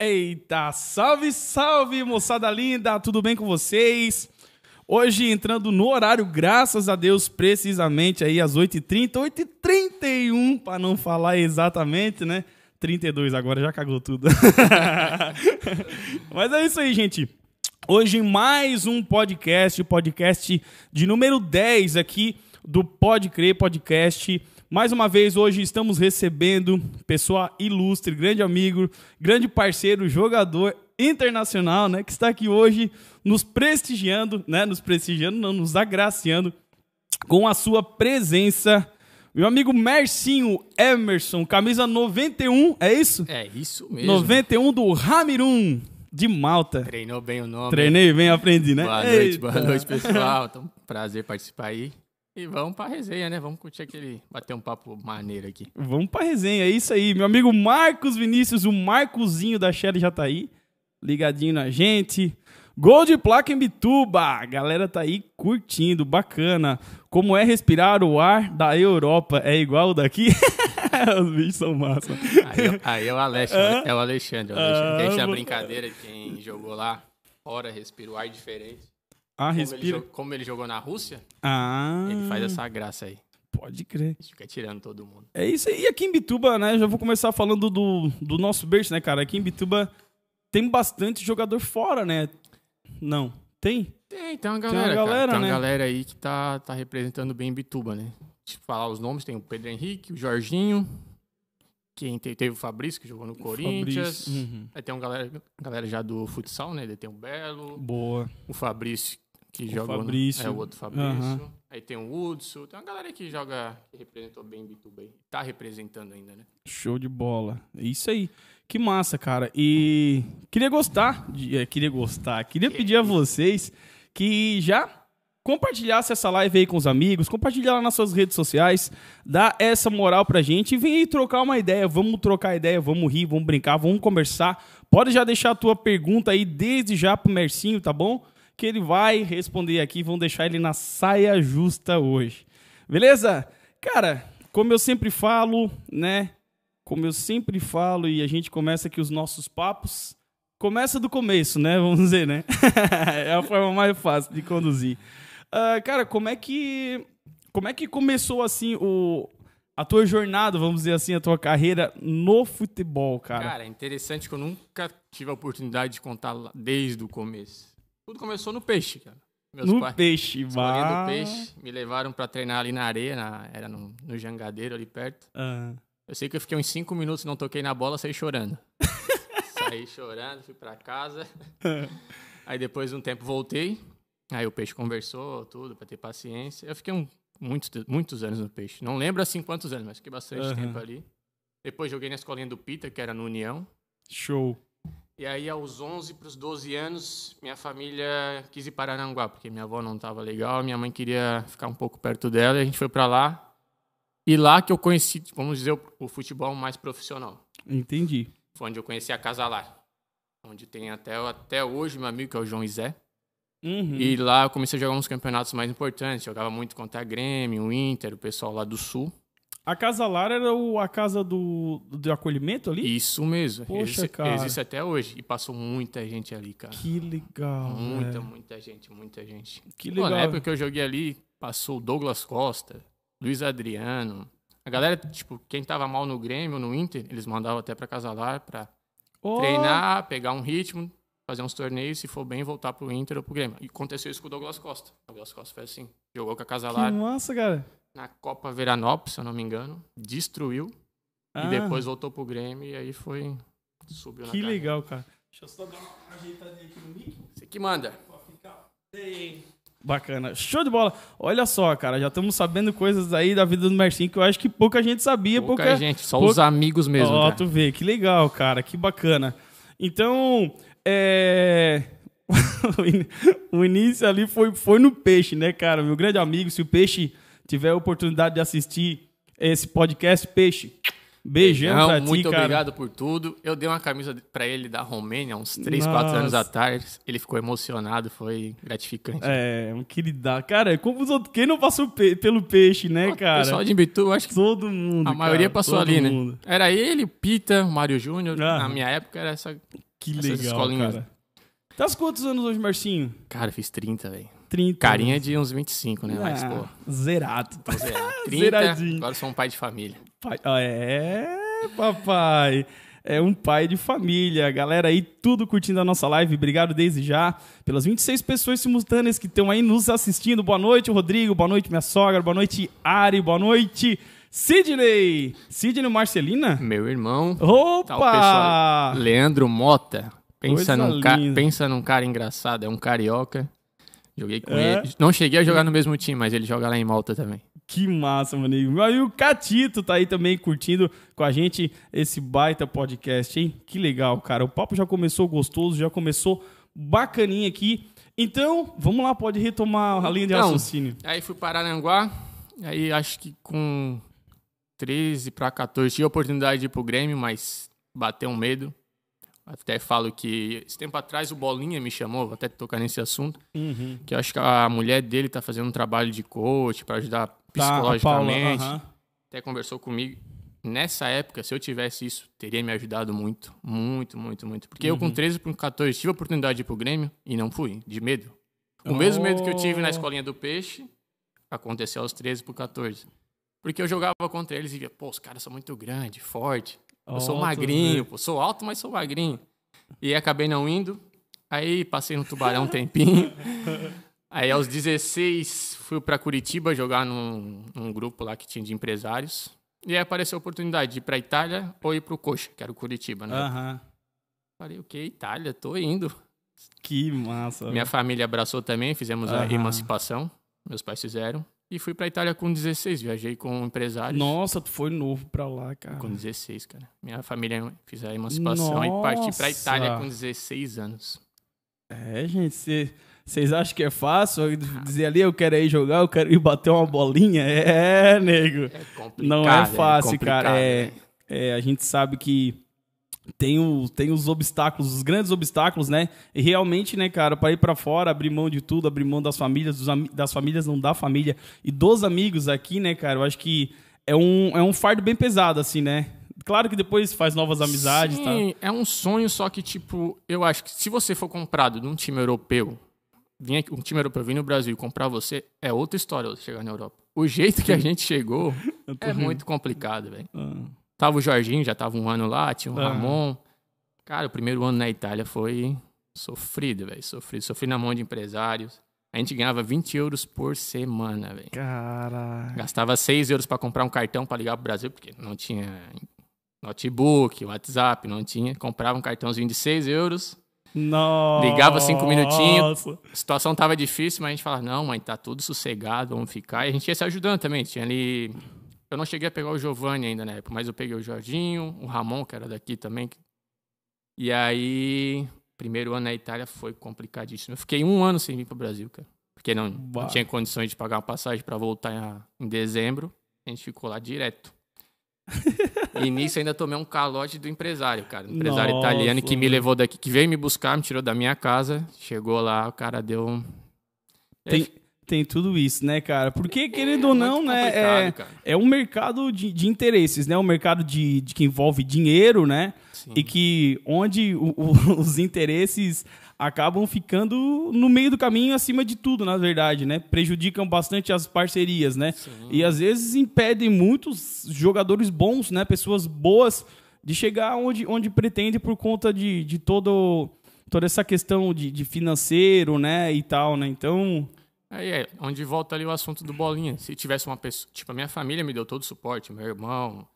Eita, salve, salve, moçada linda, tudo bem com vocês? Hoje entrando no horário, graças a Deus, precisamente aí às 8h30, 8h31, para não falar exatamente, né? 32 agora, já cagou tudo. Mas é isso aí, gente. Hoje mais um podcast, podcast de número 10 aqui do Pode Crer Podcast. Mais uma vez, hoje estamos recebendo pessoa ilustre, grande amigo, grande parceiro, jogador internacional, né? Que está aqui hoje nos prestigiando, né? Nos prestigiando, não, nos agraciando com a sua presença. Meu amigo Mercinho Emerson, camisa 91, é isso? É isso mesmo. 91 do Ramirum de Malta. Treinou bem o nome. Treinei bem, aprendi, né? Boa noite, Eita. boa noite, pessoal. Então, prazer participar aí. E vamos pra resenha, né? Vamos curtir aquele. bater um papo maneiro aqui. Vamos pra resenha, é isso aí. Meu amigo Marcos Vinícius, o Marcozinho da Shelly já tá aí, ligadinho na gente. Gol de placa em Bituba, a galera tá aí curtindo, bacana. Como é respirar o ar da Europa? É igual o daqui? Os bichos são massa. Aí, aí é o Alexandre. É o Alexandre. o Alexandre. Ah, essa vou- brincadeira de quem jogou lá. Ora, respira o ar diferente. Ah, Como ele, respira. como ele jogou na Rússia, Ah, ele faz essa graça aí. pode crer. Fica tirando todo mundo. É isso aí. E aqui em Bituba, né? Já vou começar falando do, do nosso berço, né, cara? Aqui em Bituba tem bastante jogador fora, né? Não. Tem? Tem, tem uma uma galera, cara. galera, Tem uma né? galera aí que tá, tá representando bem Bituba, né? Deixa eu falar os nomes, tem o Pedro Henrique, o Jorginho, quem te- teve o Fabrício, que jogou no Corinthians. Uhum. Aí tem uma galera, galera já do futsal, né? Tem o Belo, Boa. o Fabrício, que O jogou Fabrício. no... É, o outro Fabrício. Aham. Aí tem o Hudson, tem uma galera que joga, que representou bem Bituba aí. Tá representando ainda, né? Show de bola. É isso aí. Que massa, cara. E queria gostar, de- é, queria gostar, queria pedir a vocês que já compartilhasse essa live aí com os amigos, compartilhar lá nas suas redes sociais, dá essa moral pra gente e vem aí trocar uma ideia. Vamos trocar ideia, vamos rir, vamos brincar, vamos conversar. Pode já deixar a tua pergunta aí desde já pro Mercinho, tá bom? Que ele vai responder aqui, vão deixar ele na saia justa hoje. Beleza? Cara, como eu sempre falo, né? Como eu sempre falo e a gente começa aqui os nossos papos, começa do começo, né? Vamos dizer, né? é a forma mais fácil de conduzir. Ah, cara, como é que como é que começou assim o a tua jornada, vamos dizer assim, a tua carreira no futebol, cara? Cara, é interessante que eu nunca tive a oportunidade de contar desde o começo. Tudo começou no peixe, cara. Meus no pais- peixe, vá. do peixe, me levaram pra treinar ali na areia, na- era no, no jangadeiro ali perto. Ah, Eu sei que eu fiquei uns 5 minutos, não toquei na bola, saí chorando. saí chorando, fui pra casa. Aí depois de um tempo voltei. Aí o peixe conversou, tudo, pra ter paciência. Eu fiquei um, muitos, muitos anos no peixe. Não lembro assim quantos anos, mas fiquei bastante Aham. tempo ali. Depois joguei na escolinha do Pita, que era no União. show. E aí, aos 11 para os 12 anos, minha família quis ir para Aranguá, porque minha avó não estava legal, minha mãe queria ficar um pouco perto dela, e a gente foi para lá. E lá que eu conheci, vamos dizer, o, futebol mais profissional. Entendi. Foi onde eu conheci a Casalar. Onde tem até, até hoje meu amigo, que é o João Izé. Uhum. E lá eu comecei a jogar uns campeonatos mais importantes. Jogava muito contra a Grêmio, o Inter, o pessoal lá do Sul. A Casa Lara era o- a casa do, do acolhimento ali? Isso mesmo. Poxa, existe, cara. existe até hoje. E passou muita gente ali, cara. Que legal. Muita, velho. muita gente, muita gente. Que Pô, legal. na época que eu joguei ali, passou o Douglas Costa, Luiz Adriano. A galera, tipo, quem tava mal no Grêmio, no Inter, eles mandavam até pra Casalar pra Ó, treinar, pegar um ritmo, fazer uns torneios, se for bem, voltar pro Inter ou pro Grêmio. E aconteceu isso com o Douglas Costa. O Douglas Costa foi assim. Jogou com a Que Casalar massa, cara. Na Copa Veranópolis, se eu não me engano. Destruiu. Ah, E depois voltou pro Grêmio e aí foi. Subiu na Que legal, cara. Deixa eu só dar uma ajeitadinha aqui no mic. Você que manda. pra ficar. Bacana. Show de bola. Olha só, cara, já estamos sabendo coisas aí da vida do Mercinho que eu acho que pouca gente sabia. Pouca pouca gente, só pouca- os amigos mesmo. Ó, cara. tu vê, que legal, cara, que bacana. Então, é... o início ali foi, foi no Peixe, né, cara? Meu grande amigo, se o Peixe tiver a oportunidade de assistir esse podcast, Peixe, beijão Não, pra ti, muito cara. obrigado por tudo. Eu dei uma camisa pra ele da Romênia uns 3, 4 anos Nossa. atrás. Ele ficou emocionado, foi gratificante. É, um queridão. Cara, como os outros, quem não passou pe- pelo Peixe, né, O cara? pessoal de Imbitu, eu acho que Todo mundo, a maioria cara, passou ali, né? mundo. Era ele, o Pita, o Mário Júnior. Ah. Na minha época era essa Que legal, escolinhas. cara. Tá quantos anos hoje, Marcinho? Cara, fiz 30, velho. 30. Carinha de uns 25, né? Mas, Ah, pô, Zerado. zerado. 30, Zeradinho. agora sou um pai de família. Pai- Ah, É, papai. É um pai de família. Galera aí, tudo curtindo a nossa live. Obrigado desde já pelas 26 pessoas simultâneas que estão aí nos assistindo. Boa noite, Rodrigo. Boa noite, minha sogra. Boa noite, Ari. Boa noite, Sidney. Sidney Marcelina? Meu irmão, Opa! Tá, Leandro Mota. Coisa Pensa num, ca- pensa num cara engraçado, é um carioca. Joguei com É? ele. Não cheguei a jogar no mesmo time, mas ele joga lá em Malta também. Que massa, maninho. Aí o Catito tá aí também curtindo com a gente esse baita podcast, hein? Que legal, cara. O papo já começou gostoso, já começou bacaninha aqui. Então, vamos lá, pode retomar a linha de Então, raciocínio. Aí fui para Aranguá, aí acho que com 13 para 14 tive a oportunidade de ir pro Grêmio, mas bateu um medo. Até falo que esse tempo atrás o Bolinha me chamou, vou até tocar nesse assunto, Uhum. que eu acho que a mulher dele tá fazendo um trabalho de coach para ajudar Tá, a Paula, psicologicamente. aham. até conversou comigo. Nessa época, se eu tivesse isso, teria me ajudado muito, muito, muito, muito. Porque eu Uhum. com 13 para 14 tive a oportunidade de ir pro Grêmio e não fui, de medo. O mesmo medo que eu tive na Oh. escolinha do peixe aconteceu aos 13 por 14. Porque eu jogava contra eles e via, pô, os caras são muito grandes, forte. Eu sou magrinho, né? pô, sou alto, mas sou magrinho. E acabei não indo. Aí passei no Tubarão um tempinho. Aí aos 16 fui para Curitiba jogar num, num grupo lá que tinha de empresários. E aí apareceu a oportunidade de ir pra Itália ou ir pro Coxa, que era o Curitiba, né? Aham. Falei, o que? Itália? Tô indo. Que massa. Minha família abraçou também, fizemos a Aham. emancipação. Meus pais fizeram. E fui pra Itália com 16, viajei com empresários. Nossa, tu foi novo pra lá, cara. Com 16, cara. Minha família fez a emancipação e parti pra Nossa. Itália com 16 anos. É, gente, vocês acham que é fácil dizer ali, eu quero ir jogar, eu quero ir bater uma bolinha? É, nego. É complicado. Não é fácil, complicado, cara. É, né? é, a gente sabe que tem, o, tem os obstáculos, os grandes obstáculos, né? E realmente, né, cara, para ir para fora, abrir mão de tudo, abrir mão das famílias, dos das famílias, não da família e dos amigos aqui, né, cara? Eu acho que é um, é um fardo bem pesado, assim, né? Claro que depois faz novas amizades, tá? Sim, é um sonho, só que, tipo, eu acho que se você for comprado de um time europeu, vir um time europeu vir no Brasil e comprar você, é outra história você chegar na Europa. O jeito que a gente chegou é rindo. muito complicado, velho. Ah, Tava o Jorginho, já tava um ano lá, tinha o Ah. Ramon. Cara, o primeiro ano na Itália foi sofrido, velho. Sofrido. Sofri na mão de empresários. A gente ganhava 20 euros por semana, velho. Cara. Gastava 6 euros pra comprar um cartão pra ligar pro Brasil, porque não tinha notebook, WhatsApp, não tinha. Comprava um cartãozinho de 6 euros. Nossa. Ligava cinco minutinhos. A situação tava difícil, mas a gente falava, não, mãe, tá tudo sossegado, vamos ficar. E a gente ia se ajudando também. Tinha ali. Eu não cheguei a pegar o Giovanni ainda na época, mas eu peguei o Jorginho, o Ramon, que era daqui também. E aí, primeiro ano na Itália foi complicadíssimo. Eu fiquei um ano sem vir pro Brasil, cara. Porque não, não tinha condições de pagar uma passagem para voltar em, em dezembro. A gente ficou lá direto. e nisso ainda tomei um calote do empresário, cara. Um empresário Nossa, italiano que me levou daqui, que veio me buscar, me tirou da minha casa. Chegou lá, o cara deu. um- Tem, tem tudo isso, né, cara? Porque, querendo ou É muito não, né? É, cara. é um mercado de, de interesses, né? Um mercado de, de que envolve dinheiro, né? Sim. E que onde o- o- os interesses acabam ficando no meio do caminho acima de tudo, na verdade, né? Prejudicam bastante as parcerias, né? E às vezes impedem muitos jogadores bons, né? Pessoas boas de chegar onde, onde pretende por conta de, de todo, toda essa questão de, de financeiro, né? E tal, né? Então, Aí é, onde volta ali o assunto do bolinha. Se tivesse uma pessoa. Tipo, a minha família me deu todo o suporte, meu irmão.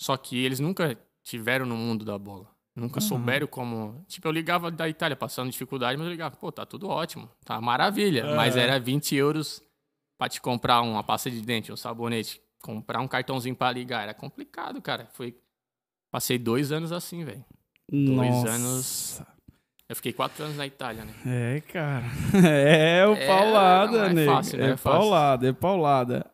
Só que eles nunca tiveram no mundo da bola. Nunca souberam como. Tipo, eu ligava da Itália passando dificuldade, mas eu ligava, pô, tá tudo ótimo, tá maravilha. Mas É. era 20 euros pra te comprar uma pasta de dente, um sabonete, comprar um cartãozinho pra ligar. Era complicado, cara. Foi. Passei dois anos assim, velho. nossa. anos. Eu fiquei quatro anos na Itália, né? É, cara. É o É, paulada, é nego. fácil, não é é paulada, é paulada.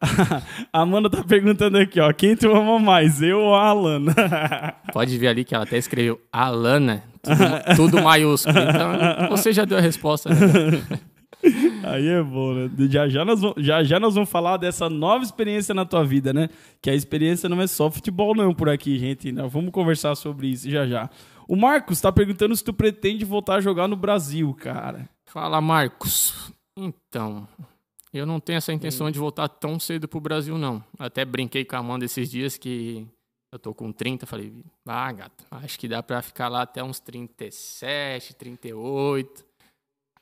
A Amanda tá perguntando aqui, ó. Quem tu ama mais, eu ou a Alana? Pode ver ali que ela até escreveu Alana, tudo, tudo maiúsculo. Então, você já deu a resposta. Né? Aí é bom, né? Já já, nós vamos, já já nós vamos falar dessa nova experiência na tua vida, né? Que a experiência não é só futebol, não, por aqui, gente. Nós vamos conversar sobre isso já já. O Marcos tá perguntando se tu pretende voltar a jogar no Brasil, cara. Fala, Marcos. Então, eu não tenho essa intenção de voltar tão cedo pro Brasil, não. Até brinquei com a Amanda esses dias que eu tô com 30, falei, ah, gato, acho que dá pra ficar lá até uns 37, 38.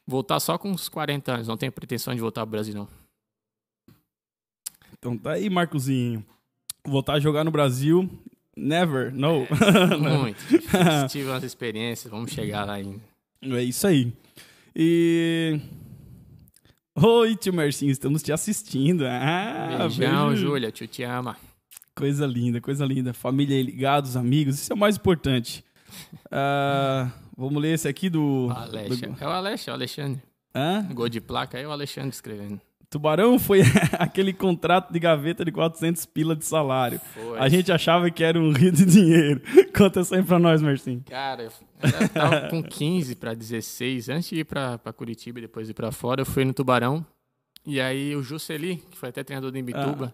Voltar só com uns 40 anos, não tenho pretensão de voltar pro Brasil, não. Então tá aí, Marcosinho. Voltar a jogar no Brasil, never, no. Muito difícil. Tive umas experiências, vamos chegar lá ainda. É isso aí. E. Oi, tio Mercinho, estamos te assistindo. Ah, Beijão, beijo. Júlia, tio te ama. Coisa linda, coisa linda. Família ligados, amigos, isso é o mais importante. Ah, vamos ler esse aqui do. O Alexa. do- É o Alexa, é o Alexandre. Hã? Gol de placa, é o Alexandre escrevendo. Tubarão foi aquele contrato de gaveta de 400 pila de salário. Foi. A gente achava que era um rio de dinheiro. Conta isso aí pra nós, Marcinho. Cara, eu tava com 15 pra 16, antes de ir pra, pra Curitiba e depois ir pra fora, eu fui no Tubarão. E aí o Jusceli, que foi até treinador do Imbituba,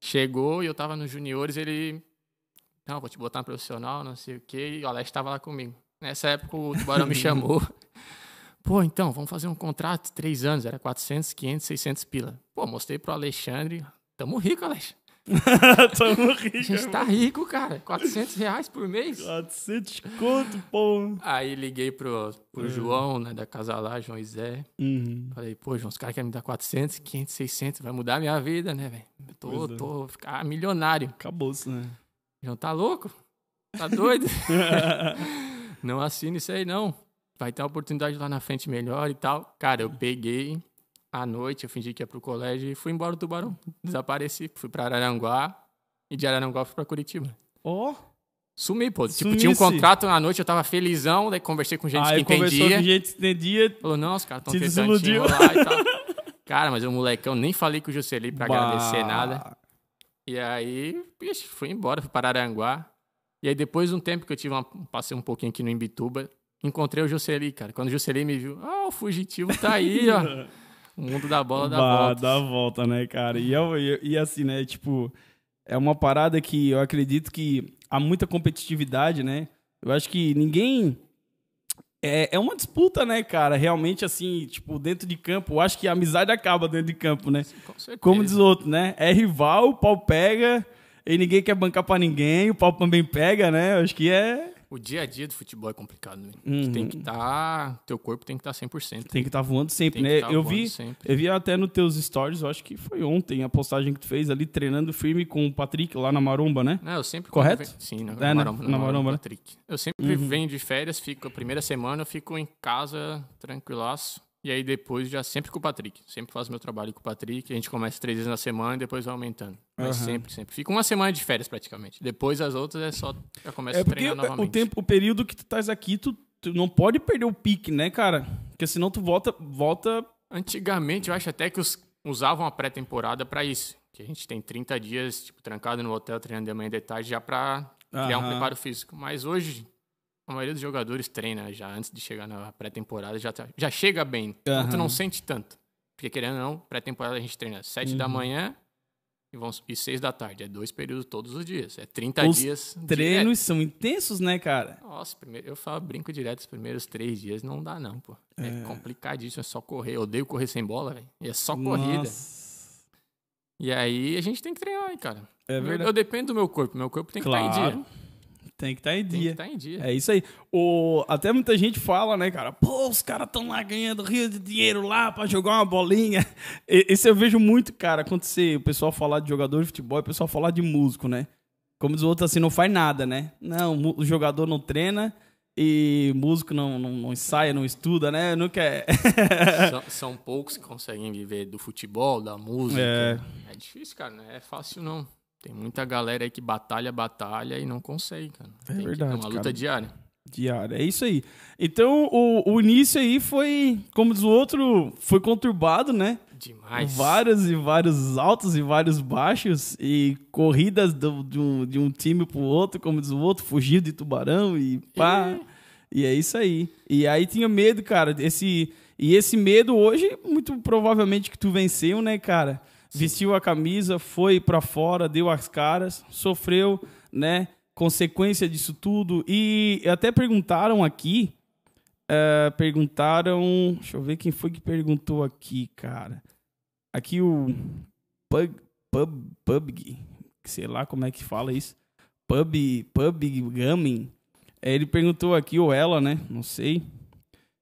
chegou e eu tava nos juniores, ele... Não, vou te botar no profissional, não sei o quê, e o Alex tava lá comigo. Nessa época o Tubarão me chamou. Pô, então, vamos fazer um contrato, três anos, era 400, 500, 600 pila. Pô, mostrei pro Alexandre, tamo rico, Alex. Tamo A rico. gente tá rico, cara, 400 reais por mês. 400 conto, pô. Aí liguei pro, pro João, né, da casa lá, João e Zé. Uhum. Falei, pô, João, os caras querem me dar 400, 500, 600, vai mudar a minha vida, né, velho? Tô, Pois é. tô, ficar milionário. Acabou-se, né? João, tá louco? Tá doido? não assina isso aí, não. Vai ter uma oportunidade lá na frente melhor e tal. Cara, eu peguei à noite, eu fingi que ia pro colégio e fui embora do Tubarão. Desapareci, fui pra Araranguá e de Araranguá fui pra Curitiba. Ó. Sumi, pô. Tipo, tinha um contrato na noite, eu tava felizão, daí conversei com gente Aí que entendia. com gente que entendia. Falou, não, os caras estão Se tentando te enrolar e tal. Cara, mas o molecão nem falei com o Juscelino pra Bah. agradecer nada. E aí, bicho, fui embora, fui para Aranguá. E aí, depois de um tempo que eu tive uma, passei um pouquinho aqui no Imbituba, encontrei o Juscelino, cara. Quando o Juscelino me viu, ah, o fugitivo tá aí, ó. O mundo da bola dá Bah, volta. dá a volta, né, cara? E, eu- e, e assim, né, tipo, é uma parada que eu acredito que há muita competitividade, né? Eu acho que ninguém. É, é uma disputa, né, cara? Realmente, assim, tipo, dentro de campo, eu acho que a amizade acaba dentro de campo, né? Com certeza. Como diz o outro, né? É rival, o pau pega, e ninguém quer bancar pra ninguém, o pau também pega, né? Eu acho que é. O dia a dia do futebol é complicado, né? Uhum. Tem que estar... teu corpo tem que estar 100%. Tem que estar voando sempre, Tem que né? tá eu vi. sempre. Eu vi até nos teus stories, eu acho que foi ontem, a postagem que tu fez ali, treinando firme com o Patrick lá na Maromba, né? Não, eu sempre. Correto? venho- Sim, na, É, na, né? Maromba, Na Maromba, né? Patrick. Eu sempre venho de férias, fico a primeira semana, eu fico em casa tranquilaço. E aí depois já sempre com o Patrick. Sempre faço meu trabalho com o Patrick. A gente começa três vezes na semana e depois vai aumentando. Mas Aham. sempre, sempre. Fica uma semana de férias praticamente. Depois as outras é só. Já começa É a treinar novamente. o tempo, o período que tu estás aqui, tu, tu não pode perder o pique, né, cara? Porque senão tu volta, volta Antigamente eu acho até que os, usavam a pré-temporada pra isso. Que a gente tem 30 dias, tipo, trancado no hotel, treinando de manhã e de tarde, já pra criar um preparo físico. Mas hoje, a maioria dos jogadores treina já antes de chegar na pré-temporada, já, tá- já chega bem. Então tu não sente tanto. Porque querendo ou não, pré-temporada a gente treina 7 Uhum. da manhã e, vão, e 6 da tarde. É dois períodos todos os dias. É 30 Os dias. direto. treinos são intensos, né, cara? Nossa, primeiro, eu falo, brinco direto, os primeiros três dias não dá, não, pô. É, complicadíssimo, é só correr. Eu odeio correr sem bola, velho. E é só corrida. Nossa. E aí a gente tem que treinar, cara. É Eu- verdade. Eu, dependo do meu corpo. Meu corpo tem que estar em Claro. dia. Tem que estar em Tem que dia. estar em dia. É isso aí. O, até muita gente fala, né, cara? Pô, os caras estão lá ganhando rio de dinheiro lá pra jogar uma bolinha. Esse eu vejo muito, cara, acontecer. O pessoal falar de jogador de futebol e o pessoal falar de músico, né? Como diz o outro, assim, não faz nada, né? Não, o jogador não treina e músico não, não, não ensaia, não estuda, né? Não quer. São, são poucos que conseguem viver do futebol, da música. É. É, difícil, cara. Não é fácil, não. Tem muita galera aí que batalha, batalha e não consegue, cara. É Tem que- verdade, É uma luta cara. diária. Diário, é isso aí. Então, o, o início aí foi, como diz o outro, foi conturbado, né? Demais. Vários e vários altos e vários baixos e corridas do- de, um, de um time pro outro, como diz o outro, fugir de tubarão e pá. E é isso aí. E aí tinha medo, cara, esse e esse medo hoje muito provavelmente que tu venceu, né, cara? Vestiu a camisa, foi pra fora, deu as caras, sofreu, né? Consequência disso tudo. E até perguntaram aqui. eh, perguntaram. Deixa eu ver quem foi que perguntou aqui, cara. Aqui o. Pug, pub, pubg. Sei lá como é que fala isso. Pub, pub gaming. É, Ele perguntou aqui, ou ela, né? Não sei.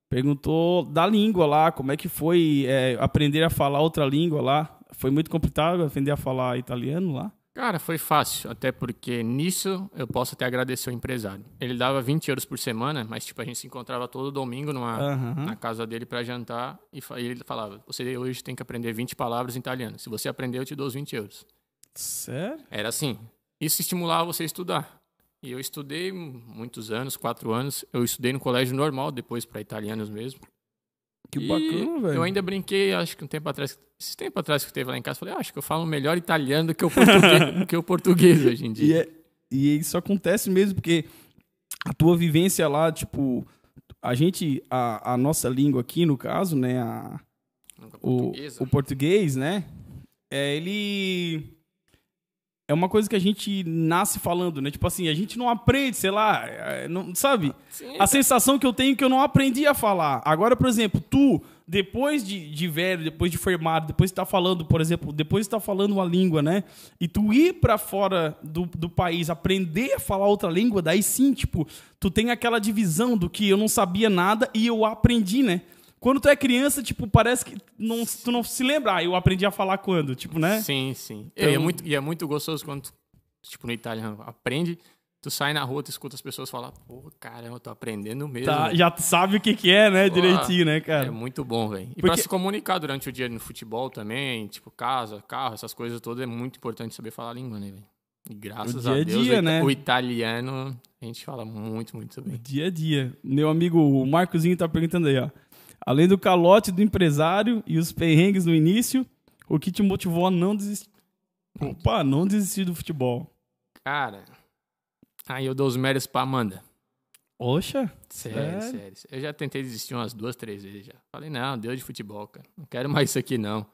Perguntou da língua lá, como é que foi é, aprender a falar outra língua lá. Foi muito complicado aprender a falar italiano lá? Cara, foi fácil, até porque nisso eu posso até agradecer o empresário. Ele dava 20 euros por semana, mas tipo, a gente se encontrava todo domingo numa, Aham. na casa dele para jantar e e ele falava: Você hoje tem que aprender 20 palavras em italiano. Se você aprender, eu te dou os 20 euros. Sério? Era assim. Isso estimulava você a estudar. E eu estudei muitos anos, quatro anos. Eu estudei no colégio normal, depois para italianos mesmo. Que E bacana, velho. Eu ainda brinquei, acho que um tempo atrás, esse tempo atrás que teve lá em casa, falei, ah, acho que eu falo melhor italiano do que o português, que o português hoje em E, dia. é- e isso acontece mesmo, porque a tua vivência lá, tipo, a gente, a, a nossa língua aqui, no caso, né, a, o, o português, né, é, ele é uma coisa que a gente nasce falando, né, tipo assim, a gente não aprende, sei lá, é, não, sabe? Sim, A sensação que eu tenho é que eu não aprendi a falar. Agora, por exemplo, tu, depois de, de velho, depois de formado, depois de estar falando, por exemplo, depois de estar falando uma língua, né? E tu ir pra fora do, do país, aprender a falar outra língua, daí sim, tipo, tu tem aquela divisão do que eu não sabia nada e eu aprendi, né? Quando tu é criança, tipo, parece que não, tu não se lembra. Ah, eu aprendi a falar quando, tipo, né? Sim, sim. Então- E, é muito, e é muito gostoso quando, tu, tipo, no italiano, aprende, tu sai na rua, tu escuta as pessoas falar, pô, caramba, eu tô aprendendo mesmo. Tá, já sabe o que que é, né? Pô, Direitinho, né, É cara? muito bom, velho. E pra Porque- se comunicar durante o dia no futebol também, tipo, casa, carro, essas coisas todas, é muito importante saber falar a língua, né, velho? E graças O dia a a Deus, dia, o, né? o italiano, a gente fala muito, muito bem. Dia a dia. Meu amigo o Marcozinho tá perguntando aí, ó. Além do calote do empresário e os perrengues no início, o que te motivou a não desistir? Opa, não desistir do futebol. Cara, aí eu dou os méritos pra Amanda. Oxa. Sério, Sério? sério. Eu já tentei desistir umas duas, três vezes já. Falei, não, deu de futebol, cara. Não quero mais isso aqui, não.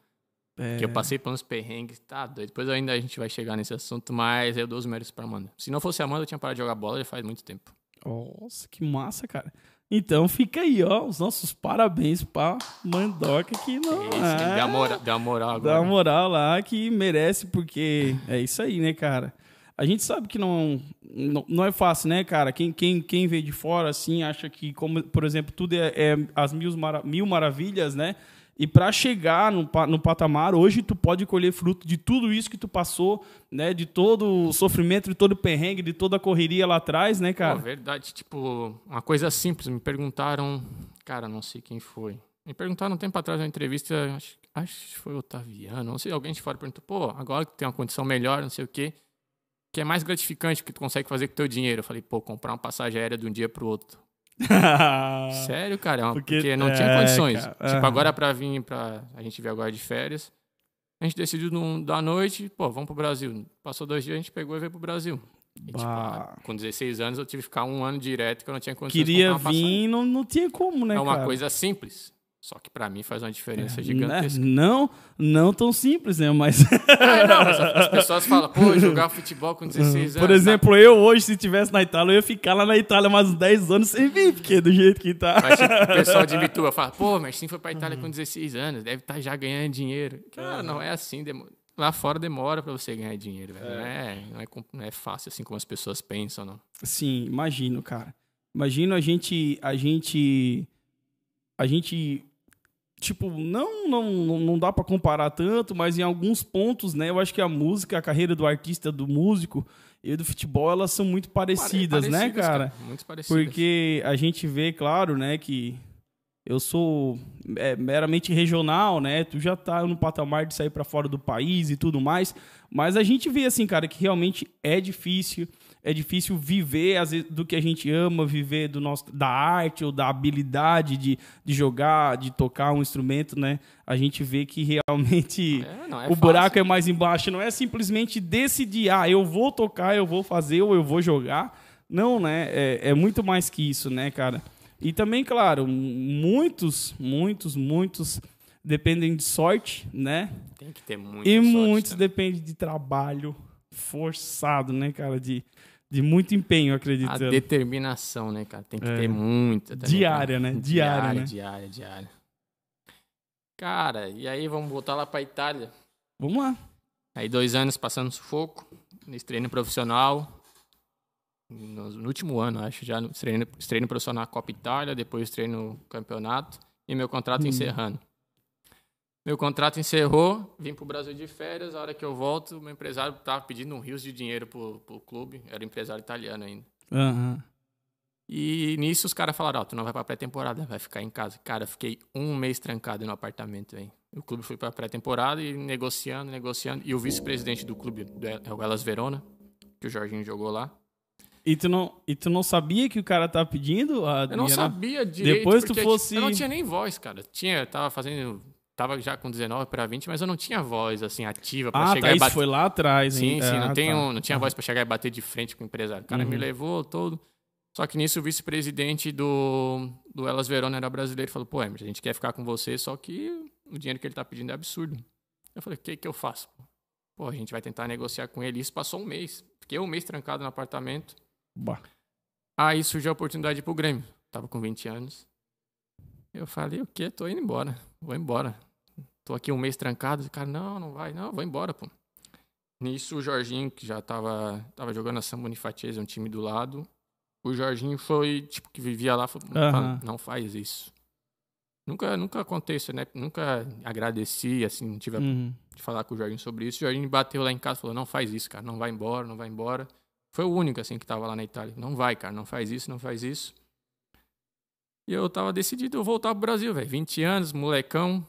É, Porque eu passei por uns perrengues, tá doido. Depois ainda a gente vai chegar nesse assunto, mas eu dou os méritos pra Amanda. Se não fosse a Amanda, eu tinha parado de jogar bola já faz muito tempo. Nossa, que massa, cara. Então fica aí, ó, os nossos parabéns pra Mandoca que não é... deu, a moral, deu a moral agora. Dá moral lá que merece, porque é isso aí, né, cara? A gente sabe que não, não, não é fácil, né, cara? Quem, quem, quem vê de fora, assim, acha que, como, por exemplo, tudo é, é as mil, mil maravilhas, né? E para chegar no, no patamar, hoje tu pode colher fruto de tudo isso que tu passou, né? De todo o sofrimento, de todo o perrengue, de toda a correria lá atrás, né, Pô, cara? verdade, tipo, uma coisa simples. Me perguntaram, cara, não sei quem foi. Me perguntaram um tempo atrás na entrevista, acho, acho que foi o Otaviano, não sei, alguém de fora perguntou, pô, agora que tem uma condição melhor, não sei o quê, o que é mais gratificante que tu consegue fazer com o teu dinheiro? Eu falei, pô, comprar uma passagem aérea de um dia pro outro. Sério, cara, é Porque- porque, não é, tinha condições. cara, Tipo, aham. agora pra vir pra. A gente veio agora de férias. A gente decidiu num, da noite, pô, vamos pro Brasil. Passou dois dias, a gente pegou e veio pro Brasil. E, tipo, Bah. com 16 anos eu tive que ficar um ano direto que eu não tinha condições de Queria passagem. vir, não, não tinha como, né, É uma cara? coisa simples. Só que pra mim faz uma diferença Né? gigantesca. Não, não tão simples, né? Mas, Ah, não, mas as pessoas falam, pô, jogar futebol com 16 anos. por tá- exemplo, eu hoje, se estivesse na Itália, eu ia ficar lá na Itália mais uns 10 anos sem vir, porque do jeito que tá. Mas tipo, o pessoal de Vituba fala, pô, mas sim foi pra Itália Uhum. com 16 anos, deve estar já ganhando dinheiro. Cara, não é assim. demo- Lá fora demora pra você ganhar dinheiro, velho. Não, é, não, é, não é fácil assim como as pessoas pensam, não. Sim, imagino, cara. Imagino a gente, a gente, a gente, tipo, não, não, não- dá pra comparar tanto, mas em alguns pontos, né? Eu acho que a música, a carreira do artista, do músico e do futebol, elas são muito parecidas, né, Parecidas, cara? Muito parecidas. Porque a gente vê, claro, né, que eu sou é, meramente regional, né? Tu já tá no patamar de sair para fora do país e tudo mais, mas a gente vê assim, cara, que realmente é difícil, é difícil viver às vezes, do que a gente ama, viver do nosso da arte ou da habilidade de, de jogar, de tocar um instrumento, né? A gente vê que realmente É, é o fácil. buraco é mais embaixo, não é simplesmente decidir, ah, eu vou tocar, eu vou fazer ou eu vou jogar. Não, né? É, é muito mais que isso, né, cara? E também, claro, muitos, muitos, muitos dependem de sorte, né? Tem que ter muita e muitos também. dependem de trabalho forçado, né, cara? De, De muito empenho, A acreditando. determinação, né, cara? Tem que É. ter muita. também, Diária, né? Diária, né? Diária, diária. Cara, e aí vamos voltar lá pra Itália. Vamos lá. Aí dois anos passando sufoco, nesse treino profissional. No, no último ano, acho, já no treino, treino profissional Copa Itália, depois treino campeonato e meu contrato Hum. encerrando. Meu contrato encerrou, vim pro Brasil de férias, a hora que eu volto, o meu empresário tava pedindo um rios de dinheiro pro, pro clube, era empresário italiano ainda. Aham. E nisso os caras falaram, ó, tu não vai pra pré-temporada, vai ficar em casa. Cara, eu fiquei um mês trancado no apartamento, velho. O clube foi pra pré-temporada e negociando, negociando. E o vice-presidente do clube é o Elas Verona, que o Jorginho jogou lá. E tu, não, e tu não sabia que o cara tava pedindo? A, Eu não sabia direito. Depois tu fosse- Eu não tinha nem voz, cara. Tinha, tava fazendo... Tava já com 19 pra 20, mas eu não tinha voz, assim, ativa pra Ah, chegar tá. e Isso bater. foi lá atrás, Sim, hein? sim, Ah, não, tenho, tá. não tinha voz pra chegar e bater de frente com o empresário. O cara me Uhum. levou todo. Só que nisso o vice-presidente do, do Elas Verona era brasileiro e falou: pô, Emerson, a gente quer ficar com você, só que o dinheiro que ele tá pedindo é absurdo. Eu falei: o que, que eu faço? Pô, a gente vai tentar negociar com ele. Isso passou um mês. Fiquei um mês trancado no apartamento. Bah. Aí surgiu a oportunidade de ir pro Grêmio. Tava com 20 anos. Eu falei, o quê? Tô indo embora. Vou embora. Tô aqui um mês trancado. Cara, não, não vai. Não, vou embora, pô. Nisso, o Jorginho, que já tava, tava jogando a São Bonifatiese, um time do lado. O Jorginho foi, tipo, que vivia lá, falou, Aham. não faz isso. Nunca, nunca contei isso, né? Nunca agradeci, assim, não tive Uhum. de falar com o Jorginho sobre isso. O Jorginho bateu lá em casa e falou: não faz isso, cara, não vai embora, não vai embora. Foi o único, assim, que tava lá na Itália. Não vai, cara, não faz isso, não faz isso. E eu tava decidido eu voltar pro Brasil, velho. 20 anos, molecão.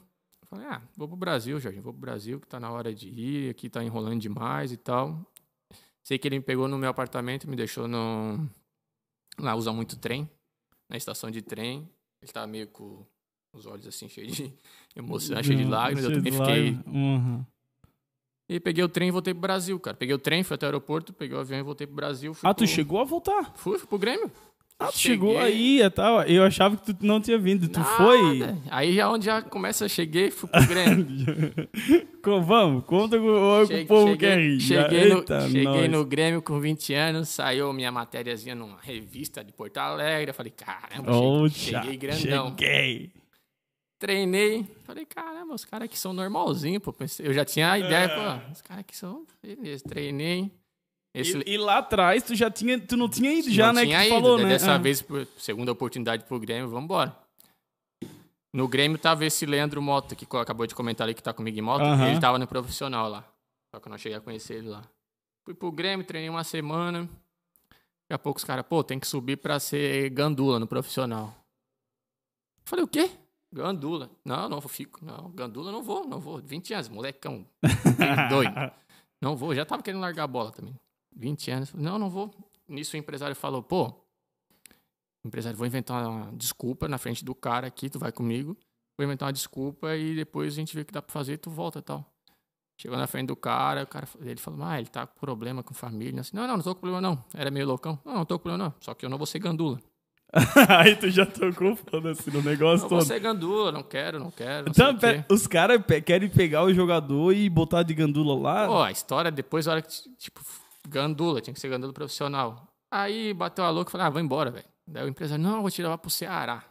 Falei, ah, vou pro Brasil, Jorginho, vou pro Brasil, que tá na hora de ir, aqui tá enrolando demais e tal. Sei que ele me pegou no meu apartamento, me deixou no. Lá usa muito trem, na estação de trem. Ele tava meio com os olhos assim, cheios de emoção, cheio de lágrimas. Eu também fiquei. Uhum. e peguei o trem e voltei pro Brasil, cara. Peguei o trem, fui até o aeroporto, peguei o avião e voltei pro Brasil. Ah, tu pro... chegou a voltar? Fui, fui pro Grêmio. Ah, tu Cheguei. chegou aí e tal. Eu achava que tu não tinha vindo. Tu Nada. foi? Aí já onde já começa, eu cheguei, fui pro Grêmio. Vamos, conta Cheguei, o povo quer rir. cheguei, no, Eita, cheguei no Grêmio com 20 anos, saiu minha matériazinha numa revista de Porto Alegre. Eu falei, caramba, Ô, cheguei, grandão. Cheguei. Treinei. Falei, caramba, os caras aqui são normalzinhos, pô. Eu já tinha a ideia, É. pô, os caras aqui são. Beleza, treinei. Esse, E, e lá atrás tu já tinha, tu não tinha ido já, não né? tinha que ido. falou, daí né? Dessa Ah. vez, segunda oportunidade pro Grêmio, vamos embora. No Grêmio tava esse Leandro Mota, que acabou de comentar ali que tá comigo em moto. Aham. Ele tava no profissional lá. Só que eu não cheguei a conhecer ele lá. Fui pro Grêmio, treinei uma semana. Daqui a pouco os caras, pô, tem que subir pra ser gandula no profissional. Falei, o quê? Gandula. Não, não fico. Não, gandula não vou, não vou. 20 anos, molecão. doido. Não vou, já tava querendo largar a bola também. 20 anos. Não, não vou. Nisso o empresário falou, pô, empresário, vou inventar uma desculpa na frente do cara aqui, tu vai comigo. Vou inventar uma desculpa e depois a gente vê o que dá pra fazer, tu volta e tal. Chegou na frente do cara, o cara ele falou, ah, ele tá com problema com família. Assim, não, não, não tô com problema não. Era meio loucão. Não, não tô com problema não. Só que eu não vou ser gandula. Aí tu já tocou foda-se no negócio Não vou todo. ser gandula, não quero, não quero. Não Então, os caras querem pegar o jogador e botar de gandula lá. Pô, a história depois, a hora que, tipo, gandula, tinha que ser gandula profissional. Aí bateu a louca e falei, ah, vou embora, velho. Daí o empresário, não, eu vou te levar pro Ceará.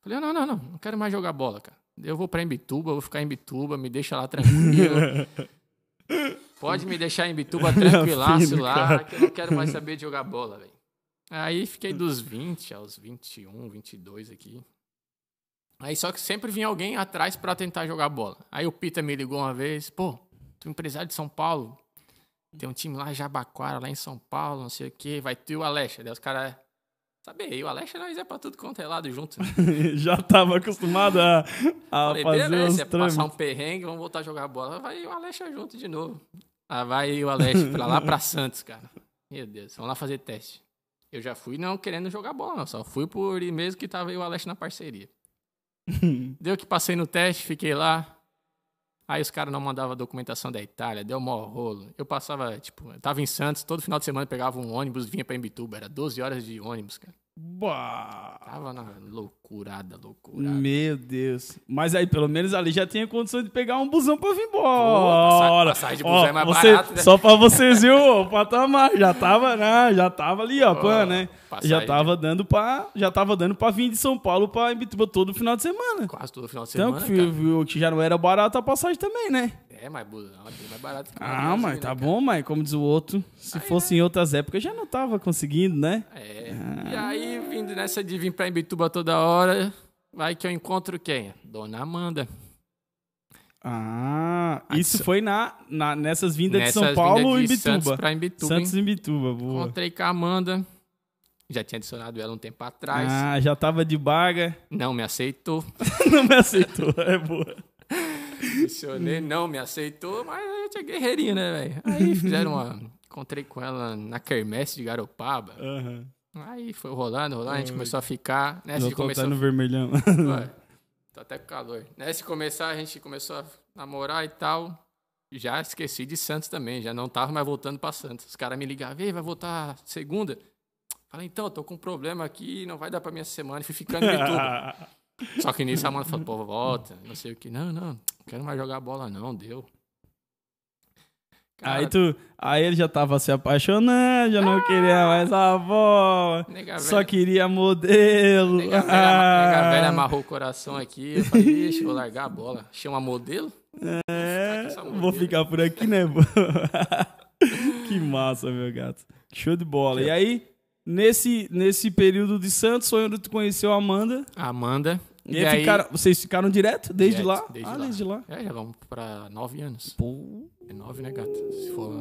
Falei, não, não, não, não quero mais jogar bola, cara. Eu vou pra Imbituba, vou ficar em Imbituba, me deixa lá tranquilo. Pode me deixar em Imbituba tranquilaço lá, cara. que eu não quero mais saber de jogar bola, velho. Aí fiquei dos 20 aos 21, 22 aqui. Aí só que sempre vinha alguém atrás pra tentar jogar bola. Aí o Pita me ligou uma vez, pô, tu é empresário de São Paulo, tem um time lá, Jabaquara, lá em São Paulo, não sei o quê, vai ter o Alexa. Daí os caras, sabe, o Alexa nós é pra tudo quanto é lado junto. Né? já tava acostumado a, a Falei, fazer beleza, é passar um perrengue, vamos voltar a jogar bola. Vai o Alexa junto de novo. Ah, vai o Alexa pra lá pra Santos, cara. Meu Deus, vamos lá fazer teste. Eu já fui não querendo jogar bola, não. Só fui por ir mesmo que tava aí o Alexa na parceria. Deu que passei no teste, fiquei lá. Aí os caras não mandavam documentação da Itália, deu mó rolo. Eu passava, tipo, eu tava em Santos, todo final de semana pegava um ônibus, vinha pra Imbituba. Era 12 horas de ônibus, cara. Bah. Tava na loucurada, loucurada. Meu Deus. Mas aí, pelo menos ali já tinha condição de pegar um busão pra vir Pô, embora. passagem de Ó, busão é mais você- barato, né? Só pra vocês, viu? O patamar. Já tava, né? Já tava ali, ó, pã, né? Passagem Já de- tava dando pra. Já tava dando pra vir de São Paulo pra Imbituba todo final de semana. Quase todo final de Então, semana, cara. viu, que já não era barato a passagem também, né? É, mas busão é mais barato que Ah, mas né, tá cara? bom, mas como diz o outro, se fosse em outras épocas já não tava conseguindo, né? É. E aí, vindo nessa de vir pra Imbituba toda hora, vai que eu encontro quem? Dona Amanda. Ah, Aí isso só- foi na, na- nessas vindas de Nessas São Paulo e de Santos pra Imbituba. Santos e Bituba, boa. Encontrei com a Amanda. Já tinha adicionado ela um tempo atrás. Ah, já tava de baga. Não me aceitou. Não me aceitou, é boa. Adicionei, não me aceitou, mas a gente é guerreirinho, né, velho? Aí fizeram uma. Encontrei com ela na quermesse de Garopaba. Aham. Aí foi rolando, rolando, a gente começou a ficar. Nessa Já de tô começou no vermelhão. Ué, tô até com calor. Nessa de começar, a gente começou a namorar e tal. Já esqueci de Santos também, já não tava mais voltando pra Santos. Os caras me ligavam, vai voltar segunda? Falei, então, eu tô com um problema aqui, não vai dar pra minha semana, e fui ficando em Bituba. Só que nisso a mãe falou, pô, volta, não sei o que. Não, não, não quero mais jogar bola não, deu. Cara, Aí tu. Aí ele já tava se apaixonando, já não queria mais a bola. Só velha- queria modelo. Nega velha, nega velha amarrou o coração aqui. Eu falei, ixi, vou largar a bola. Achei uma modelo. É, essa vou modelo. ficar por aqui, né? que massa, meu gato. Show de bola. E aí, nesse, nesse período de Santos, foi onde tu conheceu a Amanda. A Amanda. E, aí, ficaram, vocês ficaram direto desde Direto, lá? desde ah, lá. desde lá. É, já vamos pra nove anos. Pô. É nove, né, gata? Se, for,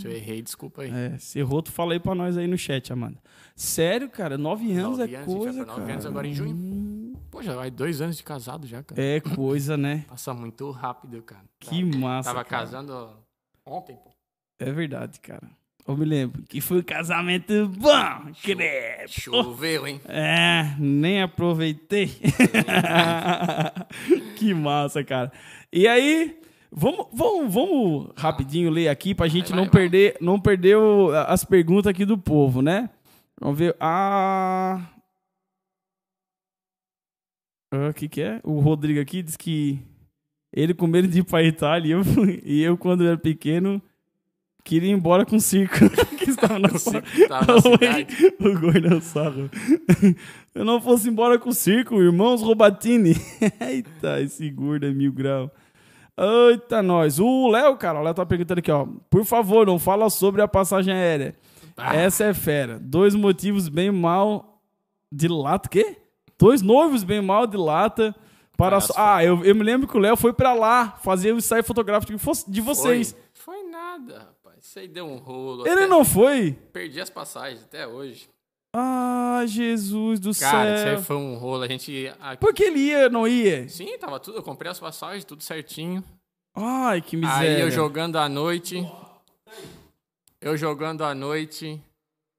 se eu errei, desculpa aí. É, se errou, tu fala aí pra nós aí no chat, Amanda. Sério, cara, nove anos Nove é anos, a gente coisa, nove cara. anos agora em junho. Hum, Pô, já vai dois anos de casado já, cara. É coisa, né? Passa muito rápido, cara. Que massa, Tava cara. casando ontem, pô. É verdade, cara. Eu me lembro que foi um casamento bom, credo. Choveu, hein? É, nem aproveitei. que massa, cara. E aí, vamos, vamos, vamos rapidinho ler aqui pra gente Vai, não vai, vai. perder, não perder o- as perguntas aqui do povo, né? Vamos ver. Ah, Ah, o que que é? O Rodrigo aqui diz que ele com medo de ir pra Itália e eu, e eu quando era pequeno queria ir embora com o circo que estava na O circo na cidade. o gordão sarro. Eu não fosse embora com o circo, irmãos Robatini. Eita, esse gordo é mil grau. Eita, nós. O Léo, cara, o Léo tá perguntando aqui, ó. Por favor, não fala sobre a passagem aérea. Ah. Essa é fera. Dois motivos bem mal de lata. Quê? Dois noivos bem mal de lata. Para Para so- Ah, eu, eu me lembro que o Léo foi pra lá fazer o ensaio fotográfico de vo- de vocês. Foi, foi nada. Isso aí deu um rolo. Ele não foi? Perdi as passagens até hoje. Ah, Jesus do Cara, isso céu. aí foi um rolo. A gente. a- Por que ele ia, não ia? Sim, tava tudo. Eu comprei as passagens, tudo certinho. Ai, que miséria. Aí eu jogando à noite. Eu jogando à noite.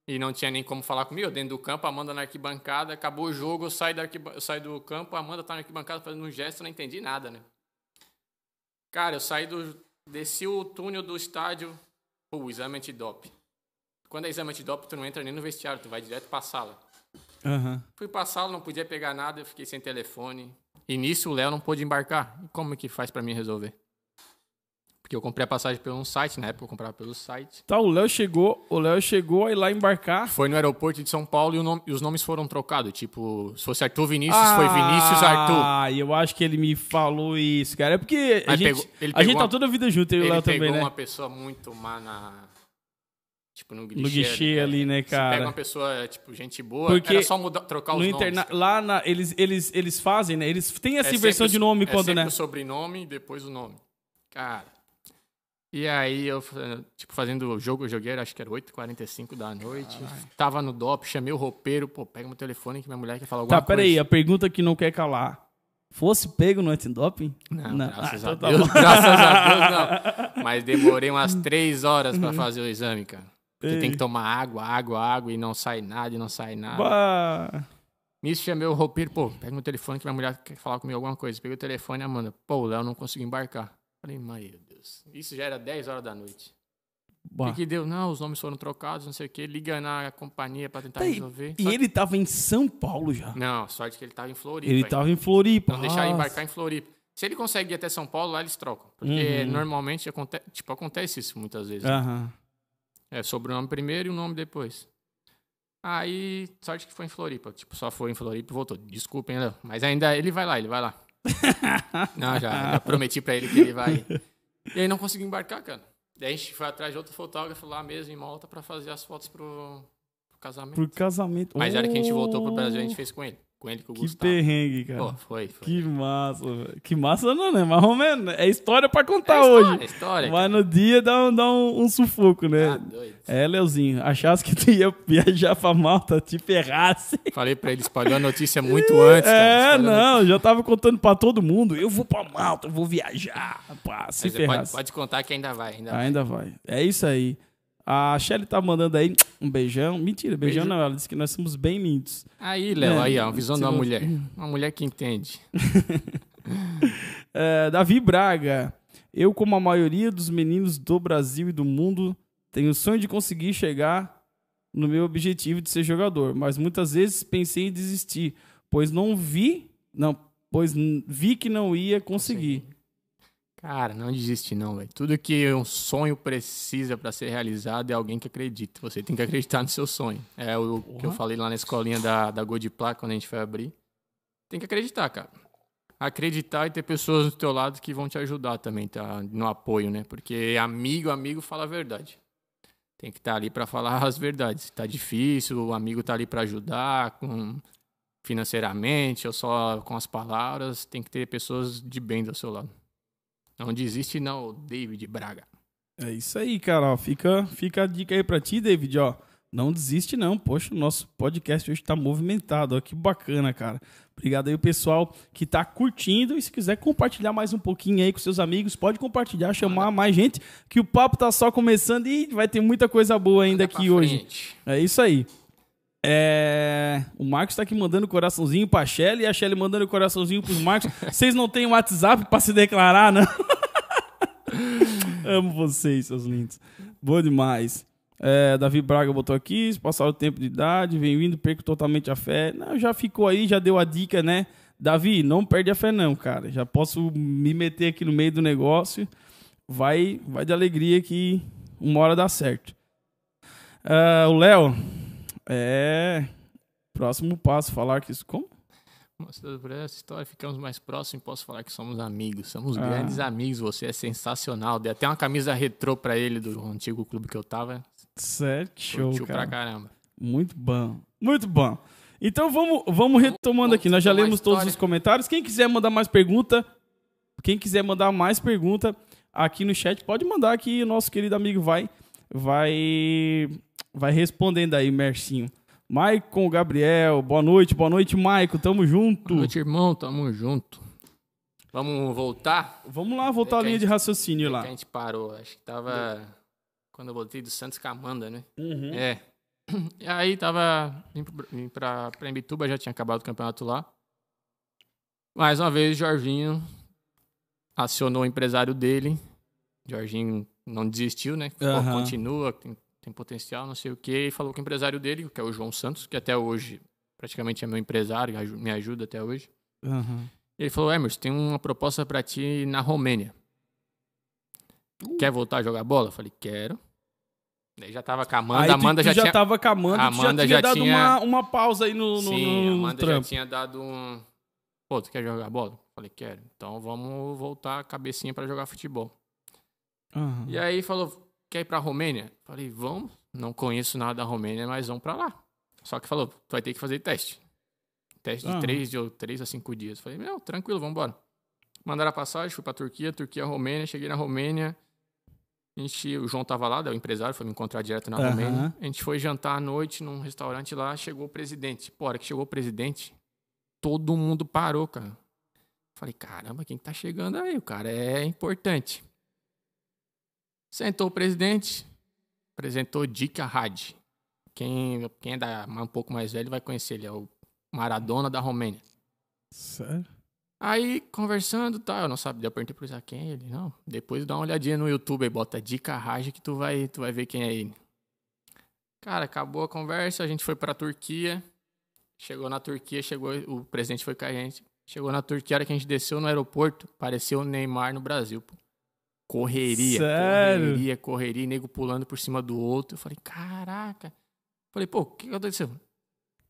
E não tinha nem como falar comigo. Eu dentro do campo, a Amanda na arquibancada. Acabou o jogo, eu saio, da arquiba- eu saio do campo, a Amanda tá na arquibancada fazendo um gesto, eu não entendi nada, né? Cara, eu saí do. Desci o túnel do estádio. O exame antidop. Quando é exame antidop, tu não entra nem no vestiário, tu vai direto pra sala. Aham. Fui pra sala, não podia pegar nada, eu fiquei sem telefone. E nisso o Léo não pôde embarcar. Como que faz pra mim resolver? Porque eu comprei a passagem pelo um site, na época eu comprava pelo site. Tá, o Léo chegou, o Léo chegou a ir lá embarcar. Foi no aeroporto de São Paulo e, nome- e os nomes foram trocados. Tipo, se fosse Arthur Vinícius, foi Vinícius Arthur. Ah, eu acho que ele me falou isso, cara. É porque a gente, pegou- ele a gente pegou tá uma- toda a vida junto, eu e o Ele Léo pegou também, né? uma pessoa muito má na... Tipo, no guichê. No guichê ali, né, Você pega cara? uma pessoa, tipo, gente boa, Porque era só mudar, trocar os No nomes. interna... cara. Lá na... eles, eles, eles fazem, né? Eles têm essa É inversão de nome é quando, né? o sobrenome e depois o nome. Cara. E aí eu, tipo, fazendo o jogo, eu joguei, acho que era 8h45 da noite. Tava no DOP, chamei o roupeiro, pô, pega meu telefone que minha mulher quer falar alguma Tá, coisa. peraí, a pergunta que não quer calar. Fosse pego no antidoping? Não, graças Ah, a então tá Deus, bom. graças a Deus não. Mas demorei umas três horas pra fazer o exame, cara. Porque Ei. tem que tomar água, água, água e não sai nada, e não sai nada. Bah. Nisso chamei o roupeiro, pô, pega meu telefone que minha mulher quer falar comigo alguma coisa. Peguei o telefone e Amanda, pô, o Léo não conseguiu embarcar. Falei, meu Deus. Isso já era 10 horas da noite. O que, que deu? Não, os nomes foram trocados, não sei o quê. Liga na companhia pra tentar Tá resolver. E Só- ele tava em São Paulo já. Não, sorte que ele tava em Floripa. Ele ainda. tava em Floripa. Não deixaram Nossa. embarcar em Floripa. Se ele consegue ir até São Paulo, lá eles trocam. Porque Uhum. normalmente aconte... tipo, acontece isso muitas vezes. Aham. É sobrenome primeiro e o nome depois. Aí, sorte que foi em Floripa. Tipo, só foi em Floripa e voltou. Léo. Mas ainda ele vai lá, ele vai lá. não, já, já prometi pra ele que ele vai. E aí não conseguiu embarcar, cara. Daí a gente foi atrás de outro fotógrafo lá mesmo em Malta pra fazer as fotos pro, pro casamento. Pro casamento. Mas era que a gente voltou pro Brasil, a gente Oh, fez com ele. Com ele, com o Que Gustavo. perrengue, cara. Pô, foi, foi. Que massa, velho. Que massa não, né? Mais ou menos. É história pra contar É história, hoje. é história. Mas no dia dá um, dá um, um sufoco, né? Ah, doido. É, Leozinho, achasse que tu ia viajar pra Malta, te ferrasse. Falei pra ele, espalhou a notícia muito antes, cara. É, não, já tava contando pra todo mundo. Eu vou pra Malta, eu vou viajar. Pá, se Mas pode, ferrasse. pode contar que ainda vai, ainda vai. Ainda vai. É isso aí. A Shelly tá mandando aí um beijão. Mentira, beijão não. Ela disse que nós somos bem lindos. Aí, Léo, É, aí, ó, a visão de uma mulher. Uma mulher que entende. É, Davi Braga. Eu, como a maioria dos meninos do Brasil e do mundo, tenho o sonho de conseguir chegar no meu objetivo de ser jogador, mas muitas vezes pensei em desistir, pois não vi, não, pois vi que não ia conseguir. Cara, não desiste não, velho. Tudo que um sonho precisa pra ser realizado é alguém que acredita. Você tem que acreditar no seu sonho. É o que eu falei lá na escolinha da, da Godipla, quando a gente foi abrir. Tem que acreditar, cara. Acreditar e ter pessoas do teu lado que vão te ajudar também, tá? No apoio, né? Porque amigo, amigo fala a verdade. Tem que estar ali pra falar as verdades. Tá difícil, o amigo tá ali pra ajudar com financeiramente ou só com as palavras. Tem que ter pessoas de bem do seu lado. Não desiste não, David Braga. É isso aí, cara. ó. Fica, fica a dica aí pra ti, David, ó. Não desiste não. Poxa, o nosso podcast hoje tá movimentado, ó. Que bacana, cara. Obrigado aí o pessoal que tá curtindo e se quiser compartilhar mais um pouquinho aí com seus amigos, pode compartilhar, chamar mais gente, que o papo tá só começando e vai ter muita coisa boa ainda Anda aqui hoje. É isso aí. É... O Marcos tá aqui mandando coraçãozinho pra Shelly e a Shelly mandando coraçãozinho pros Marcos. Vocês não têm WhatsApp pra se declarar, não? Amo vocês, seus lindos. Boa demais. É, Davi Braga botou aqui, passar o tempo de idade, vem vindo, perco totalmente a fé. Não, já ficou aí, já deu a dica, né? Davi, não perde a fé não, cara. Já posso me meter aqui no meio do negócio. Vai, vai de alegria que uma hora dá certo. Ah, o Léo, é... Próximo passo, falar que isso... Como? Mostrando por essa história, ficamos mais próximos e posso falar que somos amigos. Somos Ah. grandes amigos, você é sensacional. Dei até uma camisa retrô pra ele do antigo clube que eu tava. Que show, Curtiu pra cara. caramba. Muito bom. Muito bom. Então vamos, vamos retomando vamos aqui. Nós já lemos todos os comentários. Quem quiser mandar mais pergunta, quem quiser mandar mais pergunta aqui no chat, pode mandar que o nosso querido amigo vai vai vai respondendo aí, Mercinho. Maicon Gabriel, boa noite, boa noite, Maicon, tamo junto. Boa noite, irmão, tamo junto. Vamos voltar? Vamos lá, voltar a que a linha de gente- raciocínio Que lá. a gente parou, acho que tava quando eu voltei do Santos Camanda, né? Uhum. É. E aí tava indo pra, pra Imbituba, já tinha acabado o campeonato lá. Mais uma vez, Jorginho acionou o empresário dele. Jorginho não desistiu, né? Aham. Continua, tem, potencial, não sei o quê. E falou com o empresário dele, que é o João Santos, que até hoje praticamente é meu empresário, me ajuda até hoje. Uhum. E ele falou, Emerson, tem uma proposta pra ti na Romênia. Quer voltar a jogar bola? Eu falei, quero. Daí já tava com a Amanda. Aí a tu- Amanda tu já, já tinha... tava com a Amanda, A tu já Amanda tinha já dado tinha- uma, uma pausa aí no, no, Sim, a no Amanda já tinha dado um. Pô, tu quer jogar bola? Eu Falei, quero. Então vamos voltar a cabecinha pra jogar futebol. Aham. E aí falou, quer ir pra Romênia? Eu Falei, vamos. Não conheço nada da Romênia, mas vamos pra lá. Só que falou, tu vai ter que fazer teste. Teste de Aham. três, de três a cinco dias. Falei, não, tranquilo, vambora. Mandaram a passagem, fui pra Turquia, Turquia, Romênia. Cheguei na Romênia. A gente, o João tava lá, o empresário, foi me encontrar direto na Aham. Romênia. A gente foi jantar à noite num restaurante lá, chegou o presidente. Pô, a hora que chegou o presidente, todo mundo parou, cara. Falei, caramba, quem tá chegando aí? O cara é importante. Sentou o presidente, apresentou Dick Had. Quem, quem é da, um pouco mais velho vai conhecer, ele é o Maradona da Romênia. Sério? Aí, conversando, tá, eu não sabia, eu perguntei pro Isaac quem é ele. Não, depois dá uma olhadinha no YouTube aí, bota Dica Raj que tu vai, tu vai ver quem é ele. Cara, acabou a conversa, a gente foi pra Turquia. Chegou na Turquia, chegou, o presidente foi com a gente. Chegou na Turquia, a hora que a gente desceu no aeroporto, pareceu o Neymar no Brasil, pô. Correria, Sério? correria, correria, nego pulando por cima do outro. Eu falei, caraca. Falei, pô, o que aconteceu?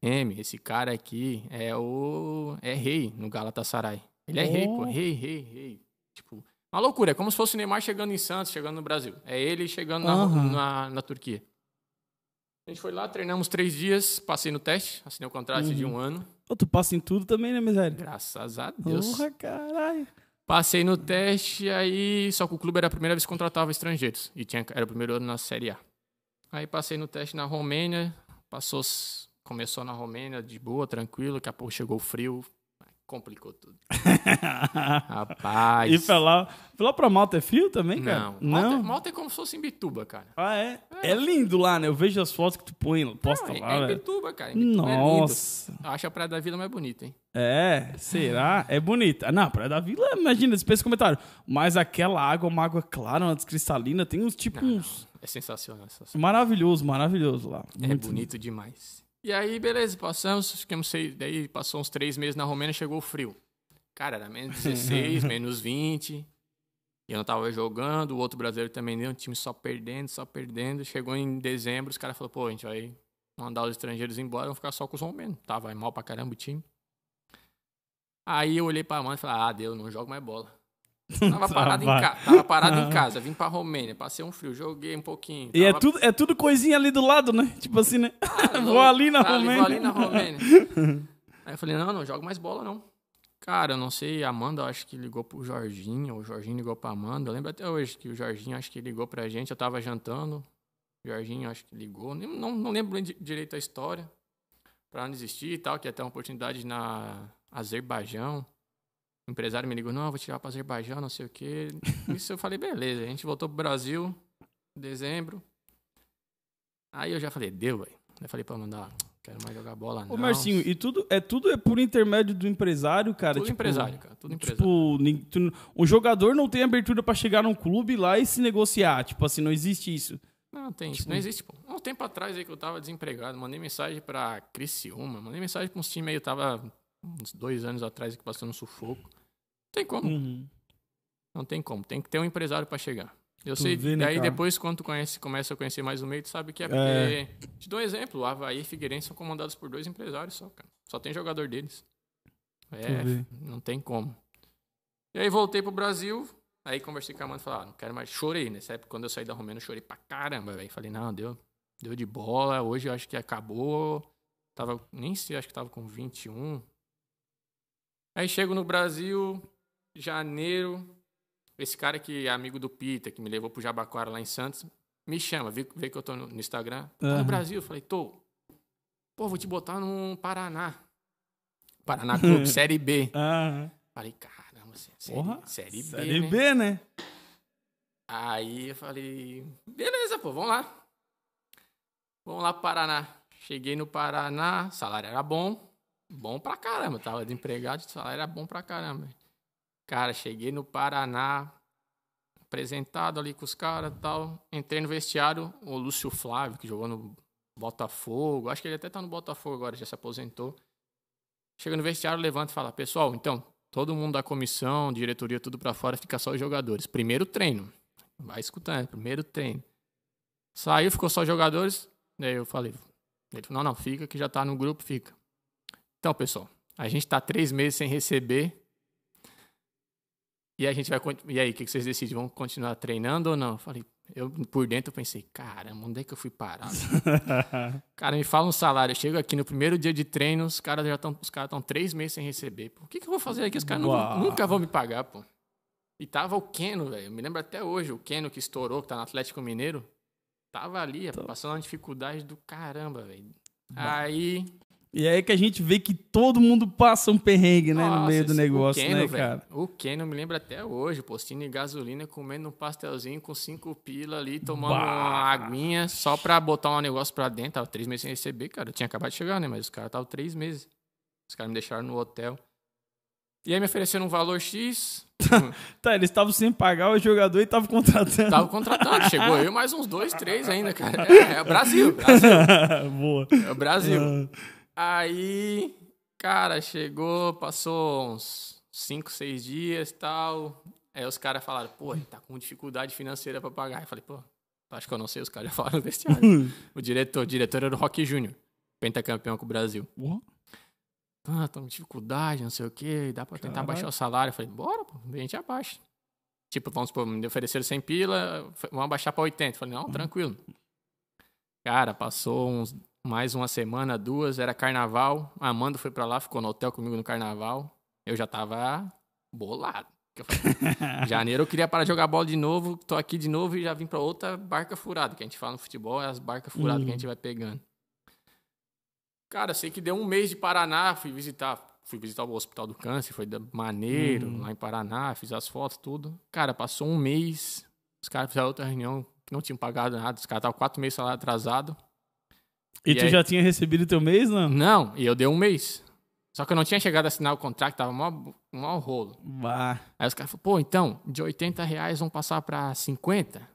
M, esse cara aqui é o. é rei no Galatasaray. Ele é rei, pô. Oh. Rei, rei, rei. Tipo, uma loucura. É como se fosse o Neymar chegando em Santos, chegando no Brasil. É ele chegando na, Aham. na, na Turquia. A gente foi lá, treinamos três dias, passei no teste, assinei o contrato de um ano. Ô, tu passa em tudo também, né, miséria? Graças a Deus. Porra, caralho. Passei no teste, aí. Só que o clube era a primeira vez que contratava estrangeiros. E tinha, era o primeiro ano na Série A. Aí passei no teste na Romênia. Passou. Começou na Romênia de boa, tranquilo. Daqui a pouco chegou o frio. Complicou tudo. Rapaz. e pra lá, pra lá pra Malta é frio também, cara? Não. Malta, Malta é como se fosse em Bituba, cara. Ah, é? É lindo lá, né? Eu vejo as fotos que tu põe, posta Não, é, lá, é em velho. Bituba, cara. Em Bituba é lindo. Nossa. Eu acho a Praia da Vila mais bonita, hein? É, será? É bonita. Não, Praia da Vila, imagina, esse comentário. Mas aquela água, uma água clara, uma cristalina, tem uns tipo uns. É sensacional. sensacional. Maravilhoso, maravilhoso lá. É Muito bonito demais. E aí, beleza, passamos, ficamos seis, daí passou uns três meses na Romênia, chegou o frio. Cara, era menos 16, menos 20. E eu não tava jogando, o outro brasileiro também deu, um time só perdendo, só perdendo. Chegou em dezembro, os caras falaram, pô, a gente vai mandar os estrangeiros embora, vamos ficar só com os romenos. Tava mal pra caramba o time. Aí eu olhei pra mãe e falei, ah, deu, não jogo mais bola. Tava parado, em, ca... tava parado em casa, vim pra Romênia, passei um frio, joguei um pouquinho. E é tava- tudo, é tudo coisinha ali do lado, né? Tipo assim, né? Ah, Vou ali na Romênia. Vou ali na Romênia. Aí eu falei, não, não jogo mais bola, não. Cara, eu não sei, a Amanda acho que ligou pro Jorginho, ou o Jorginho ligou pra Amanda. Eu lembro até hoje que o Jorginho acho que ligou pra gente, eu tava jantando. O Jorginho acho que ligou, não, não lembro di- direito a história. Pra não desistir e tal, que ia ter uma oportunidade na Azerbaijão. O empresário me ligou, não, vou tirar pra Azerbaijão, não sei o quê. Isso eu falei, beleza. A gente voltou pro Brasil, em dezembro. Aí eu já falei, deu, velho. Eu falei pra mandar, quero mais jogar bola, não. Ô, Marcinho, e tudo é, tudo é por intermédio do empresário, cara? Tudo tipo, empresário, cara. Tudo empresário. Tipo, nin- tu- um jogador não tem abertura pra chegar num clube lá e se negociar. Tipo assim, não existe isso. Não, tem tipo isso. Não existe, pô. Um tempo atrás aí que eu tava desempregado, mandei mensagem pra Criciúma, mandei mensagem pra uns times aí, eu tava uns dois anos atrás que passando sufoco. Não tem como, Uhum. não tem como. Tem que ter um empresário pra chegar. Eu Tu sei, vê, né, daí cara? depois, quando tu conhece, começa a conhecer mais o meio, tu sabe que é É. porque... Te dou um exemplo, Havaí e Figueirense são comandados por dois empresários só, cara. Só tem jogador deles. É, não tem como. E aí voltei pro Brasil, aí conversei com a Amanda e falei, ah, não quero mais. Chorei, nessa época, quando eu saí da Romênia, eu chorei pra caramba, velho. Falei, não, deu, deu de bola, hoje eu acho que acabou. Tava, nem sei, acho que tava com 21. Aí chego no Brasil, janeiro, esse cara que é amigo do Peter, que me levou pro Jabaquara lá em Santos, me chama, vê, vê que eu tô no, no Instagram. Aham. no Brasil? Eu falei, tô. Pô, vou te botar no Paraná. Paraná Clube, Série B. Ah, Falei, caramba, sé- série, porra. série B, Série né? B, né? Aí eu falei, beleza, pô, vamos lá. Vamos lá pro Paraná. Cheguei no Paraná, salário era bom. Bom pra caramba, tava desempregado, o salário era bom pra caramba. Cara, cheguei no Paraná, apresentado ali com os caras e tal. Entrei no vestiário, o Lúcio Flávio, que jogou no Botafogo. Acho que ele até tá no Botafogo agora, já se aposentou. Chega no vestiário, levanta e fala: Pessoal, então, todo mundo da comissão, diretoria, tudo pra fora, fica só os jogadores. Primeiro treino. Vai escutando, primeiro treino. Saiu, ficou só os jogadores. Daí eu falei: Não, não, fica que já tá no grupo, fica. Então, pessoal, a gente tá três meses sem receber. E a gente vai. E aí, o que vocês decidem? Vão continuar treinando ou não? Eu falei, eu por dentro eu pensei, caramba, onde é que eu fui parar? Cara, me fala um salário. Eu chego aqui no primeiro dia de treino, os caras já estão. Os caras estão três meses sem receber. Pô, o que, que eu vou fazer aqui? Os caras nunca vão me pagar, pô. E tava o Keno, velho. Me lembro até hoje, o Keno que estourou, que tá no Atlético Mineiro. Tava ali, passando uma dificuldade do caramba, velho. Aí. E aí que a gente vê que todo mundo passa um perrengue, né? no Nossa, meio do negócio, Keno, né, cara? O Keno me lembra até hoje, postinho de gasolina, comendo um pastelzinho com cinco pila ali, tomando Bah. uma aguinha só pra botar um negócio pra dentro. Tava três meses sem receber, cara. Eu tinha acabado de chegar, né? Mas os caras estavam três meses. Os caras me deixaram no hotel. E aí me ofereceram um valor X. Tá, eles estavam sem pagar o jogador e estavam contratando. Tava contratando. Chegou eu mais uns dois, três ainda, cara. É, é o Brasil, Brasil. Boa. É o Brasil. Aí, cara, chegou, passou uns cinco, seis dias e tal. Aí os caras falaram, pô, ele tá com dificuldade financeira pra pagar. Eu falei, pô, acho que eu não sei, os caras já falaram no vestiário. o diretor, o diretor era o Rock Júnior, pentacampeão com o Brasil. Boa. Ah, tô com dificuldade, não sei o quê, dá pra tentar Caralho. baixar o salário. Eu falei, bora, pô, a gente abaixa. Tipo, vamos supor, me ofereceram 100 pila, vamos abaixar pra 80. Eu falei, não, tranquilo. Cara, passou uns, mais uma semana, duas, era carnaval. A Amanda foi pra lá, ficou no hotel comigo no carnaval. Eu já tava bolado. Eu falei, Janeiro eu queria parar de jogar bola de novo, tô aqui de novo e já vim pra outra barca furada, que a gente fala no futebol, é as barcas furadas que a gente vai pegando. Cara, sei que deu um mês de Paraná, fui visitar, fui visitar o Hospital do Câncer, foi maneiro, lá em Paraná, fiz as fotos, tudo. Cara, passou um mês, os caras fizeram outra reunião que não tinham pagado nada, os caras estavam quatro meses salário atrasado. E, E tu aí? já tinha recebido teu mês, não? Não, e eu dei um mês. Só que eu não tinha chegado a assinar o contrato, tava mó, mó rolo. Vá. Aí os caras falaram, pô, então, de 80 reais vão passar pra 50?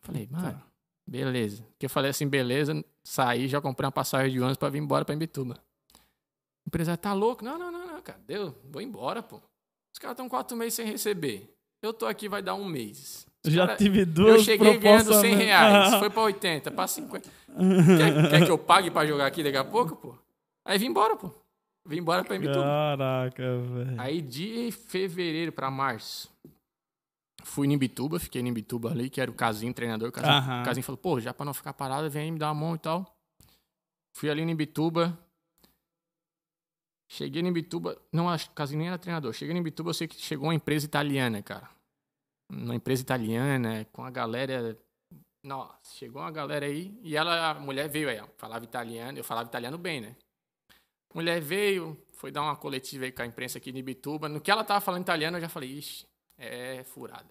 Falei, mano, beleza. Que eu falei assim, beleza, saí, já comprei uma passagem de ônibus pra vir embora pra Imbituba. O empresário tá louco? Não, não, não, não, cara, deu, vou embora, pô. Os caras estão quatro meses sem receber. Eu tô aqui, vai dar um mês. Já cara- tive duas Eu cheguei ganhando propostas, 100 né? reais, foi pra 80, pra 50. Quer, quer que eu pague pra jogar aqui daqui a pouco, pô? Aí vim embora, pô. Vim embora pra Imbituba. Caraca, velho. Aí de fevereiro pra março, fui em Imbituba, fiquei em Imbituba ali, que era o Casinho, treinador. O o Casinho falou, pô, já pra não ficar parado, vem aí me dar uma mão e tal. Fui ali em Imbituba. Cheguei em Imbituba, não, acho que o Casinho nem era treinador. Cheguei em Imbituba, eu sei que chegou uma empresa italiana, cara. Uma empresa italiana, com a galera... Nossa, chegou uma galera aí, e ela, a mulher veio aí, falava italiano, eu falava italiano bem, né? Mulher veio, foi dar uma coletiva aí com a imprensa aqui de Ibituba. No que ela tava falando italiano, eu já falei, ixi, é furada.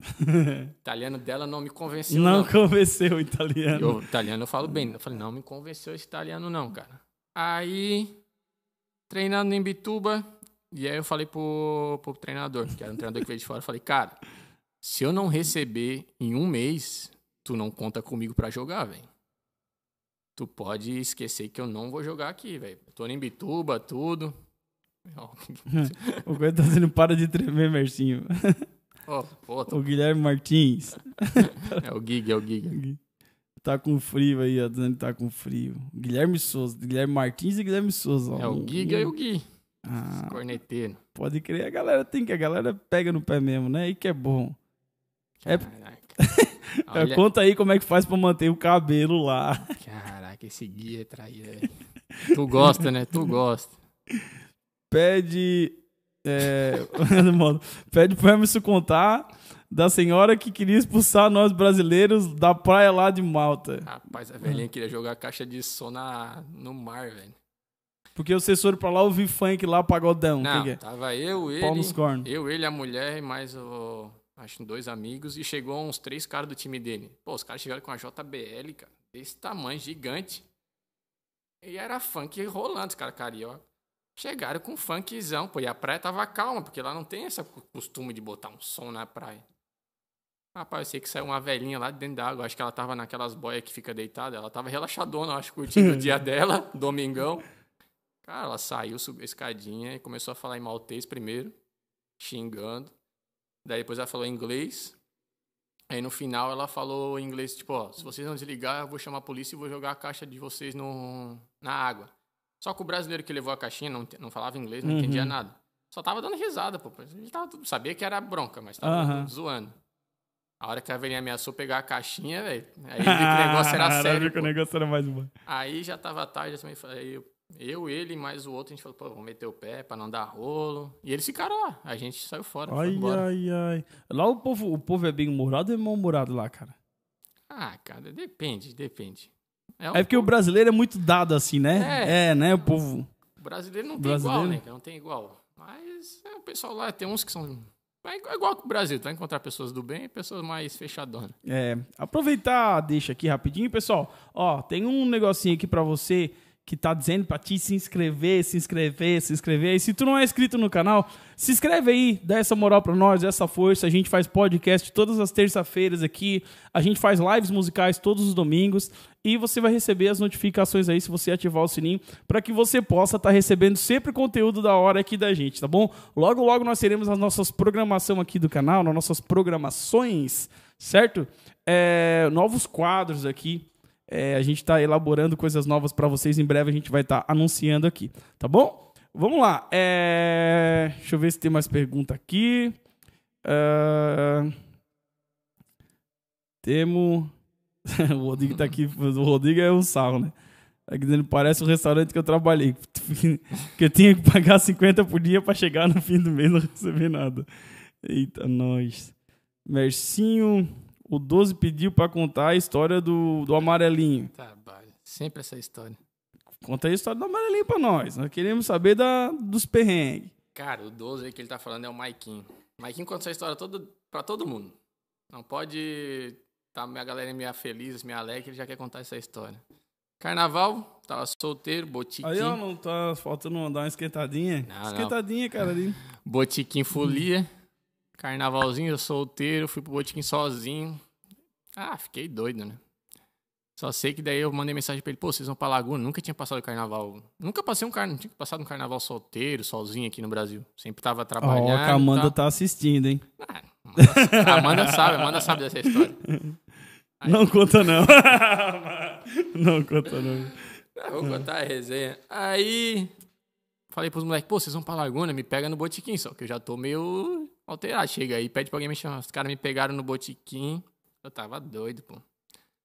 O italiano dela não me convenceu, Não não. convenceu o italiano. Eu, italiano eu falo bem. Eu falei, não me convenceu esse italiano não, cara. Aí, treinando em Bituba, e aí eu falei pro, pro treinador, que era um treinador que veio de fora, eu falei, cara, se eu não receber em um mês, tu não conta comigo pra jogar, velho. Tu pode esquecer que eu não vou jogar aqui, velho. Tô em Bituba, tudo. O coisa tá dizendo para de tremer, Mercinho. ó, pô, tô- O Guilherme Martins é o Gig, é o Gig. tá com frio aí, ó. Que tá com frio. Guilherme Souza. Guilherme Martins e Guilherme Souza. ó. É o Gig e o Gui. Ah, Corneteiro. pode crer. A galera tem que. A galera pega no pé mesmo, né? E que é bom. É- Caraca. É, Olha, Conta aí como é que faz pra manter o cabelo lá. Caraca, esse guia é traíra, velho. Tu gosta, né? Tu gosta. Pede. É, pede pro Emerson contar da senhora que queria expulsar nós brasileiros da praia lá de Malta. Rapaz, a velhinha queria jogar caixa de som na, no mar, velho. Porque vocês foram pra lá ouvir funk lá, pagodão. Não, que que é? tava eu, ele, eu, ele, a mulher e mais o, acho dois amigos e chegou uns três caras do time dele. Pô, os caras chegaram com a JBL, cara, desse tamanho, gigante. E era funk rolando, os caras carioca. Chegaram com funkzão, pô, e a praia tava calma, porque lá não tem esse costume de botar um som na praia. Rapaz, eu sei que saiu uma velhinha lá de dentro da água, acho que ela tava naquelas boias que fica deitada, ela tava relaxadona, acho, curtindo o dia dela, domingão. Cara, ela saiu, subiu a escadinha e começou a falar em maltês primeiro, xingando. Daí depois ela falou inglês. Aí no final ela falou em inglês, tipo, ó, se vocês não desligar, eu vou chamar a polícia e vou jogar a caixa de vocês no, na água. Só que o brasileiro que levou a caixinha não, não falava inglês, não Uhum. entendia nada. Só tava dando risada, pô. Ele tava, sabia que era bronca, mas tava Aham. zoando. A hora que a velhinha ameaçou pegar a caixinha, velho, aí o negócio era sério, que o negócio era mais bom. Aí já tava tarde, eu também falei, eu, eu, ele e mais o outro, a gente falou, pô, vamos meter o pé pra não dar rolo. E eles ficaram lá, a gente saiu fora, Ai, ai, ai. Lá o povo, o povo é bem humorado ou é mal-humorado lá, cara? Ah, cara, depende, depende. É, um É porque o brasileiro é muito dado assim, né? É. É, né? O povo. o brasileiro não tem brasileiro? igual, né? Não tem igual. Mas é, o pessoal lá tem uns que são... É igual- é com o Brasil, tu vai encontrar pessoas do bem e pessoas mais fechadonas. É, aproveitar, deixa aqui rapidinho, pessoal. Ó, tem um negocinho aqui pra você que tá dizendo pra ti se inscrever, se inscrever, se inscrever. E se tu não é inscrito no canal, se inscreve aí, dá essa moral pra nós, essa força. A gente faz podcast todas as terça-feiras aqui. A gente faz lives musicais todos os domingos. E você vai receber as notificações aí se você ativar o sininho, para que você possa estar tá recebendo sempre conteúdo da hora aqui da gente, tá bom? Logo, logo nós teremos as nossas programação aqui do canal, nas nossas programações, certo? É, novos quadros aqui é, a gente está elaborando coisas novas para vocês. Em breve a gente vai estar tá anunciando aqui, tá bom? Vamos lá. É... Deixa eu ver se tem mais pergunta aqui. Uh... O Rodrigo tá aqui. O Rodrigo é um sarro, né? Tá dizendo, parece o um restaurante que eu trabalhei. que eu tinha que pagar 50 por dia para chegar no fim do mês e não receber nada. Eita, nós. Mercinho. O 12 pediu para contar a história do, do amarelinho. Trabalho. Sempre essa história. Conta a história do amarelinho para nós. Nós queremos saber da, dos perrengues. Cara, o 12 aí que ele tá falando é o Maikinho. O Maikinho conta essa história toda, pra todo mundo. Não pode tá minha galera meio feliz, meio alegre, ele já quer contar essa história. Carnaval, tava solteiro, botiquim. Aí, ó, não tá faltando dar uma esquentadinha? Não, esquentadinha, não. cara, ali. Botiquim folia. Carnavalzinho, solteiro, fui pro Botiquim sozinho. Ah, fiquei doido, né? Só sei que daí eu mandei mensagem pra ele, pô, vocês vão pra Laguna? Nunca tinha passado carnaval. Nunca passei um carnaval, tinha passado um carnaval solteiro, sozinho aqui no Brasil. Sempre tava trabalhando. Ó, oh, a Amanda tá... tá assistindo, hein? Ah, a Amanda sabe, Amanda sabe dessa história. Aí... Não conta não. não conta não. Ah, vou contar a resenha. Aí falei pros moleques, pô, vocês vão pra Laguna, me pega no botiquim, só que eu já tô meio alterado. Chega aí, pede pra alguém me chamar. Os caras me pegaram no botiquim. Eu tava doido, pô.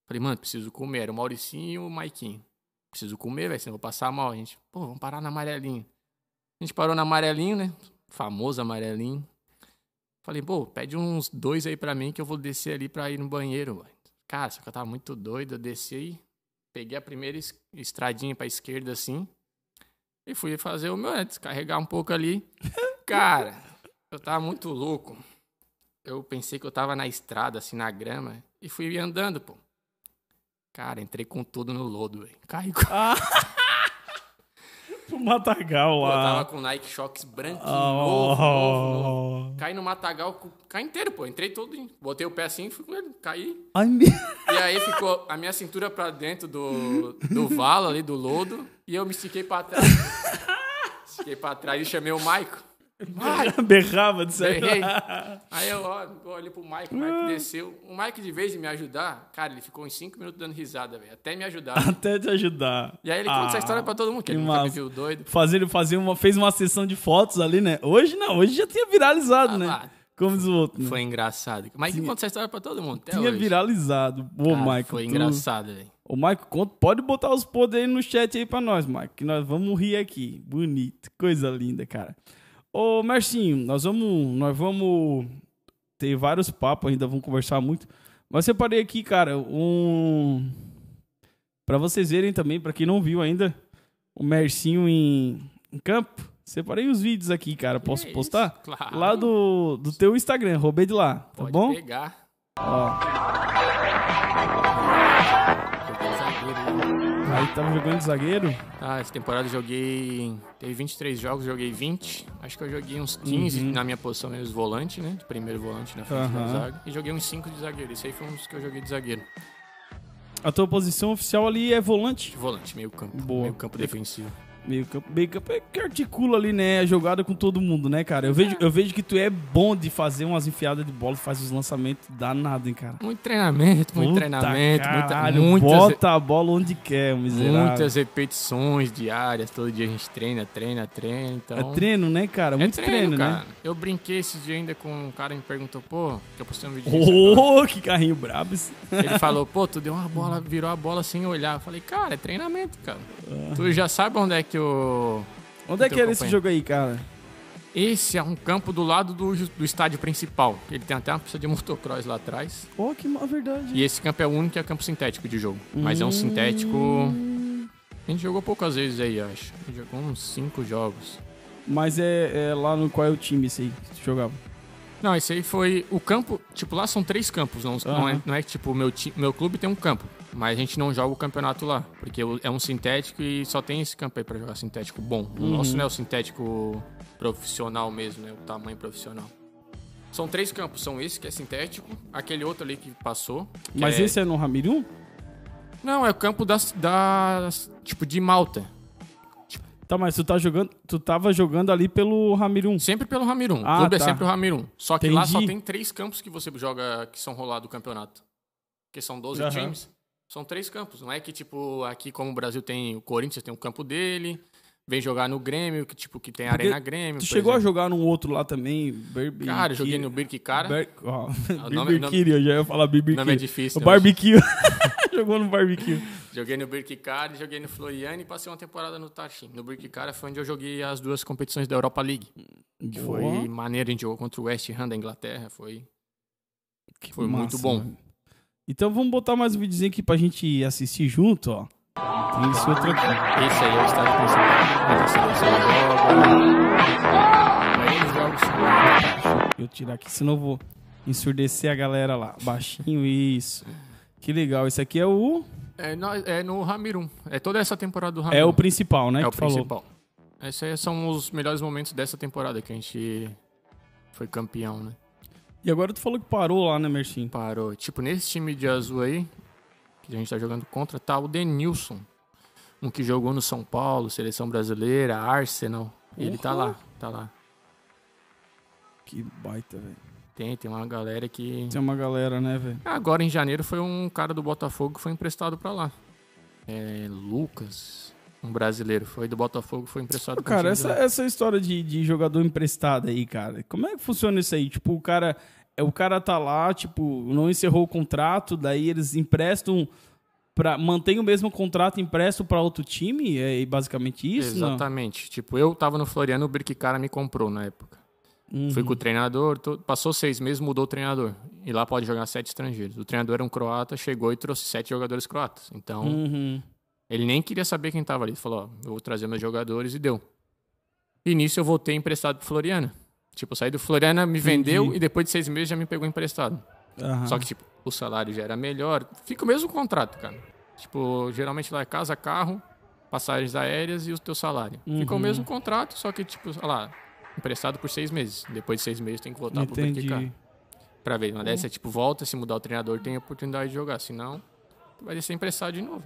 Falei, mano, preciso comer. Era o Mauricinho e o Maiquinho. Preciso comer, velho, senão eu vou passar mal. A gente, pô, vamos parar na amarelinho. A gente parou na amarelinho, né? Famoso amarelinho. Falei, pô, pede uns dois aí pra mim que eu vou descer ali pra ir no banheiro, velho. Cara, só que eu tava muito doido. Eu desci aí, peguei a primeira estradinha pra esquerda assim. E fui fazer o meu, né? Descarregar um pouco ali. Cara, eu tava muito louco. Eu pensei que eu tava na estrada, assim, na grama. E fui andando, pô. Cara, entrei com tudo no lodo, velho. Caí com... Ah. o matagal lá. Eu tava com Nike Shox branquinho, oh. novo, novo, novo. Caí no matagal, caí inteiro, pô. Entrei todo, botei o pé assim, fui com ele, caí. Ai, meu... E aí ficou a minha cintura pra dentro do, do valo ali, do lodo. E eu me estiquei pra trás. estiquei pra trás e chamei o Maico. Mike. Berrava de certo. Aí eu olho pro Mike, o Mike desceu. O Mike, de vez de me ajudar, cara, ele ficou uns 5 minutos dando risada, velho. Até me ajudar. Até te ajudar. E aí ele ah, conta essa história pra todo mundo, que ele nunca me viu doido. Fazer, fazer uma, fez uma sessão de fotos ali, né? Hoje não, hoje já tinha viralizado, ah, né? Lá. Como diz o outro. Né? Foi engraçado. O Mike conta essa história pra todo mundo. tinha hoje. viralizado. Ô, Mike. Foi tu... engraçado, velho. Ô, Mike, conta, pode botar os poderes no chat aí pra nós, Mike, que nós vamos rir aqui. Bonito. Coisa linda, cara. Ô, Marcinho, nós vamos, nós vamos ter vários papos ainda, vamos conversar muito. Mas separei aqui, cara, um para vocês verem também, para quem não viu ainda, o Mercinho em, em campo. Separei os vídeos aqui, cara. Posso é postar? Claro. Lá do, do teu Instagram, roubei de lá, tá Pode bom? pegar. Ó. Aí tava jogando de zagueiro? Ah, essa temporada eu joguei. Teve 23 jogos, joguei 20. Acho que eu joguei uns 15 uhum. na minha posição mesmo, volante, né? De primeiro volante na frente uhum. da zaga. E joguei uns 5 de zagueiro. Esse aí foi um dos que eu joguei de zagueiro. A tua posição oficial ali é volante? Volante, meio campo. Boa. Meio campo defensivo. Meio campo, meio campo é que articula ali, né? A jogada com todo mundo, né, cara? Eu vejo, eu vejo que tu é bom de fazer umas enfiadas de bola, faz os lançamentos danado, hein, cara? Muito treinamento, muito Puta treinamento. Caralho, muita, muitas, bota a bola onde quer, miserável. Muitas repetições diárias, todo dia a gente treina, treina, treina. Então... É treino, né, cara? Muito é treino, treino, né? cara. Eu brinquei esse dia ainda com um cara que me perguntou, pô, que eu postei um vídeo Ô, oh, que carrinho brabo. Ele falou, pô, tu deu uma bola, virou a bola sem olhar. Eu falei, cara, é treinamento, cara. Ah. Tu já sabe onde é que o Onde é que era esse jogo aí, cara? Esse é um campo do lado do, do estádio principal. Ele tem até uma pista de motocross lá atrás. Oh, que má verdade. E esse campo é o único que é campo sintético de jogo. Hum... Mas é um sintético. A gente jogou poucas vezes aí, acho. A gente jogou uns cinco jogos. Mas é, é lá no qual é o time esse aí que tu jogava? Não, esse aí foi. O campo. Tipo, lá são três campos. Não, uhum. não, é, não é tipo, meu, meu clube tem um campo. Mas a gente não joga o campeonato lá, porque é um sintético e só tem esse campo aí pra jogar sintético bom. O Uhum. nosso não é o sintético profissional mesmo, né? O tamanho profissional. São três campos, são esse que é sintético, aquele outro ali que passou. que Mas é- esse é no Ramirum? Não, é o campo das, das tipo de Malta. Tá, mas tu tá jogando. Tu tava jogando ali pelo Ramirum. Sempre pelo Ramirum. Ah, o clube tá. é sempre o Ramirum. Só que lá só Entendi. tem três campos que você joga que são rolados o campeonato. Que são 12 Aham. times. São três campos. Não é que, tipo, aqui como o Brasil tem o Corinthians, tem um campo dele. Vem jogar no Grêmio, que tipo, que tem Porque Arena Grêmio. Tu chegou a exemplo. jogar num outro lá também, Berbi. Cara, joguei no Birk Cara. Ber... Ó, o nome- Barbecue, eu já ia falar O barbecue. nome é difícil. O barbecue. Jogou no barbecue. Joguei no Birk Cara, joguei no Floriano e passei uma temporada no Tachim. No Birk Cara foi onde eu joguei as duas competições da Europa League. Que Boa. foi maneiro, a gente jogou contra o West Ham da Inglaterra. Foi Que Foi muito bom. mano. Então vamos botar mais um videozinho aqui pra gente assistir junto, ó. Tem esse outro aqui. Esse aí é o estádio principal. Eu tirar aqui, senão eu vou ensurdecer a galera lá. Baixinho, isso. Que legal. Esse aqui é o. É, no- é no Ramirum. É toda essa temporada do Ramirum. É o principal, né? É o tu falou. principal. Esses aí são os melhores momentos dessa temporada que a gente foi campeão, né? E agora tu falou que parou lá, né, Mercim? Parou. Tipo, nesse time de azul aí, que a gente tá jogando contra, tá o Denilson. Um que jogou no São Paulo, seleção brasileira, Arsenal. Ele tá lá, tá lá. Que baita, velho. Tem, tem uma galera que. Tem uma galera, né, velho? Agora em janeiro foi um cara do Botafogo que foi emprestado pra lá. É, Lucas, um brasileiro, foi do Botafogo, foi emprestado pro Cara, essa, essa história de, de jogador emprestado aí, cara, como é que funciona isso aí? Tipo, o cara, é, o cara tá lá, tipo, não encerrou o contrato, daí eles emprestam para mantém o mesmo contrato empresto pra outro time? É basicamente isso? não? Exatamente. Tipo, eu tava no Floriano, o Birkikara me comprou na época. Uhum. Fui com o treinador, to- passou seis meses, mudou o treinador. E lá pode jogar sete estrangeiros. O treinador era um croata, chegou e trouxe sete jogadores croatas. Então, Uhum. Ele nem queria saber quem tava ali. Ele falou, ó, eu vou trazer meus jogadores e deu. E nisso eu voltei emprestado pro Floriano. Tipo, eu saí do Floriano, me vendeu e depois de seis meses já me pegou emprestado. Aham. Só que, tipo, o salário já era melhor. Fica o mesmo contrato, cara. Tipo, geralmente lá é casa, carro, passagens aéreas e o teu salário. Fica o Uhum. mesmo contrato, só que, tipo, sei lá, emprestado por seis meses. Depois de seis meses tem que voltar pro Entendi. BQK. Pra ver. Uma dessa é, tipo, volta, se mudar o treinador, tem a oportunidade de jogar. Senão, vai ser emprestado de novo.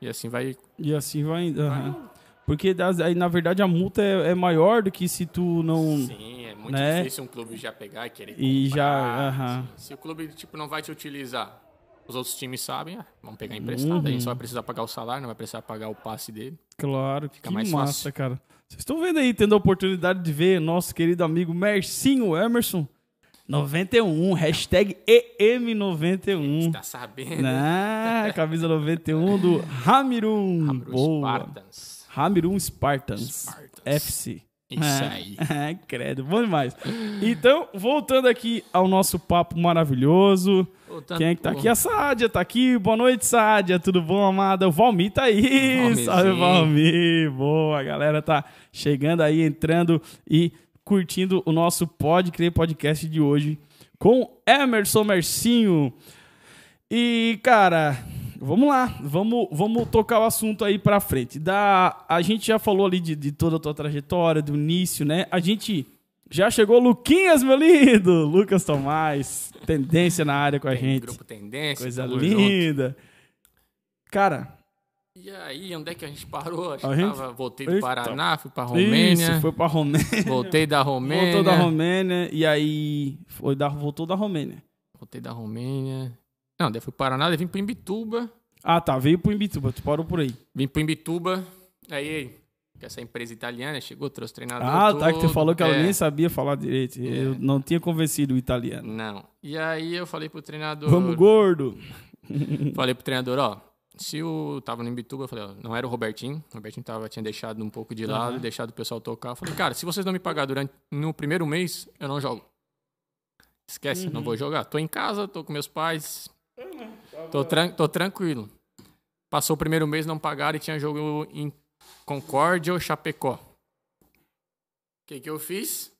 E assim vai. E assim vai indo. aham. Porque aí, na verdade, a multa é, é maior do que se tu não. Sim, é muito Né? difícil um clube já pegar e querer E comprar, já, aham. assim. Se o clube, tipo, não vai te utilizar, os outros times sabem, ah, vamos pegar emprestado. Uhum. A gente só vai precisar pagar o salário, não vai precisar pagar o passe dele. Claro, que mais massa, fácil. cara. Vocês estão vendo aí, tendo a oportunidade de ver nosso querido amigo Mercinho Emerson. 91, hashtag EM91. Tá sabendo? Na camisa 91 do Hamirum. Hamburgo Boa. Spartans. Hamirum Spartans. Spartans. FC. Isso É. aí. É, credo, bom demais. Então, voltando aqui ao nosso papo maravilhoso. Voltando Quem é que tá pro- aqui? A Sádia tá aqui. Boa noite, Sádia. Tudo bom, amada? O Valmir tá aí. Valmirzinho. Salve, Valmir. Boa, a galera tá chegando aí, entrando e curtindo o nosso Pode Crer Podcast de hoje com Emerson Mercinho. E, cara, vamos lá. Vamos, vamos tocar o assunto aí pra frente. Da, a gente já falou ali de, de toda a tua trajetória, do início, né? A gente já chegou, Luquinhas, meu lindo. Lucas Tomás, tendência na área com a Tem gente. Grupo Tendência. Coisa linda. Cara, junto. E aí, onde é que a gente parou? Acho A que gente- tava, voltei do Eita. Paraná, fui pra Romênia. isso, foi pra Romênia. Voltei da Romênia. Voltou da Romênia e aí foi da, voltou da Romênia. Voltei da Romênia. Não, daí fui pro Paraná, daí vim pro Imbituba. Ah, tá, veio pro Imbituba, tu parou por aí. Vim pro Imbituba. Aí, que essa empresa italiana chegou, trouxe treinador. Ah, tá, que tu falou que ela É. nem sabia falar direito. Eu não tinha convencido o italiano. Não. E aí eu falei pro treinador. Vamos, gordo. Falei pro treinador, ó. Se eu tava no Imbituba, eu falei, ó, não era o Robertinho. O Robertinho tava, tinha deixado um pouco de lado, Aham. deixado o pessoal tocar. Eu falei, cara, se vocês não me pagar durante no primeiro mês, eu não jogo. Esquece, Uhum. não vou jogar. Tô em casa, tô com meus pais. Tô, tran tô tranquilo. Passou o primeiro mês, não pagaram e tinha jogo em Concórdia ou Chapecó. O que que eu fiz?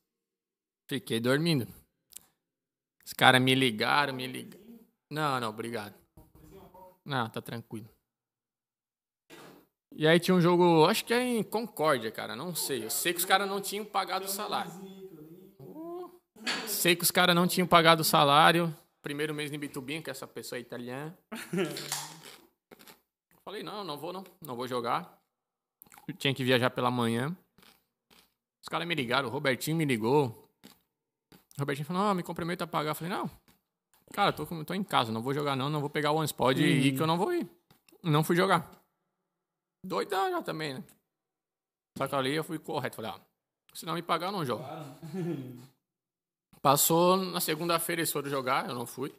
Fiquei dormindo. Os caras me ligaram, me ligaram. Não, não, obrigado. Não, tá tranquilo. E aí tinha um jogo, acho que é em Concórdia, cara, não sei. Eu sei que os caras não tinham pagado o salário. Sei que os caras não tinham pagado o salário. Primeiro mês em Bitubinho, que essa pessoa é italiana. Falei, não, não vou não, não vou jogar. Eu tinha que viajar pela manhã. Os caras me ligaram, o Robertinho me ligou. O Robertinho falou, não, me comprometa a pagar. Eu falei, não, cara, tô, tô em casa, não vou jogar não, não vou pegar o ônibus. Pode ir que eu não vou ir. Não fui jogar. Doidão já também, né? Só que ali eu fui correto. Falei, ah, se não me pagar, eu não jogo. Passou na segunda-feira eles foram jogar, eu não fui.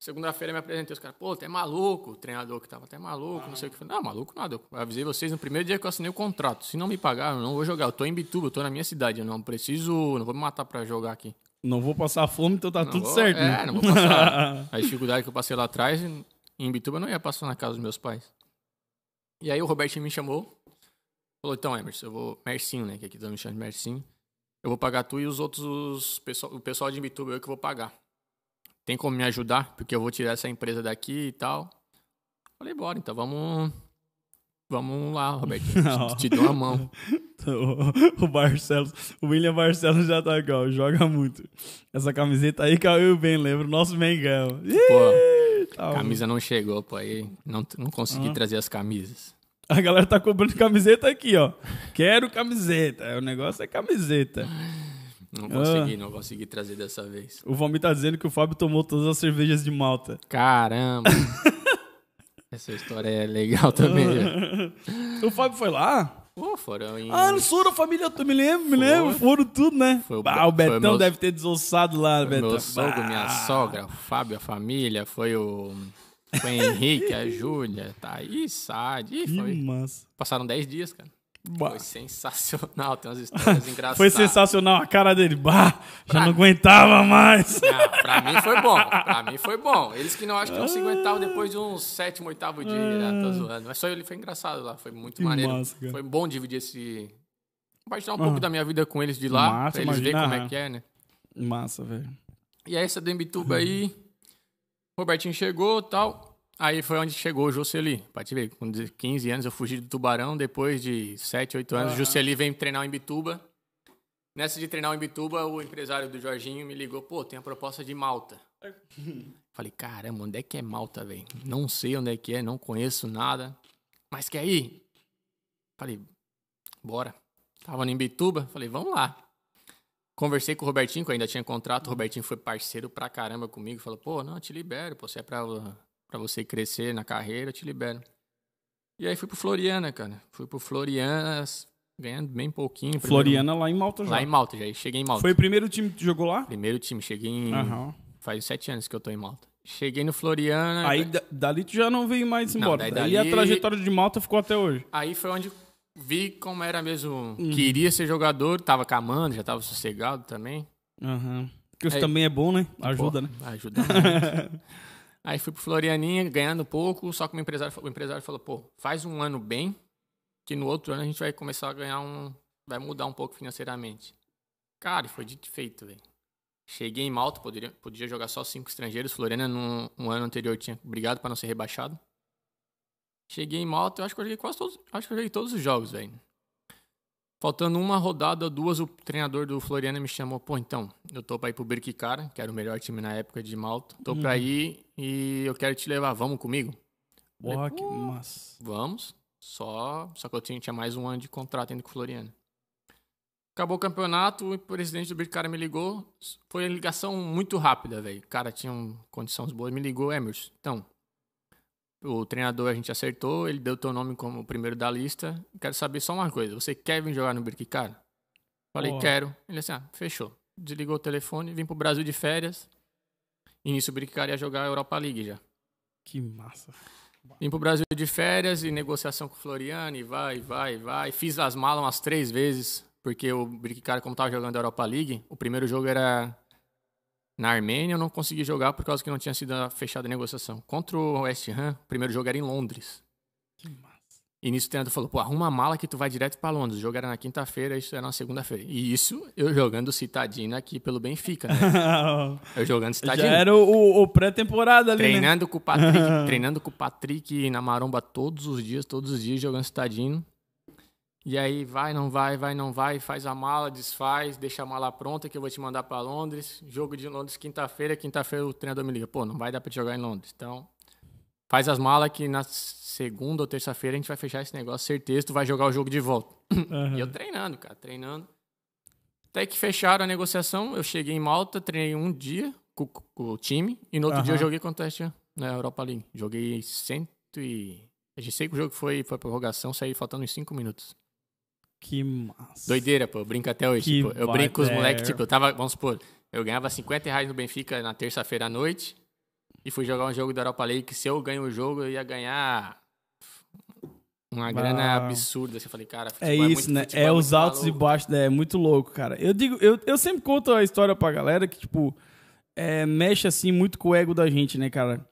Segunda-feira eu me apresentei, os caras, pô, tu é maluco, o treinador que tava até maluco, não sei o que. Falei, não, maluco nada, eu avisei vocês no primeiro dia que eu assinei o contrato. Se não me pagar, eu não vou jogar. Eu tô em Bituba, eu tô na minha cidade, eu não preciso, não vou me matar pra jogar aqui. Não vou passar fome, então tá Não tudo vou- certo, é, né? não vou passar. A dificuldade que eu passei lá atrás, em Bituba, eu não ia passar na casa dos meus pais. E aí o Robertinho me chamou, falou, então, Emerson, eu vou... Mercinho, né, que aqui todo me chama de Mercinho. Eu vou pagar tu e os outros, os pessoal, o pessoal de Bituba, eu que vou pagar. Tem como me ajudar? Porque eu vou tirar essa empresa daqui e tal. Falei, bora, então vamos... Vamos lá, Robertinho, te, te dou a mão. O, o Barcelos, o William Barcelos já tá aqui, ó. Joga muito. Essa camiseta aí caiu bem, lembra? O nosso Mengão. Ih, tá Camisa não chegou, pô, aí não, não consegui trazer as camisas. A galera tá comprando camiseta aqui, ó. Quero camiseta. O negócio é camiseta. Não consegui, não consegui trazer dessa vez. O Valmir tá dizendo que o Fábio tomou todas as cervejas de Malta. Caramba! Essa história é legal também. né? O Fábio foi lá? Pô, foram em. Ah, não sou da família, tu me lembro, me lembro. Foram tudo, né? Foi o Bah, o foi Betão meus- deve ter desossado lá, Betão. meu sogro, minha sogra, o Fábio, a família, foi o. Foi o Henrique, a Júlia, Thaís, Sade. Ih, Foi... massa. Passaram 10 dias, cara. Bah. Foi sensacional, tem umas histórias engraçadas. Foi sensacional a cara dele. Bah, já não aguentava mais. Não, pra mim foi bom. Pra mim foi bom. Eles que não acham que não se aguentavam depois de uns sétimo, oitavo dia. né? Tô zoando. Mas só ele foi engraçado lá. Foi muito Que maneiro. massa, foi bom dividir esse. Compartilhar um pouco da minha vida com eles de lá. Massa, pra eles verem como aham. é que é, né? Massa, velho. E aí, essa do aí. Robertinho chegou e tal. Aí foi onde chegou o Jocely. Pra te ver, com 15 anos eu fugi do Tubarão. Depois de 7, 8 anos, o Jocely veio treinar o Imbituba. Nessa de treinar o Imbituba, o empresário do Jorginho me ligou. Pô, tem a proposta de Malta. Falei, caramba, onde é que é Malta, velho? Não sei onde é que é, não conheço nada. Mas quer ir? Falei, bora. Tava no Imbituba, falei, vamos lá. Conversei com o Robertinho, que eu ainda tinha contrato. O Robertinho foi parceiro pra caramba comigo. Falou, pô, não, eu te libero. Pô, se é pra, pra você crescer na carreira, te libero. E aí fui pro Floriana, cara. Fui pro Floriana, ganhando bem pouquinho. Primeiro- Floriana lá em Malta já. Lá em Malta, já cheguei em Malta. Foi o primeiro time que jogou lá? Primeiro time, cheguei em... Aham. Faz sete anos que eu tô em Malta. Cheguei no Floriana. Aí da- dali tu já não veio mais Não, embora. daí a trajetória de Malta ficou até hoje. Aí foi onde vi como era mesmo. Uhum. Queria ser jogador, tava camando, já tava sossegado também. Aham. Porque isso Aí- também é bom, né? Ajuda, Pô, né? Ajuda. Aí fui pro Florianinha, ganhando pouco, só que o empresário, o empresário falou, pô, faz um ano bem, que no outro ano a gente vai começar a ganhar um... Vai mudar um pouco financeiramente. Cara, foi dito feito, velho. Cheguei em Malta, poderia, podia jogar só cinco estrangeiros. Floriana, no um ano anterior, tinha brigado pra não ser rebaixado. Cheguei em Malta, eu acho que eu joguei quase todos... Acho que eu joguei todos os jogos, velho. Faltando uma rodada, duas, o treinador do Floriana me chamou. Pô, então, eu tô pra ir pro Birkirkara, que era o melhor time na época de Malta. Tô pra ir e eu quero te levar. Vamos comigo? Porra, que massa. Vamos. Só, só que eu tinha, tinha mais um ano de contrato ainda com o Floriano. Acabou o campeonato, o presidente do Birkirkara me ligou. Foi uma ligação muito rápida, velho. O cara tinha um, condições boas, me ligou, Emerson. Então, o treinador a gente acertou, ele deu teu nome como o primeiro da lista. Quero saber só uma coisa, você quer vir jogar no Birkirkara? Falei, Porra. quero. Ele assim, ah, fechou. Desligou o telefone, vim pro Brasil de férias. Início o Birkirkara ia jogar a Europa League já. Que massa. Vim pro Brasil de férias e negociação com o Floriano, e vai, vai, vai. Fiz as malas umas três vezes, porque o Birkirkara, como tava jogando a Europa League, o primeiro jogo era na Armênia, eu não consegui jogar por causa que não tinha sido fechada a negociação. Contra o West Ham, o primeiro jogo era em Londres. Que massa. E nisso o treinador falou, pô, arruma a mala que tu vai direto pra Londres. O jogo era na quinta-feira, isso era na segunda-feira. E isso eu jogando citadina aqui pelo Benfica, né? eu jogando Já citadina. era o, o pré-temporada ali, né? Treinando com o Patrick, treinando com o Patrick na maromba todos os dias, todos os dias, jogando citadino. E aí, vai, não vai, vai, não vai, faz a mala, desfaz, deixa a mala pronta que eu vou te mandar pra Londres. Jogo de Londres quinta-feira, quinta-feira o treinador me liga, pô, não vai dar pra te jogar em Londres. Então, faz as malas que na segunda ou terça-feira a gente vai fechar esse negócio, certeza, tu vai jogar o jogo de volta. Aham. E eu treinando, cara, treinando. Até que fecharam a negociação, eu cheguei em Malta, treinei um dia com, com o time, e no outro dia eu joguei contra Ham na Europa League. Joguei cento e... Eu já sei que o jogo foi, foi prorrogação, saí faltando uns 5 minutos. Que massa. Doideira, pô, eu brinco até hoje. Tipo, eu brinco com os moleques, tipo, eu tava, vamos supor, eu ganhava 50 reais no Benfica na terça-feira à noite, e fui jogar um jogo da Europa League, que se eu ganho o jogo, eu ia ganhar uma grana Ah. absurda. Assim, eu falei, cara, É futebol isso, né? futebol É muito os altos e maluco. baixos, né? é muito louco, cara. Eu digo, eu, eu sempre conto a história pra galera que, tipo, é, mexe assim muito com o ego da gente, né, cara?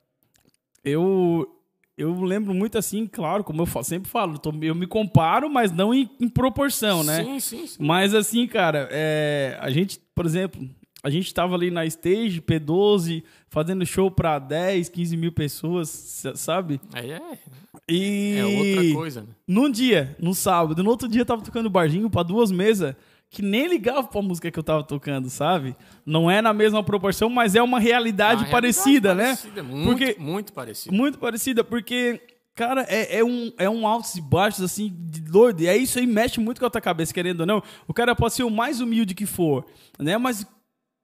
Eu eu lembro muito assim, claro, como eu sempre falo, tô- eu me comparo, mas não em, em proporção, né? Sim, sim, sim. Mas assim, cara, é, a gente, por exemplo, a gente tava ali na stage P12, fazendo show pra 10, 15 mil pessoas, sa- sabe? Aí é, E é outra coisa, né? num dia, no sábado, no outro dia eu tava tocando barzinho pra duas mesas que nem ligava pra música que eu tava tocando, sabe? Não é na mesma proporção, mas é uma realidade Uma parecida, realidade né? parecida, Muito, Porque- muito parecida. Muito parecida, porque, cara, é, é um, é um altos e baixos, assim, de doido. E é isso aí, mexe muito com a tua cabeça, querendo ou não. O cara pode ser o mais humilde que for, né? Mas,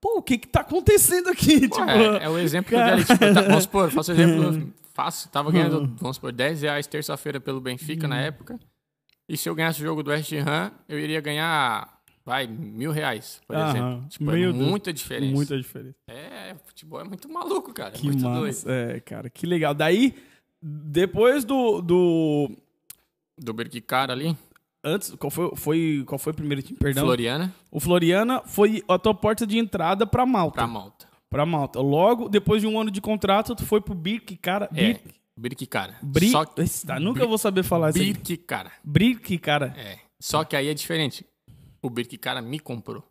pô, o que que tá acontecendo aqui? Pô, tipo, é, é o exemplo que eu dei ali. Tipo, tá, vamos supor, faço exemplo fácil. Tava ganhando, vamos supor, 10 reais terça-feira pelo Benfica na época. E se eu ganhasse o jogo do West Ham, eu iria ganhar, vai, mil reais, por Aham. exemplo. Tipo, Meu é Deus. muita diferença. muita diferença. É, futebol é muito maluco, cara. Que é muito massa. doido. É, cara, que legal. Daí, depois do. do Do Berquicara ali, antes, qual foi, foi, qual foi o primeiro time? Perdão. Floriana, O Floriana foi a tua porta de entrada pra Malta. pra Malta. Pra Malta. Logo, depois de um ano de contrato, tu foi pro Birk, cara. É, Birk. Berquicara. Bri... Só que tá, nunca vou saber falar isso aí. Berquicara. Birk, cara. É. Só que aí é diferente. O Berquicara me comprou.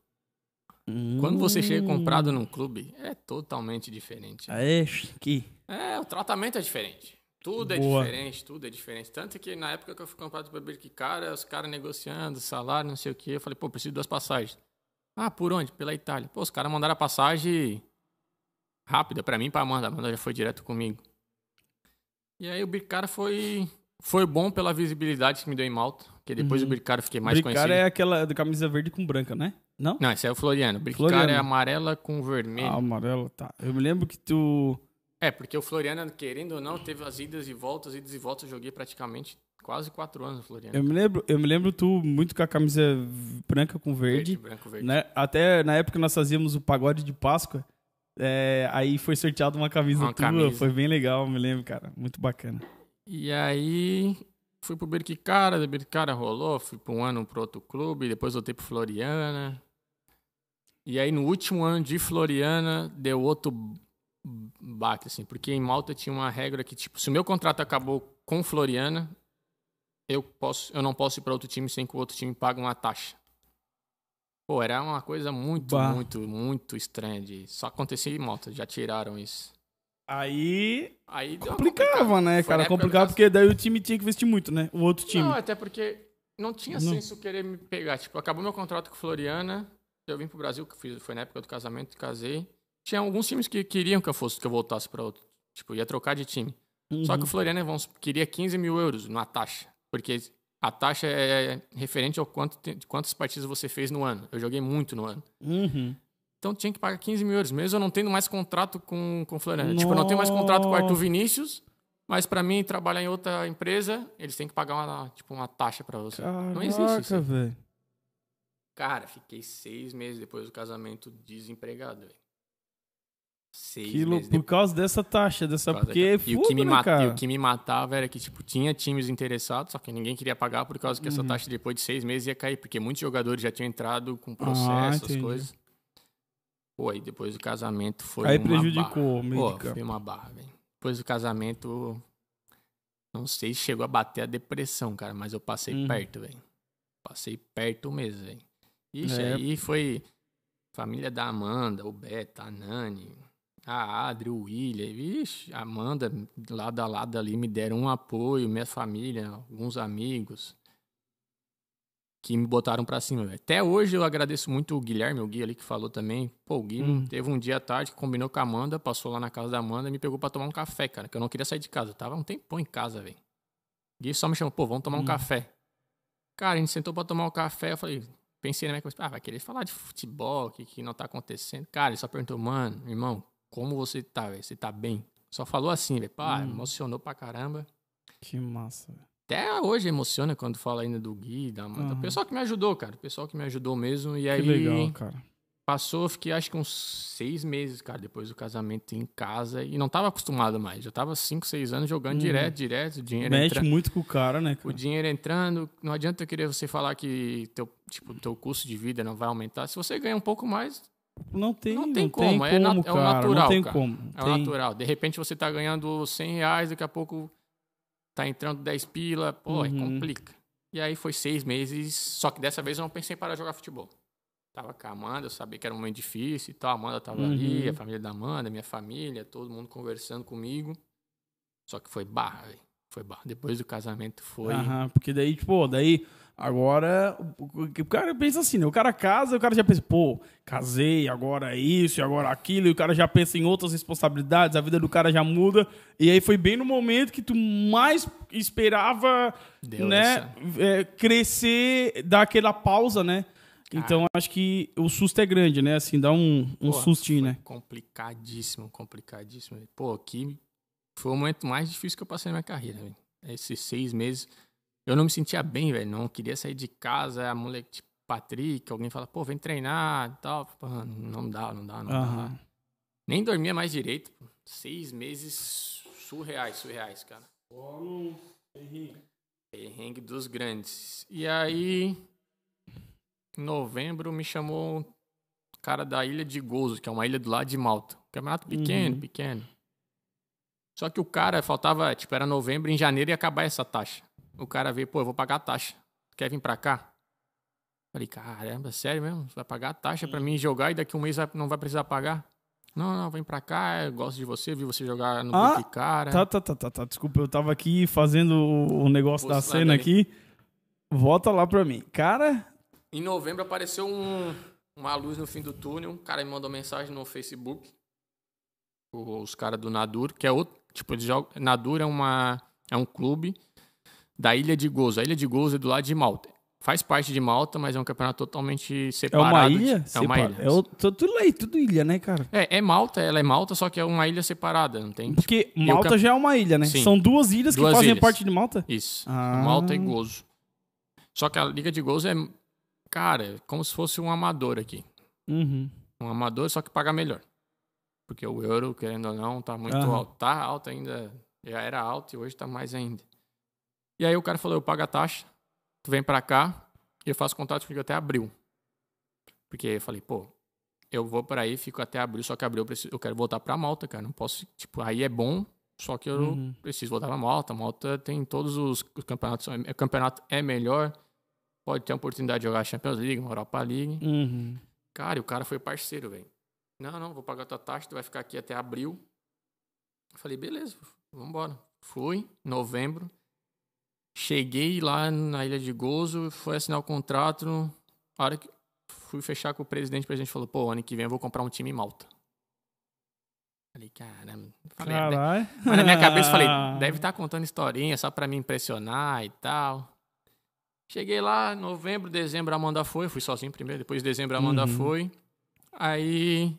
Quando você chega comprado num clube, é totalmente diferente. É, que. É, o tratamento é diferente. Tudo é Boa. diferente, tudo é diferente. Tanto que na época que eu fui comprado pelo Berquicara, os caras negociando salário, não sei o quê. Eu falei, pô, preciso de duas passagens. Ah, por onde? Pela Itália. Pô, os caras mandaram a passagem rápida pra mim, pra Amanda. A Amanda já foi direto comigo. E aí o Berquicara foi, foi bom pela visibilidade que me deu em Malta. Porque depois Uhum. o eu fiquei mais Bricara conhecido. é aquela de camisa verde com branca, né? Não? Não, esse é o Floriano. Floriano. é amarela com vermelho. Ah, amarelo, tá. Eu me lembro que tu. É, porque o Floriano, querendo ou não, teve as idas e voltas, idas e voltas. Eu joguei praticamente quase quatro anos no Floriano. Eu me lembro, eu me lembro tu muito com a camisa branca com verde. branco, verde. né? Até na época nós fazíamos o pagode de Páscoa. é, aí foi sorteado uma camisa Uma tua, camisa. foi bem legal, me lembro, cara. Muito bacana. E aí, fui pro Berquicara, do Berquicara rolou, fui por um ano pro outro clube, depois voltei pro Floriana. E aí, no último ano de Floriana, deu outro baque, assim, porque em Malta tinha uma regra que, tipo, se o meu contrato acabou com Floriana, eu, posso, eu não posso ir para outro time sem que o outro time pague uma taxa. Pô, era uma coisa muito, Bah. muito, muito estranha de... Só acontecia em Malta, já tiraram isso. Aí Aí complicava, né, cara? Complicava porque daí o time tinha que investir muito, né? O outro time. Não, até porque não tinha Não. senso querer me pegar. Tipo, acabou meu contrato com Floriana, eu vim pro Brasil, que foi na época do casamento, casei. Tinha alguns times que queriam que eu fosse, que eu voltasse pra outro. Tipo, ia trocar de time. Só Uhum. que o Floriana vamos, queria 15 mil euros na taxa. Porque a taxa é referente ao quanto quantas partidas você fez no ano. Eu joguei muito no ano. Uhum. Então tinha que pagar 15 mil euros, mesmo eu não tendo mais contrato com, com o Floriana. Tipo, eu não tenho mais contrato com o Arthur Nossa. Vinícius, mas pra mim trabalhar em outra empresa, eles têm que pagar uma, tipo, uma taxa pra você. não existe isso. Caraca. Cara, fiquei seis meses depois do casamento desempregado, velho. Seis meses Por depois. causa dessa taxa, dessa. por Porque é daquela- e, o que me né, mata- e o que me matava era que, tipo, tinha times interessados, só que ninguém queria pagar por causa que essa Uhum. taxa depois de seis meses ia cair, porque muitos jogadores já tinham entrado com processo, Ah, essas entendi. coisas. Pô, aí depois do casamento foi Aí uma prejudicou barra. Pô, foi uma barra, velho. Depois do casamento, Não sei se chegou a bater a depressão, cara, mas eu passei Uhum. perto, velho. Passei perto mesmo, velho. Ixi, É. aí foi família da Amanda, o Beto, a Nani, a Adri, o William. Vixe, a Amanda, lado a lado ali, me deram um apoio, minha família, alguns amigos que me botaram pra cima, velho. Até hoje eu agradeço muito o Guilherme, o Gui ali que falou também. Pô, o Gui Hum. teve um dia à tarde que combinou com a Amanda, passou lá na casa da Amanda e me pegou pra tomar um café, cara, que eu não queria sair de casa. Eu tava um tempão em casa, velho. O Gui só me chamou, pô, vamos tomar um Hum. café. Cara, a gente sentou pra tomar um café, eu falei, pensei na minha cabeça, ah, vai querer falar de futebol, o que, que não tá acontecendo. Cara, ele só perguntou, mano, irmão, como você tá, velho? Você tá bem? Só falou assim, velho. Pá, Hum. emocionou pra caramba. Que massa. velho. Até hoje emociona quando fala ainda do Gui, da Amanda. O pessoal que me ajudou, cara. O pessoal que me ajudou mesmo. E Que aí legal, cara. passou, fiquei acho que uns seis meses, cara, depois do casamento em casa. E não tava acostumado mais. Já tava cinco, seis anos jogando Uhum. direto, direto, o dinheiro Mexe entrando. muito com o cara, né, O cara? dinheiro entrando, não adianta eu querer você falar que teu, tipo, teu custo de vida não vai aumentar. Se você ganha um pouco mais, Não tem, Não não tem tem como, como, é nat- é o cara. natural, não tem cara. como. é o Tem- natural. De repente você tá ganhando 100 reais, daqui a pouco tá entrando 10 pila, pô, aí Uhum. complica. E aí foi seis meses, só que dessa vez eu não pensei em parar de jogar futebol. Tava com a Amanda, eu sabia que era um momento difícil e tal. A Amanda tava ali, Uhum. a família da Amanda, minha família, todo mundo conversando comigo. Só que foi barra, velho. Foi barra. Depois do casamento foi. Aham, porque daí, tipo, daí agora o, cara pensa assim, né? O cara casa, o cara já pensa, pô, casei, agora é isso, agora aquilo, e o cara já pensa em outras responsabilidades, a vida do cara já muda. E aí foi bem no momento que tu mais esperava, Deu né, é, crescer, dar aquela pausa, né? Então acho que o susto é grande, né? Assim, dá um, um Pô, sustinho, né? Complicadíssimo, complicadíssimo. Pô, aqui foi o momento mais difícil que eu passei na minha carreira, velho. Esses seis meses, eu não me sentia bem, velho. Não queria sair de casa. A moleque, tipo, Patrick, alguém fala, pô, vem treinar e tal. Pô, não dá, não dá, não dá. Aham. Nem dormia mais direito. pô. Seis meses surreais, surreais, cara. Perrengue dos grandes. E aí, em novembro, me chamou um cara da Ilha de Gozo, que é uma ilha do lado de Malta. Campeonato pequeno, Uhum. pequeno. Só que o cara faltava, tipo, era novembro, em janeiro ia acabar essa taxa. O cara veio, pô, eu vou pagar a taxa. Quer vir pra cá? Falei, caramba, sério mesmo? Você vai pagar a taxa pra mim jogar e daqui um mês não vai precisar pagar? Não, não, vem pra cá, eu gosto de você, vi você jogar no Ah, Cara. Tá, tá, tá, tá, tá. Desculpa, eu tava aqui fazendo o, o negócio da cena aqui. Volta lá pra mim. Cara, Em novembro apareceu um- uma luz no fim do túnel. Um cara me mandou mensagem no Facebook. Os caras do Nadur, que é outro. Tipo, eles jogam. Nadur é, uma, é um clube da Ilha de Gozo. A Ilha de Gozo é do lado de Malta. Faz parte de Malta, mas é um campeonato totalmente é separado. uma de- ilha? É uma Separa- ilha. É o- tu- tudo aí, tudo ilha, né, cara? É, é Malta, ela é Malta, só que é uma ilha separada, não tem? Porque e o Malta já é uma ilha, né? Sim. São duas ilhas Duas que fazem ilhas. parte de Malta? Isso. Ah. Malta e Gozo. Só que a Liga de Gozo é, cara, é como se fosse um amador aqui. Uhum. um amador, só que paga melhor. Porque o euro, querendo ou não, tá muito Aham. alto. Tá alto ainda. Já era alto e hoje tá mais ainda. E aí o cara falou, eu pago a taxa, tu vem pra cá e eu faço contato fico até abril. Porque eu falei, pô, eu vou por aí, fico até abril, só que abril eu, preciso, eu quero voltar pra Malta, cara. Não posso, tipo, aí é bom, só que eu Uhum. preciso voltar pra Malta. Malta tem todos os, os campeonatos, o campeonato é melhor, pode ter a oportunidade de jogar a Champions League, uma Europa League. Uhum. Cara, e o cara foi parceiro, velho. Não, não, vou pagar tua taxa, tu vai ficar aqui até abril. Eu falei, beleza, vambora. Fui, novembro. Cheguei lá na Ilha de Gozo, fui assinar o contrato. A hora que fui fechar com o presidente, o presidente falou, pô, ano que vem eu vou comprar um time em Malta. Falei, caramba. Falei, "Ah, Caralho. mas na minha cabeça falei, deve estar contando historinha só pra me impressionar e tal. Cheguei lá, novembro, dezembro a Amanda foi, fui sozinho primeiro, depois de dezembro a Amanda Uhum. foi. Aí,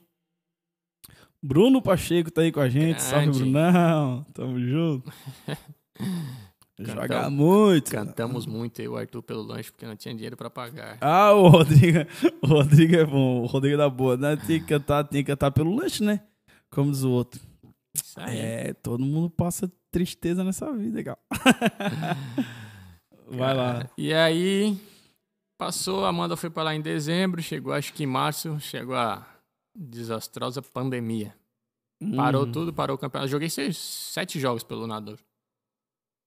Bruno Pacheco tá aí com a gente. Salve, Grande. Brunão. Tamo junto. Joga Cantamos- muito. cantamos muito eu e o Arthur pelo lanche, porque não tinha dinheiro pra pagar. Ah, o Rodrigo, o Rodrigo é bom. O Rodrigo é da boa, né? Tem que cantar, tem que cantar pelo lanche, né? Como diz o outro. Isso aí. É, todo mundo passa tristeza nessa vida, legal. Vai lá. E aí, passou, a Amanda foi pra lá em dezembro, chegou acho que em março, chegou a desastrosa pandemia. Parou Hum. tudo, parou o campeonato. Joguei seis, sete jogos pelo Nador.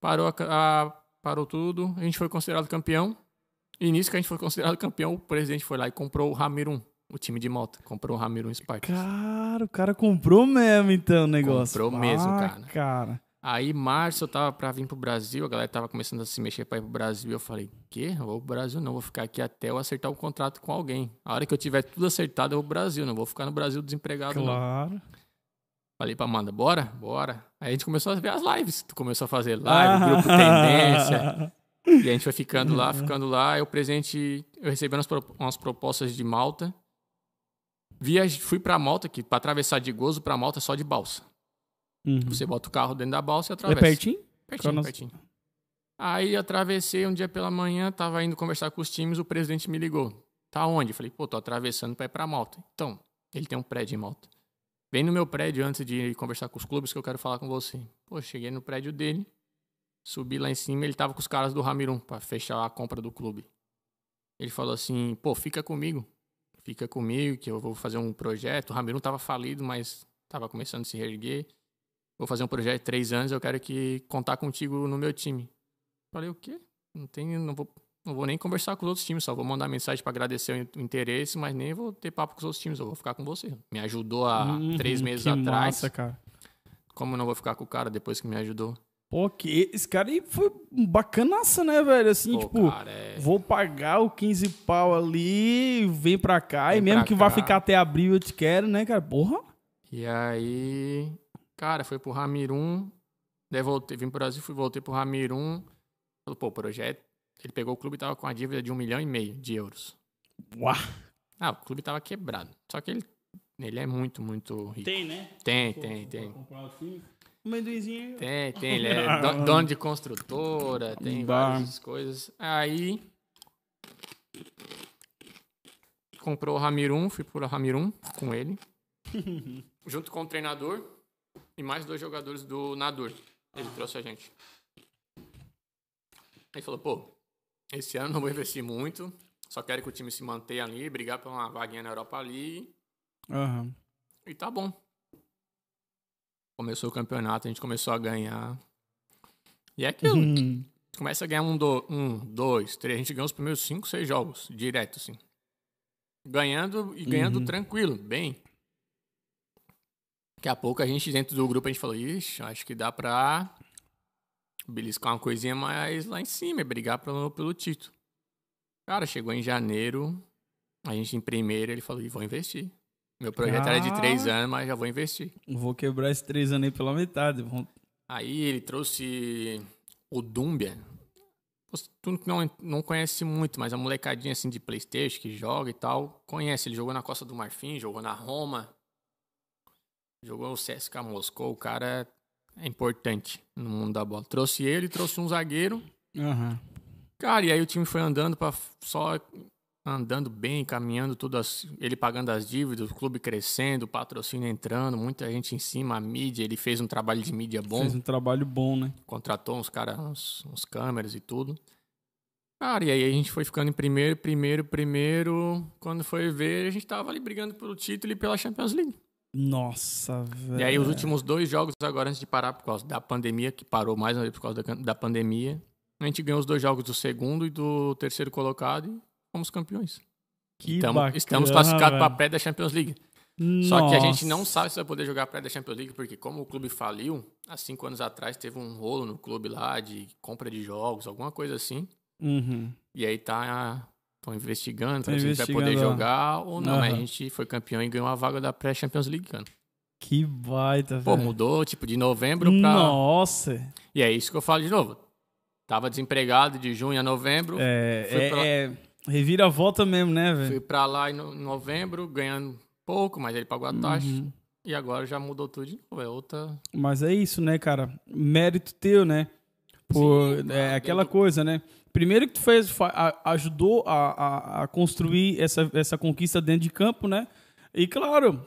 Parou, a, a, parou tudo, a gente foi considerado campeão. E nisso que a gente foi considerado campeão, o presidente foi lá e comprou o Ramirun, o time de Malta. Comprou o Ramirun Spartans. Cara, o cara comprou mesmo então o negócio. Comprou mesmo, Ah, cara. cara. Aí, março, eu tava pra vir pro Brasil, a galera tava começando a se mexer pra ir pro Brasil. Eu falei, quê? Eu vou pro Brasil não, vou ficar aqui até eu acertar um contrato com alguém. A hora que eu tiver tudo acertado, eu vou pro Brasil, não vou ficar no Brasil desempregado, não. Claro. Falei pra Amanda, bora? Bora. Aí a gente começou a ver as lives. Tu começou a fazer live, grupo Tendência. E a gente foi ficando lá, ficando lá. Aí o presidente, eu recebi umas, pro- umas propostas de Malta. Viaj... Fui pra Malta, que pra atravessar de Gozo pra Malta é só de balsa. Uhum. Você bota o carro dentro da balsa e É atravessa. pertinho? Pertinho, Cronos- pertinho. Aí atravessei um dia pela manhã, tava indo conversar com os times, o presidente me ligou. Tá onde? Eu falei, pô, tô atravessando pra ir pra Malta. Então, ele tem um prédio em Malta. Vem no meu prédio antes de conversar com os clubes que eu quero falar com você. Pô, cheguei no prédio dele, subi lá em cima, ele tava com os caras do Ramirum pra fechar a compra do clube. Ele falou assim, pô, fica comigo. Fica comigo que eu vou fazer um projeto. O Ramirum tava falido, mas tava começando a se reerguer. Vou fazer um projeto de três anos, eu quero que contar contigo no meu time. Falei, o quê? Não tenho, não vou, não vou nem conversar com os outros times, só vou mandar mensagem pra agradecer o in- o interesse, mas nem vou ter papo com os outros times, eu vou ficar com você. Me ajudou há Uhum, três meses que atrás. Massa, cara. Como eu não vou ficar com o cara depois que me ajudou? Pô, que esse cara aí foi bacanaça, né, velho? Assim, Pô, tipo, cara, é- vou pagar o 15 pau ali, vem pra cá, Vem e mesmo que vá cá. ficar até abril, eu te quero, né, cara? Porra. E aí, cara, foi pro Ramirum. Daí voltei, vim pro Brasil, fui, voltei pro Ramirum. Falou, pô, projeto. Ele pegou o clube e tava com a dívida de um milhão e meio de euros. Uau. Ah, o clube tava quebrado. Só que ele, ele é muito, muito rico. Tem, né? Tem, tem, tem. Comprar o time. Um amendoinzinho. Tem, tem. Ele é do- dono de construtora, tem Bah. várias coisas. Aí. Comprou o Ramirum, fui pro Ramirum com ele. junto com o treinador e mais dois jogadores do Nador. Ele trouxe a gente. Ele falou, pô, esse ano não vou investir muito. Só quero que o time se mantenha ali, brigar por uma vaguinha na Europa League. Aham. E tá bom. Começou o campeonato, a gente começou a ganhar. E é aquilo. Hum. Começa a ganhar um, do, um, dois, três. A gente ganhou os primeiros cinco, seis jogos, direto, assim. Ganhando e ganhando Uhum. tranquilo, bem. Daqui a pouco a gente, dentro do grupo, a gente falou, ixi, acho que dá pra beliscar uma coisinha mais lá em cima, e brigar pelo, pelo título. Cara, chegou em janeiro, a gente em primeiro, ele falou, e vou investir. Meu projeto era de três Cara. anos, mas já vou investir. Vou quebrar esses três anos aí pela metade. Vão- Aí ele trouxe o Dumbia. Tu não, não conhece muito, mas a molecadinha assim de Playstation que joga e tal, conhece. Ele jogou na Costa do Marfim, jogou na Roma, jogou o CSK Moscou. O cara é importante no mundo da bola. Trouxe ele, trouxe um zagueiro. Aham. Cara, e aí o time foi andando para só andando bem, caminhando tudo, as- ele pagando as dívidas, o clube crescendo, o patrocínio entrando, muita gente em cima, a mídia, ele fez um trabalho de mídia bom Fez um trabalho bom, né? contratou uns caras, uns, uns câmeras e tudo. Cara, e aí a gente foi ficando em primeiro, primeiro, primeiro. Quando foi ver, a gente tava ali brigando pelo título e pela Champions League. Nossa, velho. E aí os últimos dois jogos agora, antes de parar por causa da pandemia, que parou mais uma vez por causa da, da pandemia, a gente ganhou os dois jogos do segundo e do terceiro colocado e fomos campeões. Que Tamo- bacana, estamos classificados para velho. pré da Champions League. Só que a gente não Nossa. sabe se vai poder jogar pré da Champions League, porque como o clube faliu, há cinco anos atrás teve um rolo no clube lá de compra de jogos, alguma coisa assim. Uhum. E aí tá. Estão investigando Tá se a gente vai poder jogar ou não. Mas a gente foi campeão e ganhou a vaga da pré-Champions League, cara. Que baita, Pô, velho. mudou, tipo, de novembro pra. Nossa. E é isso que eu falo de novo. Tava desempregado de junho a novembro. É, Fui é, pra- é reviravolta mesmo, né, Fui velho? pra lá em no- novembro, ganhando pouco, mas ele pagou a taxa. Uhum. E agora já mudou tudo de novo. É outra. Mas é isso, né, cara? Mérito teu, né? Por, Sim, é aquela coisa, né? Primeiro que tu fez, ajudou a, a, a construir essa, essa conquista dentro de campo, né? E claro,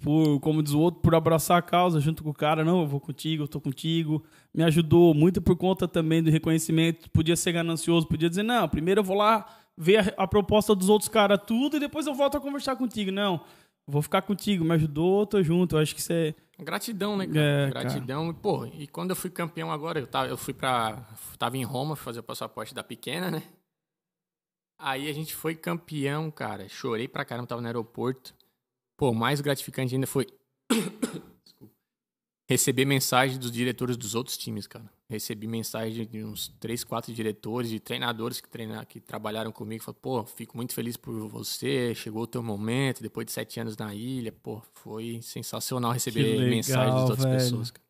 por, como diz o outro, por abraçar a causa junto com o cara, não, eu vou contigo, eu tô contigo. Me ajudou muito por conta também do reconhecimento. Podia ser ganancioso, podia dizer, não, primeiro eu vou lá ver a, a proposta dos outros caras tudo e depois eu volto a conversar contigo. Não, vou ficar contigo, me ajudou, tô junto. Eu acho que você. Gratidão, né, cara? É, cara. Gratidão. Pô, e quando eu fui campeão agora, eu tava, eu fui pra. Tava em Roma, fazer o passaporte da pequena, né? Aí a gente foi campeão, cara. Chorei pra caramba, tava no aeroporto. Pô, mais gratificante ainda foi. Desculpa. Receber mensagem dos diretores dos outros times, cara. Recebi mensagem de uns três, quatro diretores, de treinadores que, treina, que trabalharam comigo. Falaram, pô, fico muito feliz por você, chegou o teu momento, depois de sete anos na ilha. Pô, foi sensacional receber legal, mensagem das outras velho. pessoas. Cara.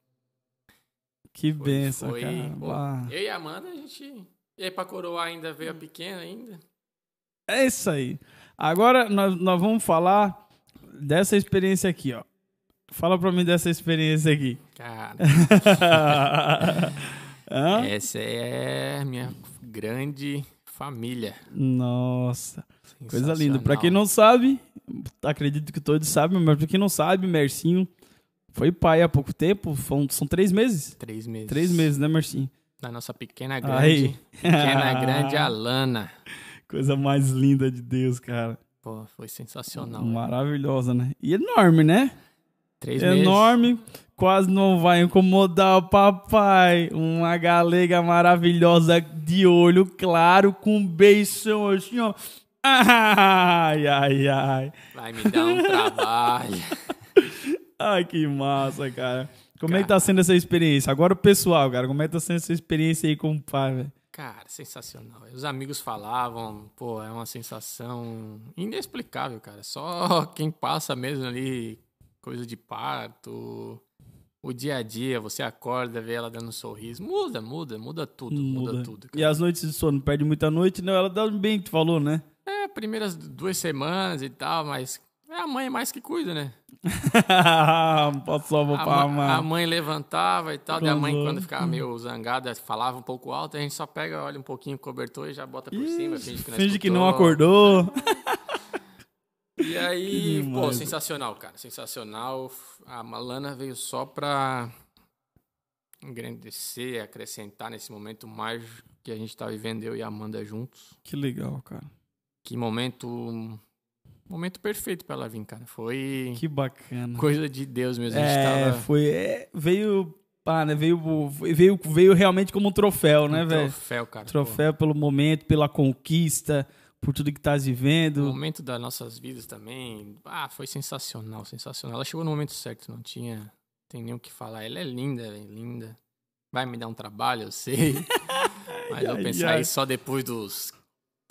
Que Foi- benção, foi- cara. pô, eu e a Amanda, a gente... E aí pra coroar ainda veio a pequena ainda. É isso aí. Agora nós, nós vamos falar dessa experiência aqui, ó. Fala pra mim dessa experiência aqui. Cara, essa é minha grande família. Nossa, coisa linda. Pra quem não sabe, acredito que todos sabem, mas pra quem não sabe, Mercinho foi pai há pouco tempo. São, são três meses? Três meses. Três meses, né, Mercinho? Da nossa pequena Aí. grande. Pequena grande Alana. Coisa mais linda de Deus, cara. Pô, foi sensacional. Maravilhosa, né? E enorme, né? Três meses. enorme, quase não vai incomodar o papai. Uma galega maravilhosa de olho claro, com um beijão assim, ó. Ai, ai, ai. Vai me dar um trabalho. Ai, que massa, cara. Como é que tá sendo essa experiência? Agora o pessoal, cara, como é que tá sendo essa experiência aí com o pai, velho? Cara, sensacional. Os amigos falavam, pô, é uma sensação inexplicável, cara. Só quem passa mesmo ali, coisa de parto, o dia a dia, você acorda, vê ela dando um sorriso. Muda, muda, muda tudo, muda, tudo. E Cara. as noites de sono, perde muita noite, não? Ela dá bem que tu falou, né? É, primeiras duas semanas e tal, mas é a mãe mais que cuida, né? Passou A, pra ma- a mãe levantava e tal, daí a mãe, quando ficava meio zangada, falava um pouco alto, a gente só pega, olha um pouquinho o cobertor e já bota por cima, finge que não Finge que escutou. não acordou. E aí, pô, sensacional, cara, sensacional. A Malana veio só pra engrandecer, acrescentar nesse momento mágico que a gente tá vivendo, eu e a Amanda juntos. Que legal, cara. Que momento, momento perfeito pra ela vir, cara. Foi Que bacana. coisa de Deus mesmo. É, tava foi. é, veio. Pá, né? Veio, veio, veio realmente como um troféu, né, um velho? troféu, cara. pô. Troféu pelo momento, pela conquista, por tudo que tá O vivendo. momento das nossas vidas também. Ah, foi sensacional, sensacional. Ela chegou no momento certo, não tinha. Tem nem o que falar. Ela é linda, velho, linda. Vai me dar um trabalho, eu sei. Mas eu pensar isso só depois dos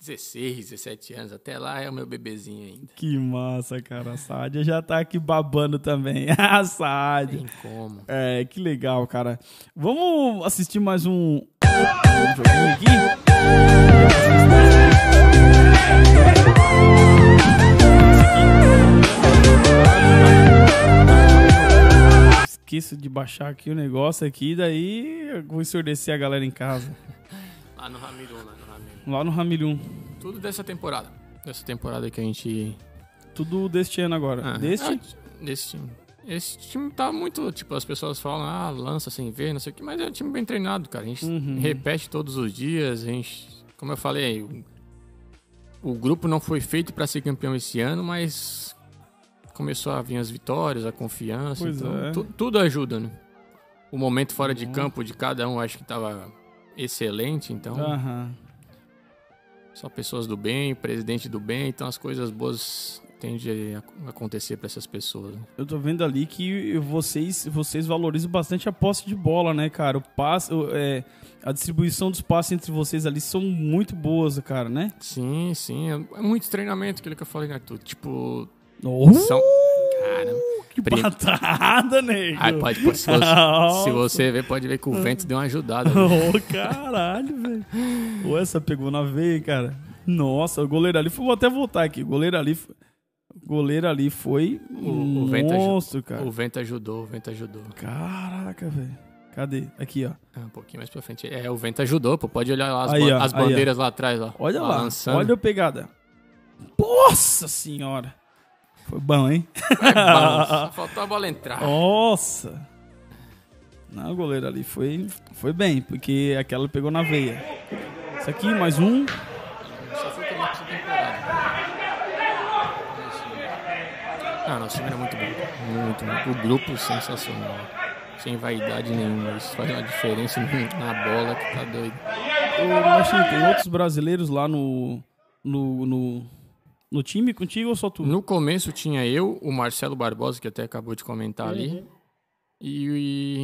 16, 17 anos. Até lá é o meu bebezinho ainda. Que massa, cara. A Sádia já tá aqui babando também. A Sádia. Tem como. É, que legal, cara. Vamos assistir mais um, um aqui? Esqueço de baixar aqui o negócio aqui, daí eu vou ensurdecer a galera em casa. Lá no Ramirum, lá no Ramirum. Lá no Ramilhum. Tudo dessa temporada. Dessa temporada que a gente. Tudo deste ano agora. Ah, deste? ah, desse time. Esse time tá muito. Tipo, as pessoas falam, ah, lança sem ver, não sei o que, mas é um time bem treinado, cara. A gente Uhum. repete todos os dias. A gente, como eu falei, o, grupo não foi feito pra ser campeão esse ano, mas começou a vir as vitórias, a confiança. Pois então, é. tu- tudo ajuda, né? O momento fora de Uhum. campo de cada um acho que tava excelente, então. Aham. Só pessoas do bem, presidente do bem, então as coisas boas tendem a acontecer pra essas pessoas. né? Eu tô vendo ali que vocês, vocês valorizam bastante a posse de bola, né, cara? O passe, é, a distribuição dos passes entre vocês ali são muito boas, cara, né? Sim, sim. É é muito treinamento, aquilo que eu falei, né? Tipo, Oh, são. Cara. que prim- patada, nego! Ai, pode, pode- se, você, se você ver, pode ver que o vento deu uma ajudada. né? Ô, caralho, velho. Ô, essa pegou na veia, cara. Nossa, o goleiro ali foi. Vou até voltar aqui. O goleiro ali. Foi- O goleiro ali foi O- um o vento monstro, cara. O vento ajudou, o vento ajudou. Caraca, velho. Cadê? Aqui, ó. Ah, um pouquinho mais pra frente. É, o vento ajudou, pô. Pode olhar lá as, Aí, ban- ó, as aí, ó. bandeiras lá atrás, ó. Olha lá. Olha a pegada. Nossa senhora. Foi bom, hein? Vai, balança. Só faltou a bola entrar. Nossa. Não, o goleiro ali foi, foi bem, porque aquela pegou na veia. Isso aqui, mais um. Só foi começo da temporada. Ah, nosso time era muito bom. Muito, muito. O grupo sensacional. Sem vaidade nenhuma. Isso faz uma diferença na bola que tá doido. Ô, Marcinho, tem outros brasileiros lá no, no, no, no time contigo ou só tu? No começo tinha eu, o Marcelo Barbosa, que até acabou de comentar ali, e,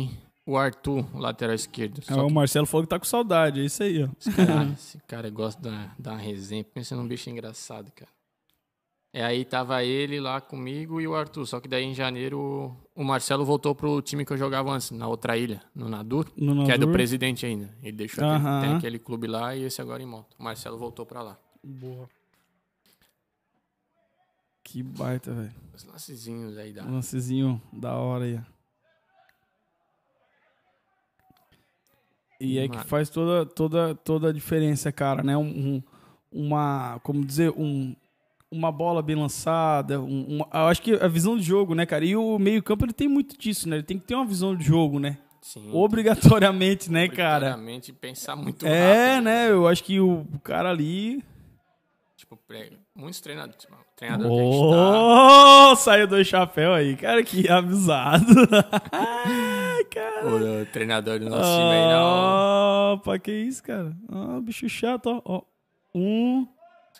e o Arthur, lateral esquerdo. Ah, Só o que Marcelo falou que tá com saudade, é isso aí, ó. esse cara, esse cara gosta da, da resenha, pensa num bicho engraçado, cara. E aí tava ele lá comigo e o Arthur, só que daí em janeiro o Marcelo voltou pro time que eu jogava antes, na outra ilha, no Nadur, No que é do Nadur. presidente ainda. Ele deixou aquele, Aham. tem aquele clube lá e esse agora em moto. O Marcelo voltou pra lá. Boa. Que baita, velho. Os lancezinhos aí da... Um lancezinho da hora aí. E é que faz toda, toda, toda a diferença, cara, né? Um, um- uma, como dizer, um, uma bola bem lançada, um, eu acho que a visão de jogo, né, cara? E o meio campo, ele tem muito disso, né? Ele tem que ter uma visão de jogo, né? Sim, Obrigatoriamente, né, cara? obrigatoriamente pensar muito É, rápido. né? Eu acho que o cara ali... Tipo, muitos treinadores. Tipo, treinador gente tá. Oh, saiu dois chapéus aí, cara, que avisado. Cara. O treinador do nosso time aí não. Opa, que isso, cara? Ah, bicho chato, ó. ó. Um,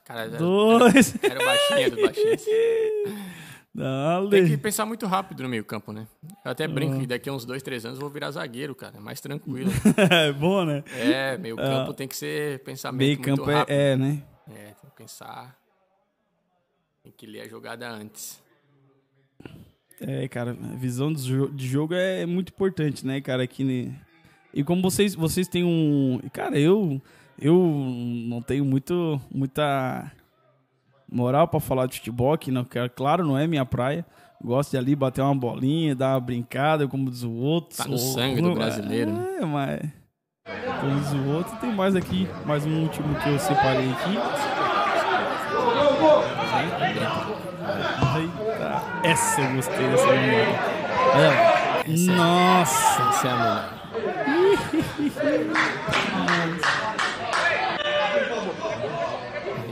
Eram- dois. Era o baixinho do baixinho. Dale. Tem que pensar muito rápido no meio campo, né? Eu até brinco que daqui a uns dois, três anos eu vou virar zagueiro, cara. É mais tranquilo. é bom, né? É, meio campo tem que ser pensamento Meio muito campo é, rápido. é, né? É, tem que pensar. Tem que ler a jogada antes. É, cara, a visão de jogo é muito importante, né, cara? Aqui? E como vocês, vocês têm um. Cara, eu. Eu não tenho muito, muita moral pra falar de futebol aqui, não. que, Claro, não é minha praia. Gosto de ali bater uma bolinha, dar uma brincada, como diz o outro. Tá no sangue do brasileiro, É, mas. Como diz o outro, tem mais aqui, mais um último que eu separei aqui. Eita, essa eu gostei dessa memória. É. Essa é- Nossa! Essa é a melhor.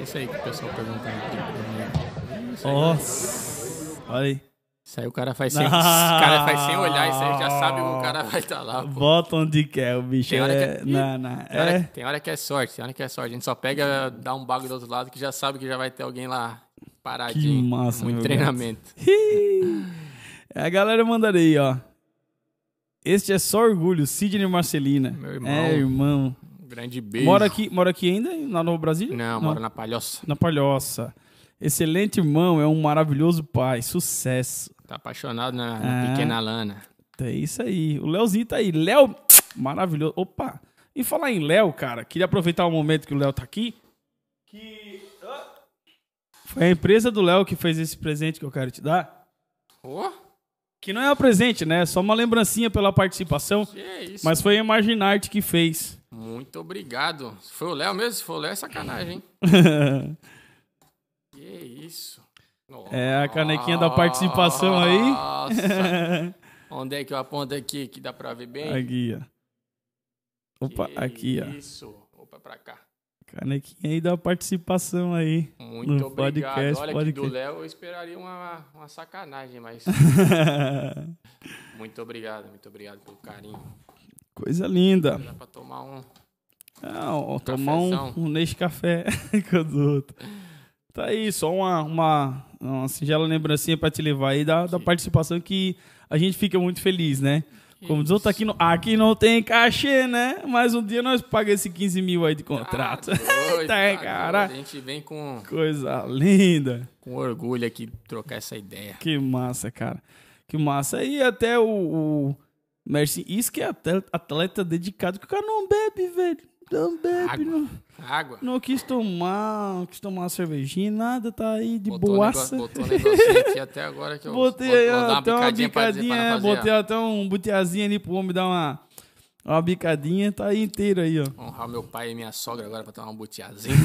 É isso aí que o pessoal pergunta aqui. Nossa! Olha aí. Isso aí o cara faz sem, Ah. cara faz sem olhar, isso aí já sabe que o cara vai estar lá. Pô. Bota onde quer, o bicho. Tem hora é... que- Não, não. Tem, hora, É. tem hora que é sorte, tem hora que é sorte. A gente só pega, dá um bagulho do outro lado que já sabe que já vai ter alguém lá paradinho. Que massa, Muito treinamento. A galera mandaria aí, ó. Este é só orgulho, Sidney Marcelina. Meu irmão. É, irmão. Grande beijo. Mora aqui, mora aqui ainda, na Nova Brasília? Não, mora na Palhoça. Na Palhoça. Excelente irmão, é um maravilhoso pai. Sucesso. Tá apaixonado na, na Ah. pequena Lana. É isso aí. O Léozinho tá aí. Léo, maravilhoso. Opa. E falar em Léo, cara, queria aproveitar o momento que o Léo tá aqui. Que. Ah, Foi a empresa do Léo que fez esse presente que eu quero te dar. Ô, Que não é um presente, né? É só uma lembrancinha pela participação. que é isso. Mas foi a Imaginarte que fez. Muito obrigado. Se foi o Léo mesmo? Se foi o Léo, é sacanagem, hein? Que isso. É a canequinha da participação aí. Nossa. Onde é que eu aponto aqui que dá pra ver bem? aqui, ó. Opa, Que aqui, ó. Isso. Opa, pra cá. Canequinha aí da participação aí. Muito No obrigado. podcast, Olha que podcast. do Léo eu esperaria uma, uma sacanagem, mas muito obrigado, muito obrigado pelo carinho. Coisa linda. Dá pra tomar um. Ah, ó, tomar um, um Nescafé com os outros. Tá aí, só uma, uma, uma singela lembrancinha pra te levar aí da, da participação que a gente fica muito feliz, né? Como diz outro, aqui, no, aqui não tem cachê, né? Mas um dia nós pagamos esse 15 mil aí de contrato. Ah, doido, é, tá cara. doido. A gente vem com, Coisa linda. com orgulho aqui trocar essa ideia. Que massa, cara. Que massa. E até o, o Merci, isso que é atleta, atleta dedicado, que o cara não bebe, velho. Não bebe, Água. não. Água. Não quis tomar, não quis tomar uma cervejinha, nada, tá aí de Botou, boaça. negócio, botou um negocinho aqui até agora que eu Botei aí, até uma bicadinha pra bicadinha, pra é, botei até um buteazinho ali pro homem dar uma, uma bicadinha, tá aí inteiro aí, ó. Honrar meu pai e minha sogra agora pra tomar um buteazinho.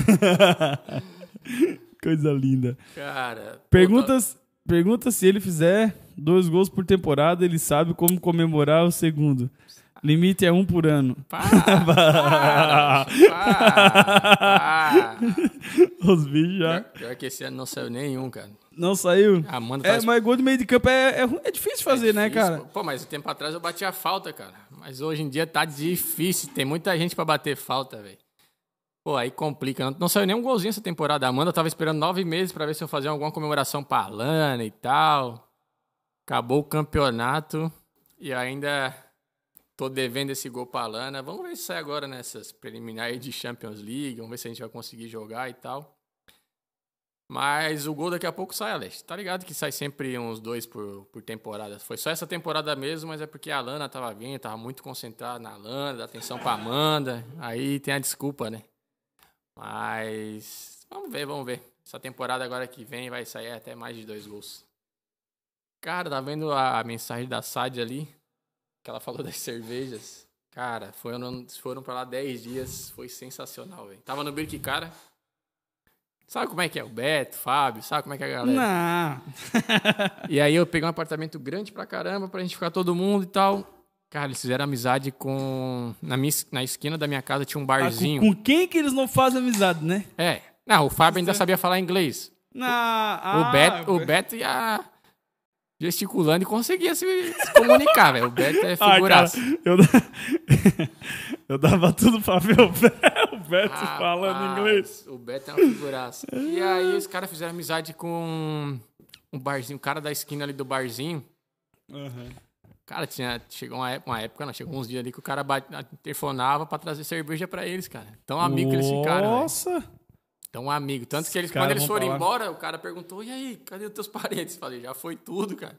Coisa linda. Cara. Perguntas, pergunta se ele fizer dois gols por temporada, ele sabe como comemorar o segundo. Limite é um por ano. Para, para, para, para. Os bichos já. Pior, pior que esse ano não saiu nenhum, cara. Não saiu? A Amanda É, faz- mas gol de meio de campo é, é, é difícil fazer, né, difícil, cara? Pô, Pô, mas o tempo atrás eu bati a falta, cara. Mas hoje em dia tá difícil. Tem muita gente pra bater falta, velho. Pô, aí complica. Não, não saiu nenhum golzinho essa temporada. A Amanda tava esperando nove meses pra ver se eu fazia alguma comemoração pra Lana e tal. Acabou o campeonato e ainda tô devendo esse gol pra Lana. Vamos ver se sai agora nessas preliminares de Champions League. Vamos ver se a gente vai conseguir jogar e tal. Mas o gol daqui a pouco sai, Alex. Tá ligado que sai sempre uns dois por, por temporada. Foi só essa temporada mesmo, mas é porque a Lana tava vindo, tava muito concentrada na Lana, dá atenção pra Amanda. Aí tem a desculpa, né? Mas vamos ver, vamos ver. Essa temporada agora que vem vai sair até mais de dois gols. Cara, tá vendo a mensagem da Sad ali? Que ela falou das cervejas. Cara, foram, foram pra lá 10 dias, foi sensacional, velho. Tava no Birk Cara. Sabe como é que é? O Beto, o Fábio, sabe como é que é a galera? Não. E aí eu peguei um apartamento grande pra caramba pra gente ficar todo mundo e tal. Cara, eles fizeram amizade com. Na, minha, na esquina da minha casa tinha um Ah, com, barzinho. com quem que eles não fazem amizade, né? É. Não, o Fábio ainda sabia falar inglês. Na, ah, o, Beto, o Beto ia gesticulando e conseguia se, se comunicar, velho. O Beto é Ah, cara, figuraça. eu, eu dava tudo pra ver o Beto, o Beto falando Rapaz, inglês. O Beto é uma figuraça. E aí os caras fizeram amizade com um barzinho, o cara da esquina ali do barzinho. Cara, tinha, chegou uma época, uma época, não, chegou uns dias ali que o cara bate, telefonava pra trazer cerveja pra eles, cara. Tão amigo que eles ficaram. Nossa. Tão amigo. Tanto que eles, quando eles foram embora, o cara perguntou, e aí, cadê os teus parentes? Falei, já foi tudo, cara.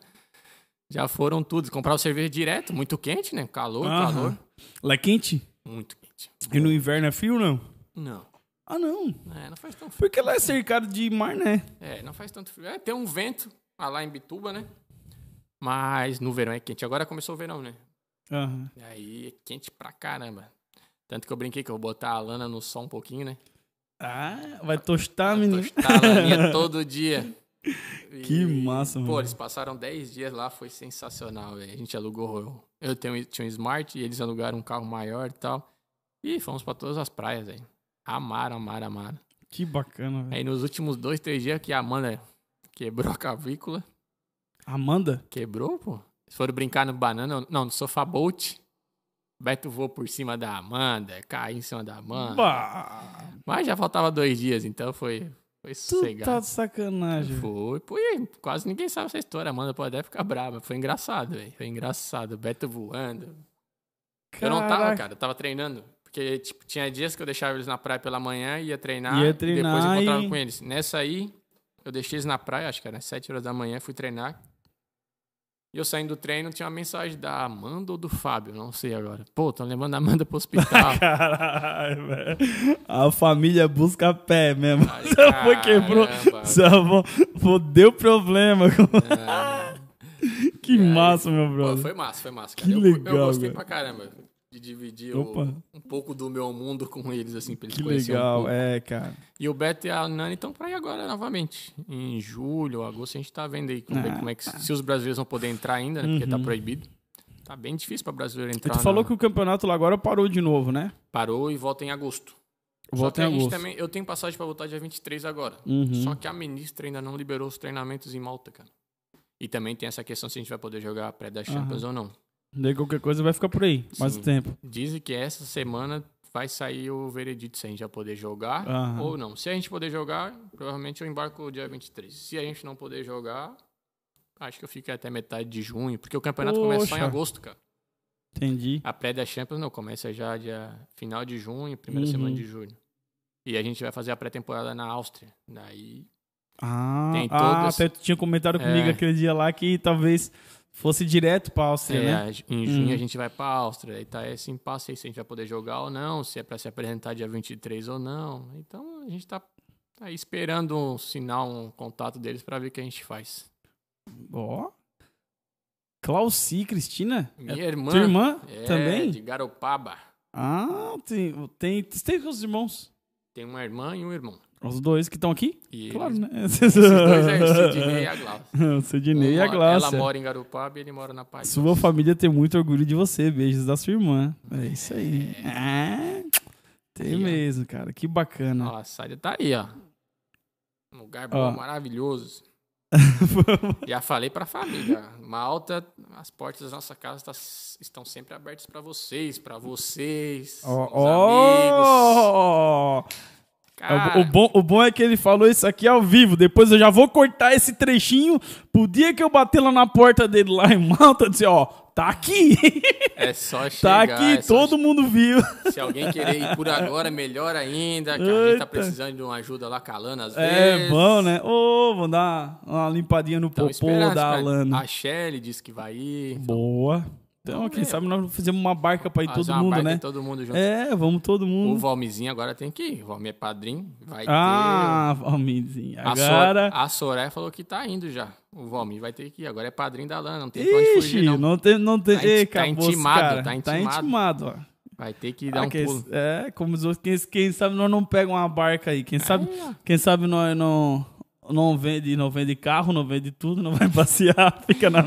Já foram tudo. Compraram cerveja direto, muito quente, né? Calor, Aham. calor. Lá é quente? Muito quente. E no inverno é frio, não? Não, Ah, não. é, não faz tão frio. Porque lá é cercado de mar, né? É, não faz tanto frio. É, tem um vento ah, lá em Bituba, né? Mas no verão é quente. Agora começou o verão, né? Aham. E aí é quente pra caramba. Tanto que eu brinquei que eu vou botar a lana no sol um pouquinho, né? Ah, vai tostar, menino. Tostar a laninha todo dia. Que E, massa, Pô, mano. eles passaram 10 dias lá, foi sensacional, velho. A gente alugou. Eu tenho, tinha um Smart e eles alugaram um carro maior e tal. E fomos pra todas as praias, velho. Amaram, amaram, amaram. Que bacana, velho. Aí nos últimos dois, três dias que a Amanda quebrou a cavícula. Amanda? Quebrou, pô? Eles foram brincar no banana, não, no sofá boat. Beto voou por cima da Amanda, caiu em cima da Amanda. Bah, Mas já faltava dois dias, então foi, foi tu sossegado. tá de sacanagem. Foi, pô, quase ninguém sabe essa história. A Amanda pode até ficar brava. Foi engraçado, velho. Foi engraçado. O Beto voando. Eu não tava, Caraca. cara. Eu tava treinando. Porque, tipo, tinha dias que eu deixava eles na praia pela manhã, ia treinar. Ia e depois treinar encontrava e- com eles. Nessa aí, eu deixei eles na praia, acho que era às 7 horas da manhã, fui treinar. E eu saindo do treino, tinha uma mensagem da Amanda ou do Fábio, não sei agora. Pô, tão levando a Amanda pro hospital. Caralho, velho. A família busca pé mesmo. Ai, Seu avô quebrou. Seu avô deu problema. Ah, que massa, meu Pô, brother. foi massa, foi massa. Que Cara. eu, legal, eu gostei velho. pra caramba de dividir o- um pouco do meu mundo com eles, assim, pra eles Que conhecerem um legal, pouco. é, cara. E o Beto e a Nani estão pra ir agora novamente. Em julho, agosto, a gente tá vendo aí como, Ah, como é que, se os brasileiros vão poder entrar ainda, né? Porque tá Uhum. proibido. Tá bem difícil pra brasileiro E entrar. tu falou na- que o campeonato lá agora parou de novo, né? Parou e volta em agosto. Volta em agosto. também. Eu tenho passagem pra voltar dia 23 agora. Uhum. Só que a ministra ainda não liberou os treinamentos em Malta, cara. E também tem essa questão se a gente vai poder jogar a pré da Champions ou não. Daí qualquer coisa vai ficar por aí, mais Sim. tempo. Dizem que essa semana vai sair o veredito se a gente vai poder jogar ou não. Se a gente poder jogar, provavelmente eu embarco dia 23. Se a gente não poder jogar, acho que eu fico até metade de junho, porque o campeonato começa só em Poxa. agosto, cara. Entendi. A pré da Champions não, começa já dia final de junho, primeira Uhum. semana de julho. E a gente vai fazer a pré-temporada na Áustria. Daí Ah, Tem ah, todas- até tu tinha comentado comigo É. aquele dia lá que talvez fosse direto pra Áustria, É, né? a- em junho Hum. a gente vai pra Áustria. Aí tá esse impasse aí se a gente vai poder jogar ou não, se é pra se apresentar dia 23 ou não. Então a gente tá aí esperando um sinal, um contato deles pra ver o que a gente faz. Ó. Clauci, Cristina? Minha É irmã. Tua irmã é, também? de Garopaba. Ah, tem, tem, tem os irmãos. Tem uma irmã e um irmão. Os dois que estão aqui? E Claro, né? Esses dois é o Sidney e a Glaucia. O Sidney e a Glácia. Ela mora em Garopaba e ele mora na Paz. Sua família tem muito orgulho de você. Beijos da sua irmã. É isso aí. Ah, tem Aí, ó. mesmo, cara. Que bacana. Ó, a Sádia tá aí, ó. Um lugar bom, Ó. maravilhoso. Já falei pra família. Malta, as portas da nossa casa tá- estão sempre abertas pra vocês, pra vocês, Ó, os amigos. ó. Cara, O, o bom, o bom é que ele falou isso aqui ao vivo. Depois eu já vou cortar esse trechinho pro dia que eu bater lá na porta dele lá em Malta, dizer, ó, tá aqui. é só tá chegar. aqui, é todo mundo viu. Se alguém querer ir por agora, melhor ainda. Que a gente Eita. tá precisando de uma ajuda lá calando às É vezes. bom, né? Ô, vou dar uma limpadinha no Então, popô da. Alana. A Shelly disse que vai ir. Boa. Então, Vamos quem sabe nós fizemos uma barca pra ir Fazer todo uma mundo, barca né? e Todo mundo junto. É, vamos todo O mundo. Valmizinho agora tem que ir. O Valmir é padrinho. Vai Ah, Valmizinho. ter. A, Sor- Agora. a Soraya falou que tá indo já. O Valmir vai ter que ir. Agora é padrinho da Lana. Não tem pra onde Ixi, fugir, não. não tem. Não tem Tá Ei, inti- tá acabou, intimado, cara. tá Tá intimado. intimado, ó. Vai ter que dar Ah, um quem- pulo. é, como os outros, quem, quem sabe nós não pega uma barca aí. Quem sabe, quem sabe nós não, não, vende, não vende carro, não vende tudo, não vai passear, fica na.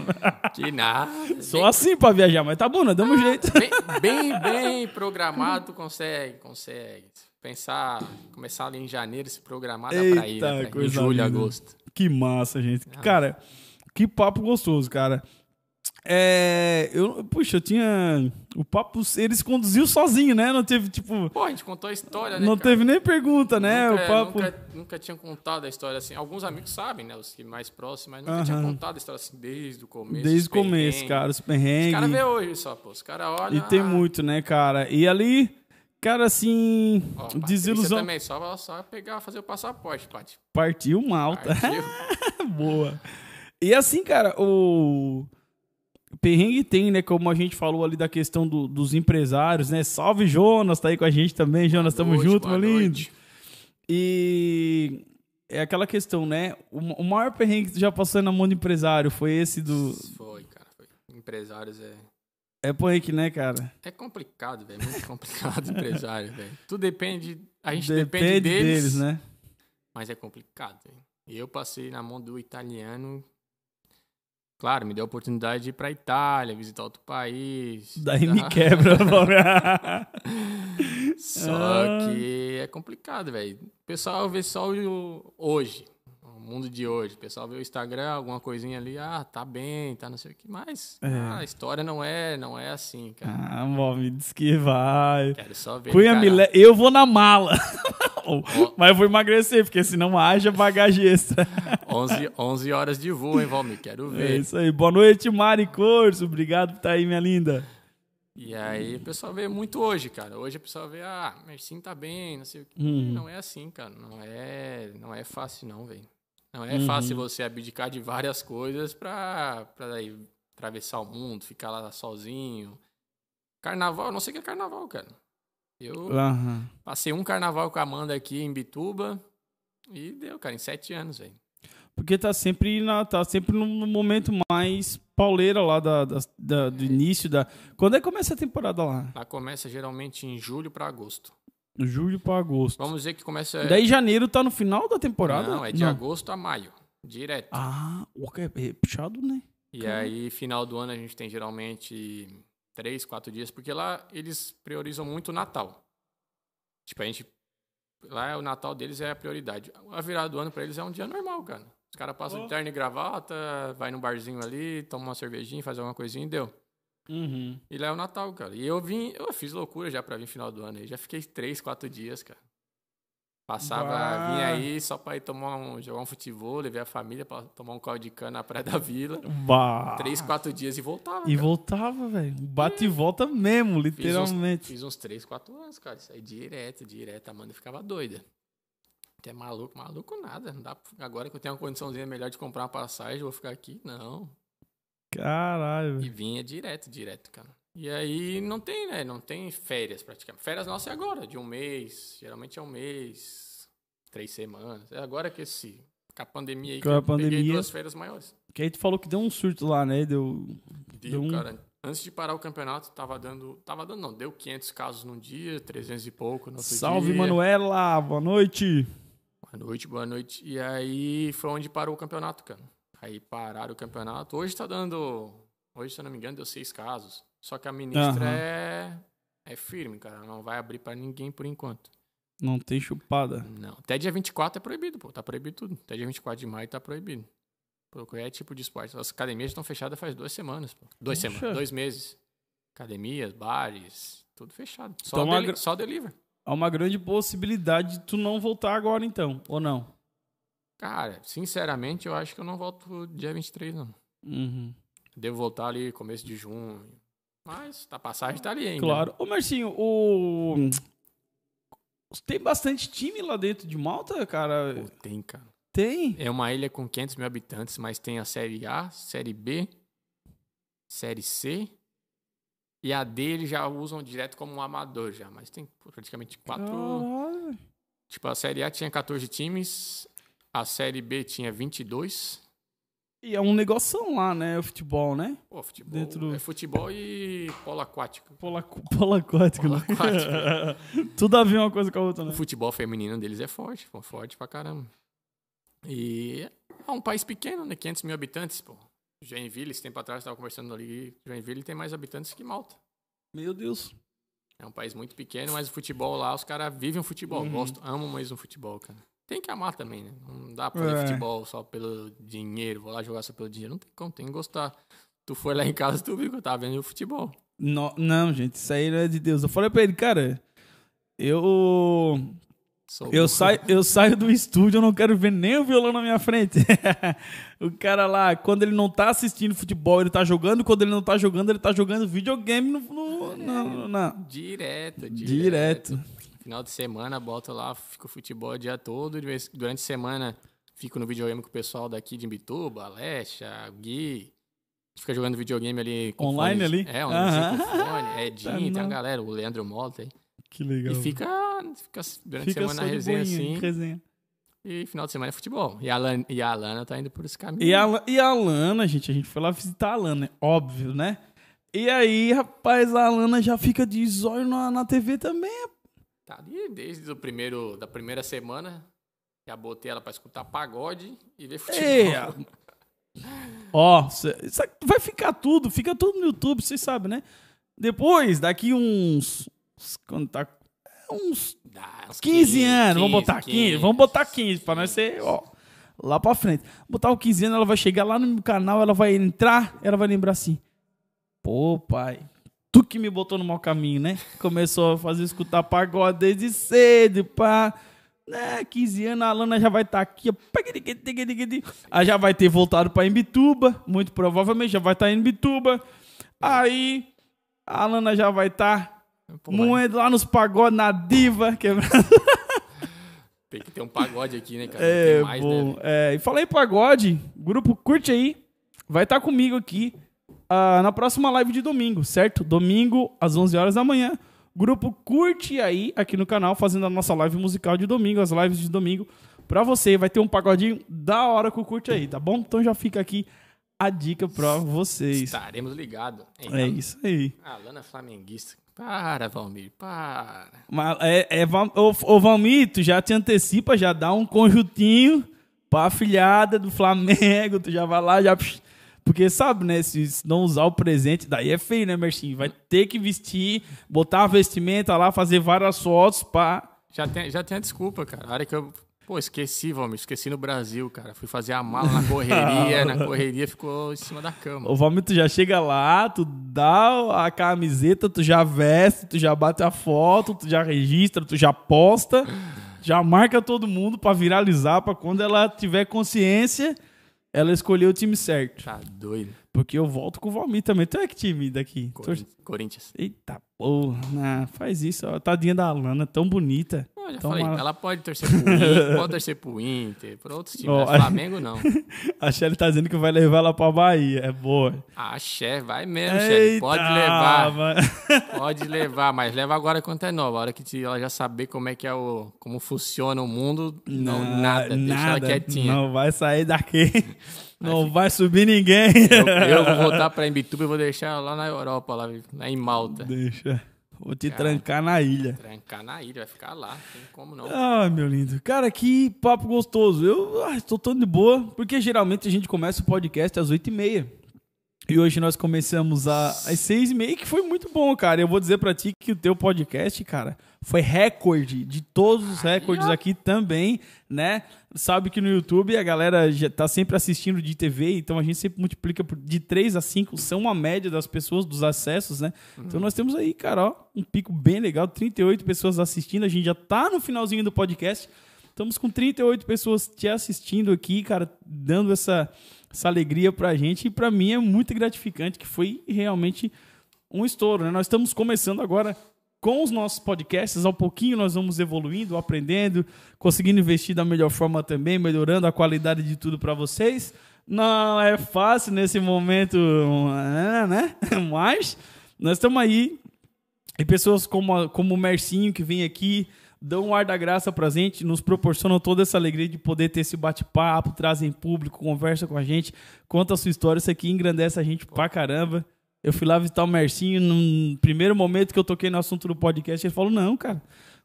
Que nada. Só assim pra viajar, mas tá bom, nós damos jeito. Bem, bem, bem programado, tu consegue, consegue. Pensar, começar ali em janeiro, se programar, dá pra ir, Eita, né? Pra ir. Em coisa julho, linda. agosto. Que massa, gente. Ah. Cara, que papo gostoso, cara. É. Eu, puxa, eu tinha. O papo. Eles conduziu sozinho, né? Não teve, tipo. Pô, a gente contou a história, né, Não cara? teve nem pergunta, né? Nunca, o papo. nunca, nunca tinha contado a história assim. Alguns amigos sabem, né? Os que mais próximos, mas nunca tinha Aham. contado a história assim desde o começo. Desde o começo, perrengues. cara, os Os caras perrengues. vê hoje só, pô. Os caras olham. E tem ah, muito, né, cara? E ali, cara, assim. ó, desilusão. também, só, só pegar, fazer o passaporte, Paty. Partiu malta. Partiu. Boa. E assim, cara, o. Perrengue tem, né? Como a gente falou ali da questão do- dos empresários, né? Salve Jonas, tá aí com a gente também. Jonas, tamo Noite, junto, meu lindo. noite. E é aquela questão, né? O, o maior perrengue que tu já passou na mão de empresário foi esse do. Foi, cara. Foi. Empresários é. É perrengue, né, cara? É complicado, velho. Muito complicado, empresário, velho. Tudo depende. A gente Depende depende, deles, deles, né? Mas é complicado, velho. Eu passei na mão do italiano. Claro, me deu a oportunidade de ir pra Itália, visitar outro país. Daí me tá? quebra. Só Ah. que é complicado, velho. O pessoal vê só o hoje. Mundo de hoje. O pessoal vê o Instagram, alguma coisinha ali, ah, tá bem, tá não sei o que. Mas É. ah, a história não é, não é assim, cara. ah, bom, me diz que vai. Quero só ver. Cunha le- Eu vou na mala. Mas eu vou emagrecer, porque senão haja bagagem extra. 11, 11 horas de voo, hein, Valmir? Quero É ver. isso aí. Boa noite, Mari Corso. Obrigado por estar aí, minha linda. E aí o pessoal vê muito hoje, cara. Hoje o pessoal vê, ah, Mercinho tá bem, não sei o que. Uhum. Não é assim, cara. Não é, não é fácil, não, velho. Não é Uhum. fácil você abdicar de várias coisas aí, atravessar o mundo, ficar lá sozinho. Carnaval, eu não sei o que é carnaval, cara. Eu Aham. passei um carnaval com a Amanda aqui em Bituba e deu, cara, em sete anos, velho. Porque tá sempre, na, tá sempre no momento mais pauleira lá da, da- da- do início da. Quando é que começa a temporada lá? Lá começa geralmente em julho pra agosto. Julho pra agosto. Vamos dizer que começa. Daí janeiro tá no final da temporada? Não, é de agosto a maio, direto. Ah, o que é é puxado, né? E aí, final do ano, a gente tem geralmente três, quatro dias, porque lá eles priorizam muito o Natal. Tipo, a gente. Lá o Natal deles é a prioridade. A virada do ano pra eles é um dia normal, cara. Os caras passam de terno e gravata, vai num barzinho ali, toma uma cervejinha, faz alguma coisinha e deu. Uhum. E lá é o Natal, cara. E eu vim, eu fiz loucura já pra vir final do ano aí. Já fiquei três, quatro dias, cara. Passava, Bah. vinha aí só pra ir tomar um, jogar um futebol, levei a família pra tomar um caldo de cana na Praia da Vila. Bah. Três, quatro dias e voltava. E cara. voltava, velho. Bate e volta mesmo, Fiz uns, literalmente. fiz uns três, quatro anos, cara. Isso aí direto, direto. A Amanda ficava doida. Até maluco, maluco nada. Não dá Agora que eu tenho uma condiçãozinha melhor de comprar uma passagem, eu vou ficar aqui. Não. Caralho, E vinha direto, direto, cara. E aí não tem, né? Não tem férias praticamente. Férias nossas é agora, de um mês. Geralmente é um mês, três semanas. É agora que esse. Com a pandemia aí, Com a eu peguei pandemia. duas férias maiores. Que aí tu falou que deu um surto lá, né? Deu. Deu, Deu um- cara. Antes de parar o campeonato, tava dando. Tava dando, não. Deu 500 casos num dia, 300 e pouco no outro Salve, dia. Manuela. Boa noite. Boa noite, boa noite. E aí foi onde parou o campeonato, cara. Aí pararam o campeonato. Hoje tá dando. Hoje, se eu não me engano, deu seis casos. Só que a ministra Aham. é. É firme, cara. Não vai abrir pra ninguém por enquanto. Não tem chupada. Não. Até dia 24 é proibido, pô. Tá proibido tudo. Até dia 24 de maio tá proibido. Por qualquer tipo de esporte. As academias estão fechadas faz duas semanas, pô. Duas Poxa. semanas, dois meses. Academias, bares, tudo fechado. Só, Então, uma deli gra- só deliver. Há uma grande possibilidade de tu não voltar agora, então. Ou não? Cara, sinceramente, eu acho que eu não volto dia 23, não. Uhum. Devo voltar ali começo de junho. Mas a passagem tá ali ainda. Claro. Ô, Marcinho, o... Tem bastante time lá dentro de Malta, cara? Pô, tem, cara. Tem? É uma ilha com 500 mil habitantes, mas tem a Série A, Série B, Série C. E a D eles já usam direto como um amador já. Mas tem praticamente quatro... Caralho. Tipo, a Série A tinha 14 times. A Série B tinha 22. E é um negoção lá, né? O futebol, né? Pô, futebol... Dentro- É futebol e polo aquático. Pola, pola aquático, Polo né? aquático. Tudo a ver uma coisa com a outra, O né? futebol feminino deles é forte, pô, forte pra caramba. E é um país pequeno, né? 500 mil habitantes, pô. Joinville, esse tempo atrás, eu tava conversando ali, Joinville tem mais habitantes que Malta. Meu Deus. É um país muito pequeno, mas o futebol lá, os caras vivem o futebol, Uhum. gostam, amam mesmo o futebol, cara. Tem que amar também, né? Não dá pra fazer É. futebol só pelo dinheiro, vou lá jogar só pelo dinheiro. Não tem como, tem que gostar. Tu foi lá em casa, tu viu que eu tava vendo o futebol. No- não, gente, isso aí não é de Deus. Eu falei pra ele, cara, eu Sou Eu saio, eu saio do estúdio, eu não quero ver nem o violão na minha frente. o cara lá, quando ele não tá assistindo futebol, ele tá jogando. Quando ele não tá jogando, ele tá jogando videogame no, no- na- na- Direto, direto. direto. Final de semana, boto lá, fico futebol o dia todo. Durante a semana, fico no videogame com o pessoal daqui de Imbituba, Alexa, Gui. A gente fica jogando videogame ali. com Online fone- ali? É, online com fone. Edinho, Tá tem a não. galera, o Leandro Mota aí. Que legal. E fica, fica durante Fica a semana na resenha boinha, assim. resenha. E final de semana é futebol. E a, Lan, e a Lana tá indo por esse caminho. E a, e a Lana, gente, a gente foi lá visitar a Lana, óbvio, né? E aí, rapaz, a Lana já fica de zóio na, na TV também. Tá ali desde o primeiro, da primeira semana. Já botei ela pra escutar pagode e ver futebol. É. Ó, vai ficar tudo, fica tudo no YouTube, vocês sabem, né? Depois, daqui uns. Quando tá. Uns Dá uns 15 anos, vamos botar 15, vamos botar 15, pra nós 15. ser, ó, lá pra frente. Botar o 15 anos, ela vai chegar lá no meu canal, ela vai entrar, ela vai lembrar assim: pô, pai, tu que me botou no mau caminho, né? Começou a fazer escutar pagode desde cedo, pá. Né, 15 anos, a Lana já vai estar aqui, ó. Aí já vai ter voltado pra Imbituba, muito provavelmente já vai estar em Imbituba. Aí a Lana já vai estar vai moendo lá nos pagodes na diva, quebrando. Tem que ter um pagode aqui, né, cara? É, mais, bom. né? É, e falei pagode, grupo curte aí, vai estar comigo aqui ah, na próxima live de domingo, certo? Domingo às 11 horas da manhã. Grupo curte aí aqui no canal fazendo a nossa live musical de domingo, as lives de domingo pra você. Vai ter um pagodinho da hora com o curte aí, tá bom? Então já fica aqui a dica pra vocês. Estaremos ligados. É isso aí. A Lana é flamenguista. Para, Valmir, para. Mas é, é, ô Valmir, tu já te antecipa, já dá um conjuntinho pra afilhada do Flamengo, tu já vai lá, já. psh, Porque sabe, né? Se não usar o presente, daí é feio, né, Merchinho? Vai ter que vestir, botar uma vestimenta lá, fazer várias fotos pra. Já tem, já tem a desculpa, cara. A hora que eu. Pô, esqueci, Valmir. Esqueci no Brasil, cara. Fui fazer a mala na correria. na correria ficou em cima da cama. Ô Valmir, tu já chega lá, tu dá a camiseta, tu já veste, tu já bate a foto, tu já registra, tu já posta, já marca todo mundo pra viralizar, pra quando ela tiver consciência, ela escolher o time certo. Tá doido. Porque eu volto com o Valmir também. Tu é que time daqui? Corin- Corinthians. Eita porra, nah, faz isso, ó. Tadinha da Lana, tão bonita. Não, eu já Então, falei, mas- ela pode torcer pro Inter, pode torcer pro Inter, por outros times. Mas Flamengo não. A Shelly tá dizendo que vai levar ela pra Bahia. É boa. Ah, chefe, vai mesmo, chefe. Pode levar. mano. Pode levar, mas leva agora quanto é nova. A hora que ela já saber como é que é o. como funciona o mundo, não, Nah, nada. Deixa ela quietinha. Não vai sair daqui. Não vai subir ninguém. Eu, eu vou voltar pra Imbituba e vou deixar lá na Europa, lá, lá em Malta. Deixa. Vou te Cara. trancar na ilha. Trancar na ilha, vai ficar lá. Não tem como não. Ai, meu lindo. Cara, que papo gostoso. Eu ah, estou tão de boa, porque geralmente a gente começa o podcast às 8h30. E hoje nós começamos às seis e meia, que foi muito bom, cara. Eu vou dizer pra ti que o teu podcast, cara, foi recorde de todos os recordes aqui também, né? Sabe que no YouTube a galera já tá sempre assistindo de TV, então a gente sempre multiplica por- de 3 a 5, são a média das pessoas, dos acessos, né? Então nós temos aí, cara, ó, um pico bem legal, 38 pessoas assistindo, a gente já tá no finalzinho do podcast. Estamos com 38 pessoas te assistindo aqui, cara, dando essa, essa alegria pra gente. E pra mim é muito gratificante, que foi realmente um estouro, né? Nós estamos começando agora com os nossos podcasts. Ao pouquinho nós vamos evoluindo, aprendendo, conseguindo investir da melhor forma também, melhorando a qualidade de tudo pra vocês. Não é fácil nesse momento, né? Mas nós estamos aí e pessoas como, como o Mercinho, que vem aqui, dão um ar da graça pra gente, nos proporcionam toda essa alegria de poder ter esse bate-papo, trazem público, conversa com a gente, conta a sua história. Isso aqui engrandece a gente pra caramba. Eu fui lá visitar o Mercinho, no primeiro momento que eu toquei no assunto do podcast, ele falou, não, cara,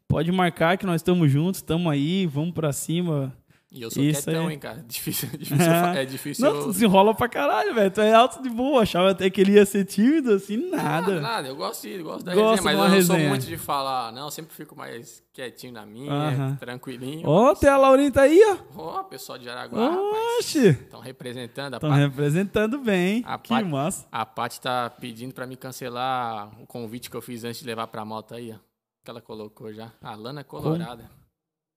pode marcar que nós estamos juntos, estamos aí, vamos pra cima. E eu sou Isso quietão, aí. hein, cara. Difícil, difícil fa- é difícil Não, eu... tu desenrola pra caralho, velho. Tu é alto de boa. Achava até que ele ia ser tímido, assim, nada. Nada, nada, eu gosto, de, gosto da Gosto resenha, mas eu não sou muito de falar, não, eu sempre fico mais quietinho na minha, Aham. tranquilinho. Ó, tem a Laurinha tá aí, ó. Ó, pessoal de Araguá, Oxi. estão representando a Estão representando bem, hein? A que Paty- massa. A Paty tá pedindo pra me cancelar o convite que eu fiz antes de levar pra moto aí, ó. Que ela colocou já. A Lana Colorada.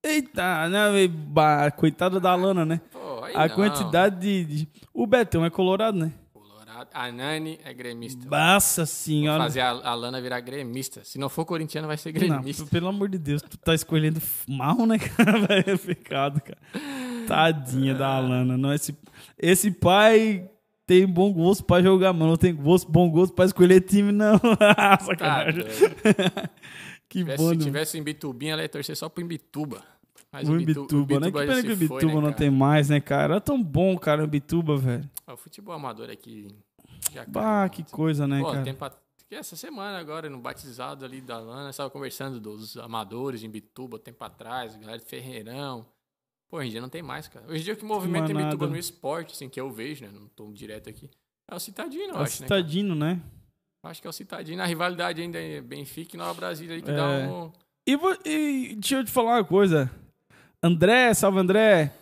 Eita, né? ba- Coitada da Lana, né? Pô, A não. quantidade de, de- O Betão é colorado, né? Colorado. A Nani é gremista. Nossa Vou senhora. fazer a, a Lana virar gremista. Se não for corintiano, vai ser Não, gremista. pelo amor de Deus, tu tá escolhendo mal, né, cara? É pecado, cara. Tadinha da Lana. Não, esse, esse pai tem bom gosto pra jogar, mano. Não tem gosto, bom gosto pra escolher time, não. Tá, Sacanagem. doido. que bom, se né? tivesse em Bituba, ela ia torcer só pro Imbituba. Mas O Imbituba, né? Que pena que o Imbituba né, não tem mais, né, cara? É tão bom, cara, o Imbituba, velho. O futebol amador aqui já Bah, que coisa, né, Pô, cara? tem pra- que essa semana agora, no batizado ali da Lana, estava conversando dos amadores de Imbituba, tempo atrás, galera de Ferreirão. Pô, hoje em dia não tem mais, cara. Hoje em dia o que movimenta Mais Imbituba nada. no esporte, assim, que eu vejo, né? Não tô direto aqui. É o Citadino, eu É o acho, né? cara? Citadino, né? Acho que é o Citadino. A rivalidade ainda é Benfica e Nova Brasília ali que É. dá um... E, e deixa eu te falar uma coisa. André, salve André.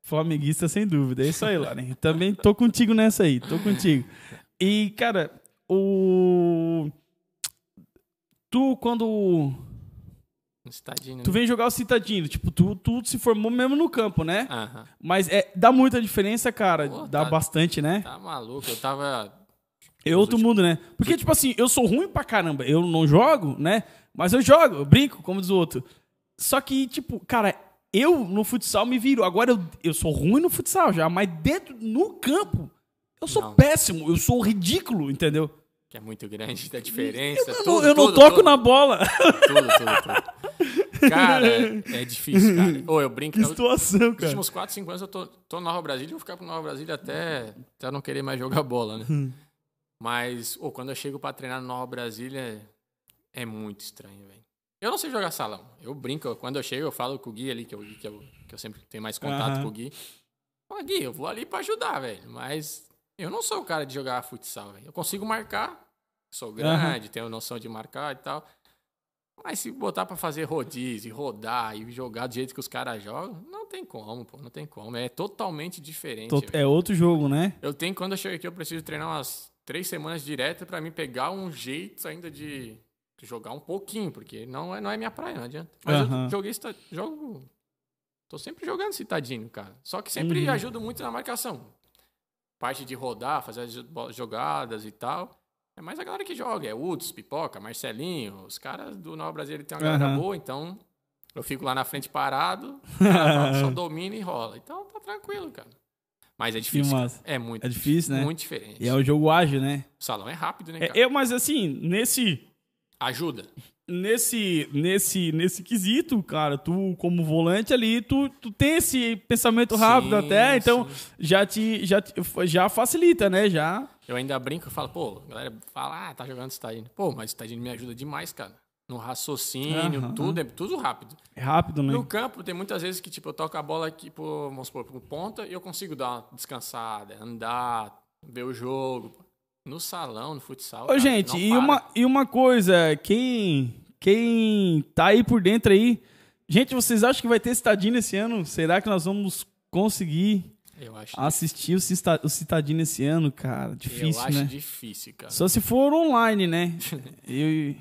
Flamenguista sem dúvida. É isso aí, Lauren. Também tô contigo nessa aí. Tô contigo. E, cara, o. Tu, quando. Citadino. Tu vem jogar o Citadino, tipo, tu, tu se formou mesmo no campo, né? Aham. Mas é, dá muita diferença, cara. Pô, dá tá- bastante, né? Tá maluco, eu tava... É outro mundo, né? Porque, tipo assim, eu sou ruim pra caramba. Eu não jogo, né? Mas eu jogo, eu brinco, como diz o outro. Só que, tipo, cara, eu no futsal me viro. Agora eu, eu sou ruim no futsal já, mas dentro, no campo, eu sou Não. péssimo, eu sou ridículo, entendeu? Que é muito grande, da diferença. Eu, não- tudo, eu não tudo, toco tudo, na bola. Tudo, tudo, tudo. Cara, é difícil, cara. Ou eu brinco. que eu- situação, Nos cara. últimos 4, 5 anos eu tô, tô no Nova Brasília e vou ficar pro Nova Brasília até, até eu não querer mais jogar bola, né? Hum. Mas, ô, quando eu chego pra treinar no Nova Brasília, é muito estranho, velho. Eu não sei jogar salão. Eu brinco. Quando eu chego, eu falo com o Gui ali, que eu, que eu, que eu sempre tenho mais contato Aham. com o Gui. Ô, Gui, eu vou ali pra ajudar, velho. Mas eu não sou o cara de jogar futsal, velho. Eu consigo marcar. Sou grande, tenho noção de marcar e tal. Mas se botar pra fazer rodízio, rodar e jogar do jeito que os caras jogam, não tem como, pô, não tem como. É totalmente diferente. Velho. É outro jogo, né? Eu tenho, quando eu chego aqui, eu preciso treinar umas três semanas direto pra mim pegar um jeito ainda de jogar um pouquinho, porque não é, não é minha praia, não adianta. Mas Aham. eu joguei, jogo. Tô sempre jogando citadino, cara. Só que sempre Uhum. ajudo muito na marcação. Parte de rodar, fazer as jo- jogadas e tal. É mais a galera que joga. É Uds, Pipoca, Marcelinho. Os caras do Nova Brasil tem uma galera Aham. boa, então eu fico lá na frente parado, só domina e rola. Então tá tranquilo, cara. Mas é difícil. É muito É difícil, né? Muito diferente. E é o jogo ágil, né? O salão é rápido, né, É, cara? eu, mas assim, nesse, Ajuda. nesse, nesse, nesse quesito, cara, tu como volante ali, tu, tu tem esse pensamento rápido Sim, até, então sim. já te, já te- já facilita, né? Já Eu ainda brinco e falo, pô, a galera fala, ah, tá jogando Stadino. Pô, mas Stadino me ajuda demais, cara. No raciocínio, Aham. tudo, é tudo rápido. é rápido, né? No campo, tem muitas vezes que, tipo, eu toco a bola aqui, pro, vamos supor, pro ponta, e eu consigo dar uma descansada, andar, ver o jogo. No salão, no futsal. Ô, cara, gente, e para. uma, e uma coisa, quem, quem tá aí por dentro aí, gente, vocês acham que vai ter Citadino esse ano? Será que nós vamos conseguir Eu assistir o, Citadino esse ano, cara? eu Difícil, acho né? difícil, cara. Só se for online, né? Eu,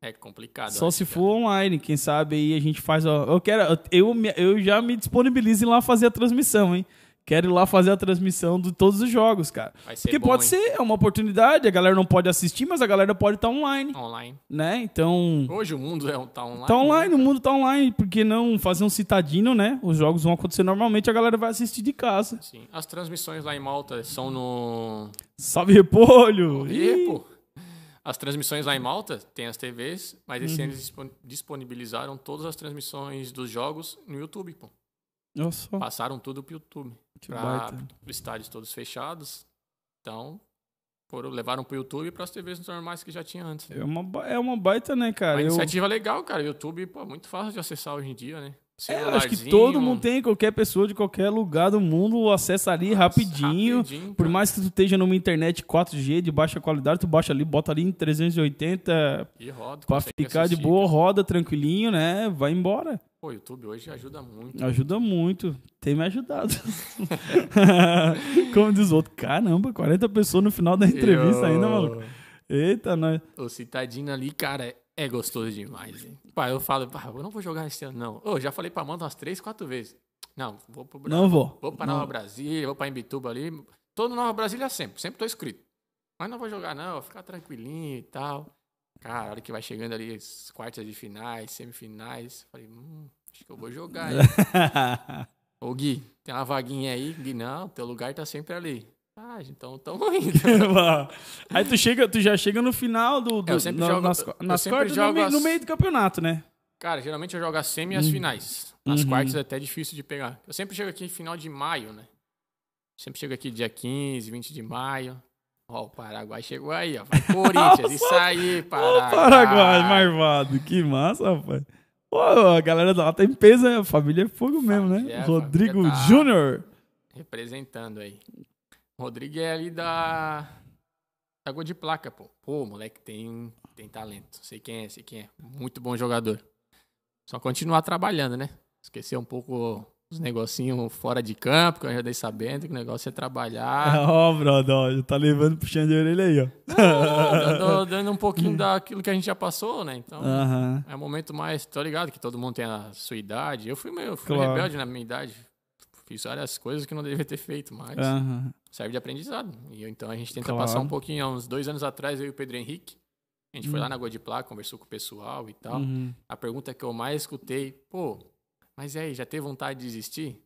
É complicado. só eu acho, se cara. for online, quem sabe aí a gente faz. Ó, eu quero, eu, eu já me disponibilizo em lá fazer a transmissão, hein? Quero ir lá fazer a transmissão de todos os jogos, cara. Porque bom, pode hein? ser, é uma oportunidade, a galera não pode assistir, mas a galera pode estar online, Online. né? Então, Hoje o mundo é, tá online. tá online, o né? mundo tá online, por que não fazer um citadino, né? Os jogos vão acontecer normalmente, a galera vai assistir de casa. Sim. As transmissões lá em Malta são no. Salve Repolho! Pô. As transmissões lá em Malta tem as TVs, mas Uhum. esse ano eles dispon- disponibilizaram todas as transmissões dos jogos no YouTube, pô. Só, Passaram tudo pro YouTube. que Pra baita. estádios todos fechados. Então, foram, levaram pro YouTube e pras TVs normais que já tinha antes. É uma, é uma baita, né, cara? Uma Eu, iniciativa legal, cara. O YouTube, pô, muito fácil de acessar hoje em dia, né? é, eu acho que todo mundo tem, qualquer pessoa de qualquer lugar do mundo acessa ali rapidinho. rapidinho, Por mais que tu esteja numa internet 4G de baixa qualidade, tu baixa ali, bota ali em 380 E roda, pra ficar de assistir, boa, roda tranquilinho, né? Vai embora. Pô, o YouTube hoje ajuda muito. Ajuda muito. Tem me ajudado. Como diz o outro, caramba, 40 pessoas no final da entrevista Eu- ainda, maluco. Eita, nós. O Citadino ali, cara, é gostoso demais, hein? Pá, eu falo, pá, eu não vou jogar esse ano, não. Ô, já falei pra Amanda umas três, quatro vezes. Não, vou pro Brasil. Não vou. Vou pra Não. Nova Brasília, vou pra Imbituba ali. Tô no Nova Brasília sempre, sempre tô inscrito. Mas não vou jogar, não, vou ficar tranquilinho e tal. Cara, a hora que vai chegando ali as quartas de finais, semifinais, falei, hum, acho que eu vou jogar. hein? Ô Gui, tem uma vaguinha aí? Gui, não, teu lugar tá sempre ali. Ah, então tamo indo. Aí tu, chega, tu já chega no final do. do Eu sempre na- jogo- nas, nas quartas, no, meio, as- no meio do campeonato, né? Cara, geralmente eu jogo as semi e as finais. As Uhum. quartas é até difícil de pegar. Eu sempre chego aqui final de maio, né? Sempre chego aqui dia 15, 20 de maio. Ó, o Paraguai chegou aí, ó. Vai Corinthians, isso aí, Paraguai. Paraguai, marvado. Que massa, rapaz. Pô, a galera da lá em peso, né? A família é fogo mesmo, né? Rodrigo tá- Júnior. Representando aí. Rodrigo é ali da. Da Gol de Placa, pô. Pô, moleque tem, tem talento. Sei quem é, sei quem é. Muito bom jogador. Só continuar trabalhando, né? Esquecer um pouco os negocinhos fora de campo, que eu já dei sabendo que o negócio é trabalhar. Ó, brother, ó, já tá levando puxando de orelha aí, ó. dando, dando um pouquinho daquilo que a gente já passou, né? Então, Aham. é um momento mais. Tô ligado que todo mundo tem a sua idade. Eu fui meio fui Claro. rebelde na minha idade. Fiz várias coisas que não devia ter feito, mas Aham. serve de aprendizado. E então a gente tenta Claro. passar um pouquinho. Há uns dois anos atrás, eu e o Pedro Henrique. A gente foi Hum. lá na Placa, conversou com o pessoal e tal. Uhum. A pergunta que eu mais escutei, pô, mas e aí, já teve vontade de desistir?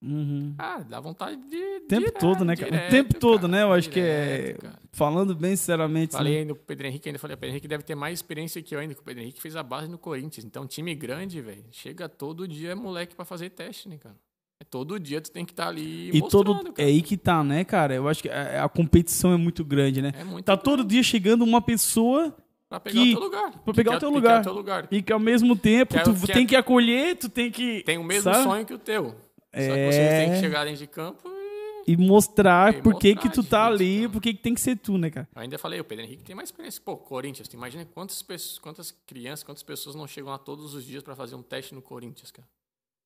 Uhum. Ah, dá vontade de. O tempo direto, todo, né, cara? O direto, tempo todo, cara, né? Eu acho que direto, é. cara. Falando bem sinceramente. Falei né? ainda pro Pedro Henrique, ainda falei, o Pedro Henrique deve ter mais experiência que eu ainda, que o Pedro Henrique fez a base no Corinthians. Então, time grande, velho, chega todo dia moleque pra fazer teste, né, cara? É todo dia tu tem que estar ali E todo. É cara. aí que tá, né, cara? Eu acho que a, a competição é muito grande, né? É muito Tá bom todo dia chegando uma pessoa pra pegar que- o teu lugar. pra pegar Que o teu lugar. o teu lugar. e que ao mesmo tempo tu tem que acolher, tu tem que. Tem o mesmo sabe? sonho que o teu. Só que É. você tem que chegar dentro de campo e... E mostrar E por que mostrar que tu tá ali, cara. por que que tem que ser tu, né, cara? Eu ainda falei, o Pedro Henrique tem mais experiência. Pô, Corinthians, tu imagina quantas, pessoas, quantas crianças, quantas pessoas não chegam lá todos os dias pra fazer um teste no Corinthians, cara.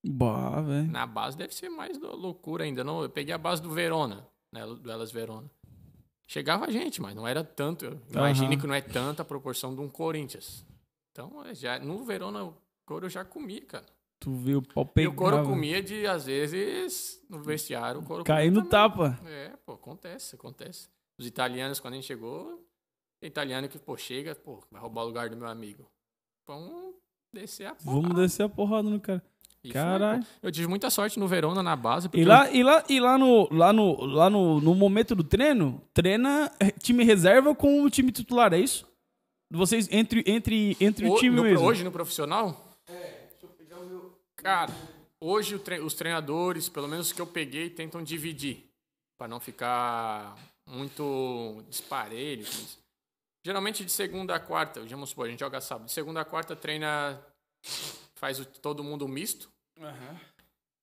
Bah, velho. Na base deve ser mais loucura ainda. Não, eu peguei a base do Verona, né? Do Elas Verona. Chegava gente, mas não era tanto. Imagine Aham. que não é tanta a proporção de um Corinthians. Então, é, já, no Verona, o couro eu já comia, cara. Tu vê o pau E pegar. o couro comia de, às vezes, no vestiário, o couro Cair comia tapa. É, pô, acontece, acontece. Os italianos, quando a gente chegou, italiano que, pô, chega, pô, vai roubar o lugar do meu amigo. Vamos descer a porra. Vamos descer a porrada no cara. Caralho. Eu tive muita sorte no Verona, na base. E lá, e lá, e lá, no, lá, no, lá no, no momento do treino, treina eh, time reserva com o time titular, é isso? Vocês, entre, entre, entre o Ho- time no- mesmo. Hoje no profissional? É, deixa eu pegar o meu. Cara, hoje o tre- os treinadores, pelo menos os que eu peguei, tentam dividir. Pra não ficar muito disparelho. Geralmente de segunda a quarta, vamos supor, a gente joga sábado. De segunda a quarta treina. Faz o- todo mundo misto.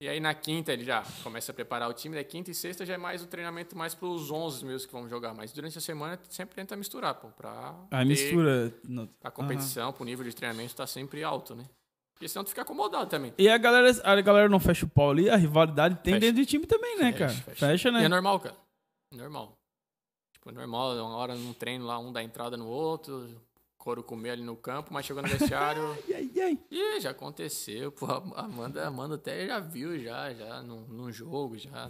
E aí na quinta ele já começa a preparar o time, da quinta e sexta já é mais o treinamento mais pros 11 meus que vão jogar, mas durante a semana sempre tenta misturar, pô, pra A ter- mistura. no- a competição, pro nível de treinamento tá sempre alto, né? Porque senão tu fica acomodado também. E a galera, a galera não fecha o pau ali, a rivalidade tem Fecha. dentro de time também, né, Fecha, cara? fecha. Fecha, E né? é normal, cara. Normal. Tipo, é normal, uma hora num treino lá, um dá entrada no outro, couro comer ali no campo, mas chegou no vestiário. E aí, e aí? Ih, já aconteceu, pô. A Amanda, Amanda até já viu, já, já, num, num jogo, já.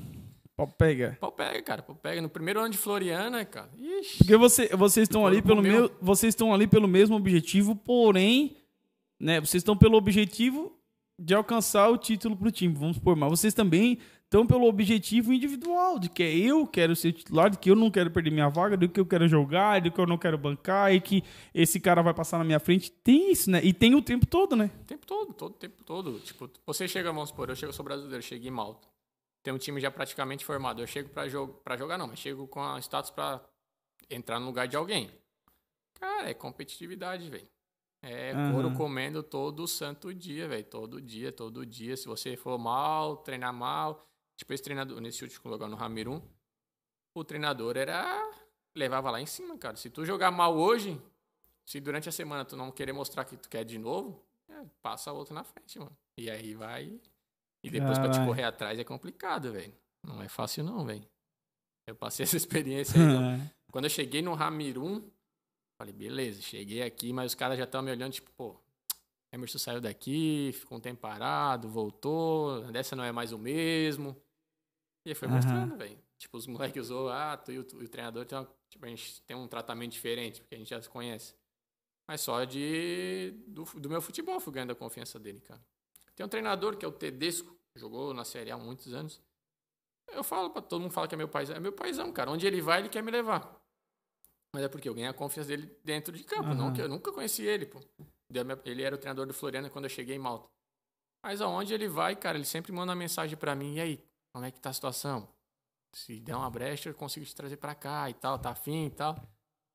Pau pega. Pau pega, cara, pau pega. No primeiro ano de Floriana, cara. Ixi. Porque você, vocês estão ali pelo meu, vocês estão ali pelo mesmo objetivo, porém, né, vocês estão pelo objetivo de alcançar o título pro time, vamos supor, mas vocês também estão pelo objetivo individual, de que eu quero ser titular, de que eu não quero perder minha vaga, de que eu quero jogar, de que eu não quero bancar e que esse cara vai passar na minha frente. Tem isso, né? E tem o tempo todo, né? O tempo todo, todo o tempo todo. Tipo, você chega, vamos supor, eu chego, eu sou brasileiro, cheguei em Malta. Tem um time já praticamente formado. Eu chego pra, jogo, pra jogar, não, mas chego com a status pra entrar no lugar de alguém. Cara, é competitividade, velho. É Aham. couro comendo todo santo dia, velho. Todo dia, todo dia. Se você for mal, treinar mal. Tipo, esse treinador, nesse último lugar no Ramirum, o treinador era. levava lá em cima, cara. Se tu jogar mal hoje, se durante a semana tu não querer mostrar que tu quer de novo, é, passa outro na frente, mano. E aí vai. E depois pra te correr atrás é complicado, velho. Não é fácil, não, velho. Eu passei essa experiência aí, não. Quando eu cheguei no Ramirum, falei, beleza, cheguei aqui, mas os caras já estão me olhando, tipo, pô, Emerson saiu daqui, ficou um tempo parado, voltou, dessa não é mais o mesmo. E foi mostrando, velho. Tipo, os moleques usou, ah, tu e o, o treinador tem, uma- tipo, a gente tem um tratamento diferente, porque a gente já se conhece. Mas só de do, do meu futebol fui ganhando a confiança dele, cara. Tem um treinador que é o Tedesco, jogou na Série A há muitos anos. Eu falo pra todo mundo fala que é meu paizão. É meu paizão, cara. Onde ele vai, ele quer me levar. Mas é porque eu ganhei a confiança dele dentro de campo. Não Aham. que eu nunca conheci ele, pô. Ele era o treinador do Floriana quando eu cheguei em Malta. Mas aonde ele vai, cara, ele sempre manda uma mensagem pra mim. E aí, como é que tá a situação? Se der uma brecha, eu consigo te trazer pra cá e tal, tá afim e tal.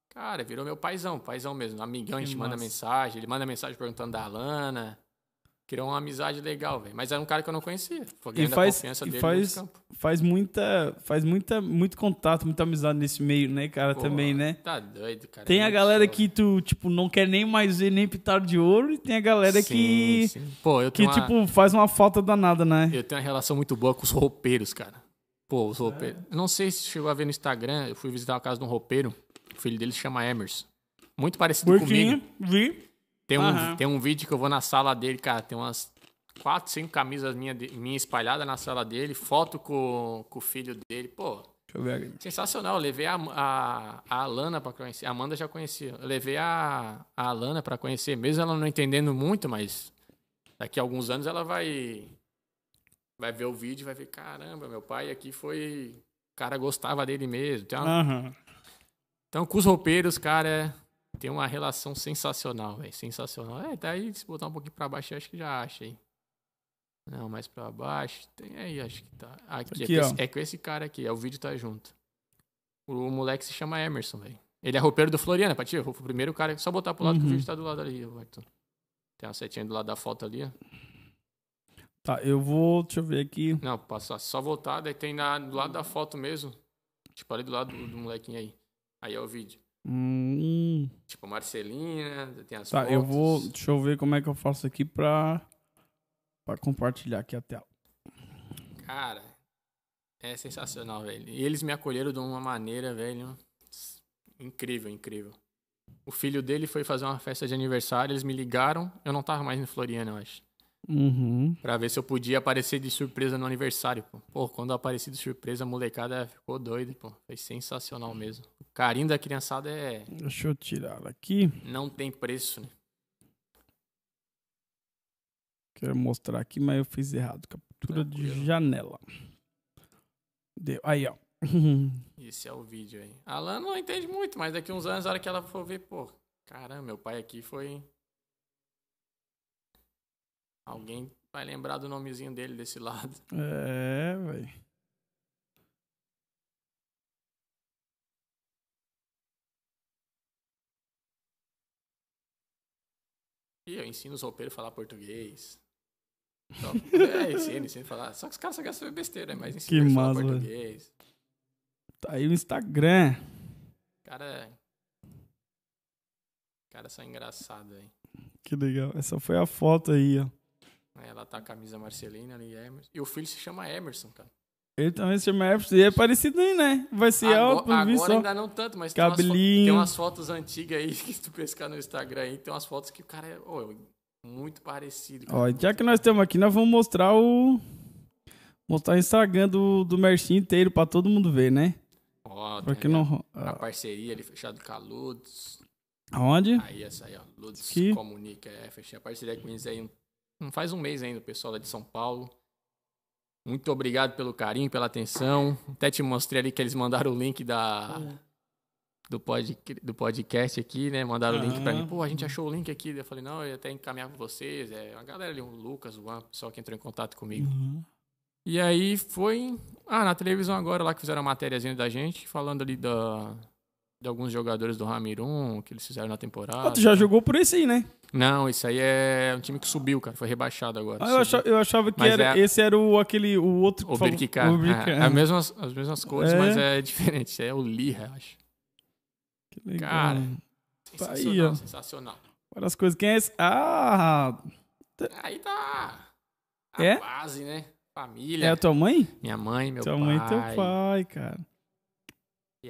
Cara, virou meu paizão, paizão mesmo. Amigão, a gente manda mensagem. Ele manda mensagem perguntando da Alana. Criou uma amizade legal, velho. Mas era um cara que eu não conhecia. Foi E ganhando a faz, confiança dele faz, campo. faz muita, faz muita, muito contato, muita amizade nesse meio, né, cara, Pô, também, né? Tá doido, cara. Tem a galera show. que tu, tipo, não quer nem mais ver nem pitar de ouro e tem a galera que, Sim, sim. Pô, eu que uma, tipo, faz uma falta danada, né? eu tenho uma relação muito boa com os roupeiros, cara. Pô, os roupeiros. Eu não sei se chegou a ver no Instagram, eu fui visitar a casa de um roupeiro. O filho dele se chama Emerson. Muito parecido Burquinho, comigo. vi. Tem um, Aham. tem um vídeo que eu vou na sala dele, cara. Tem umas quatro, cinco camisas minha, minha espalhadas na sala dele. Foto com, com o filho dele. Pô, Deixa eu ver aqui. Sensacional. Eu levei a, a, a Alana pra conhecer. A Amanda já conhecia. Eu levei a, a Alana pra conhecer, mesmo ela não entendendo muito, mas daqui a alguns anos ela vai vai ver o vídeo e vai ver, caramba, meu pai aqui foi. O cara gostava dele mesmo. Uma- Aham. Então, com os roupeiros, cara, tem uma relação sensacional, velho. Sensacional. É, daí se botar um pouquinho pra baixo, eu acho que já acha, hein? Não, mais pra baixo. Tem aí, acho que tá. Aqui, Aqui, é, com esse, é com esse cara aqui, é, o vídeo tá junto. O moleque se chama Emerson, velho. Ele é roupeiro do Floriana, pra ti. O primeiro cara. Só botar pro lado que o Uhum. vídeo tá do lado ali, Arthur. Tem uma setinha do lado da foto ali, ó. Tá, eu vou, deixa eu ver aqui. Não, passar, só voltar, daí tem na, do lado da foto mesmo. Tipo, ali do lado do, do molequinho aí. Aí é o vídeo. Hum, Tipo, Marcelina, tem as tá, fotos. eu vou, deixa eu ver como é que eu faço aqui pra, pra compartilhar aqui a tela. Cara, é sensacional, velho. E eles me acolheram de uma maneira, velho, incrível, incrível. O filho dele foi fazer uma festa de aniversário, eles me ligaram, eu não tava mais no Floriana, eu acho. Uhum. Pra ver se eu podia aparecer de surpresa no aniversário, pô. Pô, quando eu apareci de surpresa, a molecada ficou doida, pô. Foi sensacional mesmo. Carinho da criançada é... Deixa eu tirar ela aqui. não tem preço, né? Quero mostrar aqui, mas eu fiz errado. Captura de janela. Deu. Aí, ó. Esse é o vídeo aí. A Alan não entende muito, mas daqui uns anos, a hora que ela for ver, pô, caramba, meu pai aqui foi. Alguém vai lembrar do nomezinho dele desse lado. É, velho. E eu ensino os roupeiros a falar português. Só, é, ensina, ensina a falar. Só que os caras só saber besteira, né? mas ensina Que a falar português. Tá aí o Instagram. Cara. Cara, só engraçado aí. Que legal. Essa foi a foto aí, ó. Ela tá com a camisa Marcelina ali, Emerson. E o filho se chama Emerson, cara. Ele também se chama Everson. E é parecido aí, né? Vai ser agora alto, agora visto, ó. ainda não tanto, mas tem umas, fo- Cabelinho. tem umas fotos antigas aí que tu pescar no Instagram aí, tem umas fotos que o cara é ô, muito parecido. cara. Ó, já que nós estamos aqui, nós vamos mostrar o. Mostrar o Instagram do, do inteiro pra todo mundo ver, né? Ó, Porque ali não. a, a ah, parceria ali fechado com a Lutz. Aonde? Aí essa aí, ó. Lutz Aqui. Comunica. É, fechei a parceria com eles aí. um- Não faz um mês ainda, o pessoal lá de São Paulo. Muito obrigado pelo carinho, pela atenção. Até te mostrei ali que eles mandaram o link da, do, pod, do podcast aqui, né? Mandaram o link pra Aham. mim. Pô, a gente achou o link aqui. Eu falei, não, eu ia até encaminhar pra vocês. É, a galera ali, o Lucas, o Juan, o pessoal que entrou em contato comigo. Uhum. E aí foi. Ah, na televisão agora lá que fizeram a matériazinha da gente, falando ali da, de alguns jogadores do Ramirum que eles fizeram na temporada. Ah, tu já jogou por esse aí, né? Não, isso aí é um time que subiu, cara. Foi rebaixado agora. Ah, eu, achava, eu achava que era, é- esse era o, aquele, o outro que O falou- Birkikar. É, é as, mesmas, as mesmas cores, É. mas é diferente. É o Lira, acho. Que legal. Cara, Sensacional, ó. sensacional. Várias coisas. Quem é esse? Ah! Aí tá a É? base, né? É Família. a tua mãe? Minha mãe, meu tua pai. mãe e teu pai, cara.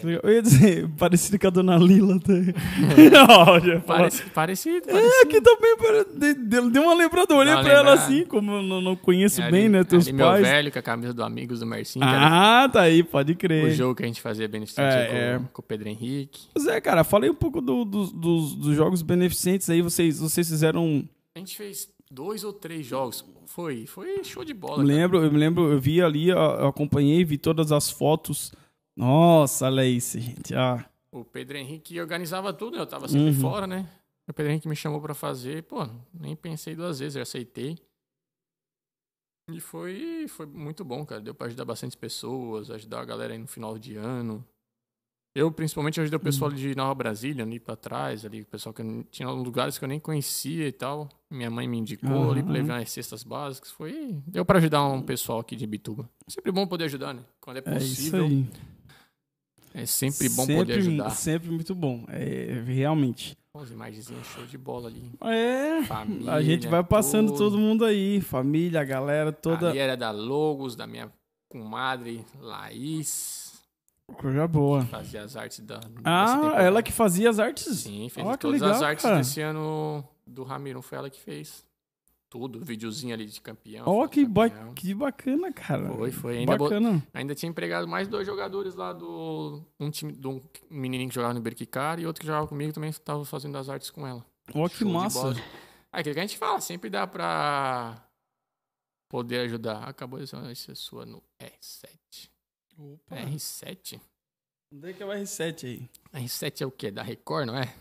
Legal. Eu ia dizer, parecido com a dona Lila. Tá? Falar. Parecido, parecido, É, aqui também pare- deu uma lembrada. Eu olhei pra ela lembrada. assim, como eu não, não conheço É bem, ali- né? Teus ali meu pais. velho com a camisa do Amigos do era Ah, tá aí, pode o crer. jogo que a gente fazia beneficente É, com, é. com o Pedro Henrique. Pois é, cara, falei um pouco do- do- dos, dos jogos beneficentes aí. Vocês, vocês fizeram. A gente fez dois ou três jogos. Foi, foi show de bola. Me lembro, eu me lembro, eu vi ali, eu acompanhei, vi todas as fotos. Nossa, olha isso, gente. O Pedro Henrique organizava tudo, né? Eu tava sempre Uhum. fora, né? O Pedro Henrique me chamou pra fazer, pô, nem pensei duas vezes, eu aceitei. E foi, foi muito bom, cara. Deu pra ajudar bastante pessoas, ajudar a galera aí no final de ano. Eu, principalmente, ajudei o pessoal Uhum. de Nova Brasília, ali pra trás, ali, o pessoal que eu tinha lugares que eu nem conhecia e tal. Minha mãe me indicou ali pra Aham. levar as cestas básicas. Foi. Deu pra ajudar um pessoal aqui de Bituba. Sempre bom poder ajudar, né? Quando é é isso possível, aí. É sempre bom sempre, poder ajudar. Sempre muito bom, é, realmente. As imagenzinhas show de bola ali. É, Família. a gente vai passando tudo. todo mundo aí, família, a galera toda. Ali era da Logos, da minha comadre Laís. Coisa boa. Fazia as artes da. Ah, ela que fazia as artes? Sim, fez que todas legal, as artes cara. desse ano do Ramiro. Foi ela que fez. Tudo, videozinho ali de campeão. Ó, foto que, ba que bacana, cara. Foi, foi. Ainda, Bacana. ainda tinha empregado mais dois jogadores lá do. Um time de um menininho que jogava no Berquicar e outro que jogava comigo também estava fazendo as artes com ela. Ó, que Show de massa. É aquilo que a gente fala, sempre dá pra poder ajudar. Acabou de ser é sua no R7. Opa. R7? Onde é que é o R7 aí? R7 é o quê? Da Record, não é?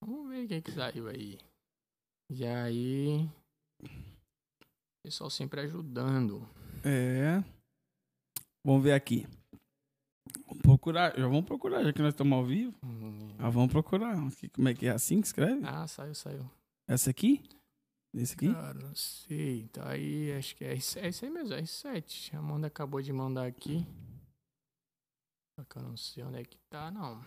Vamos ver o que que saiu aí. E aí. Pessoal sempre ajudando. É. Vamos ver aqui. Vamos procurar. Já vamos procurar, já que nós estamos ao vivo. Hum, Ah, vamos procurar. Como é que é? Assim que escreve? Ah, saiu, saiu. Essa aqui? Esse aqui? Cara, não sei. Tá aí, acho que é R7. É isso aí mesmo, é R7. A Amanda acabou de mandar aqui. Só que eu não sei onde é que tá, não.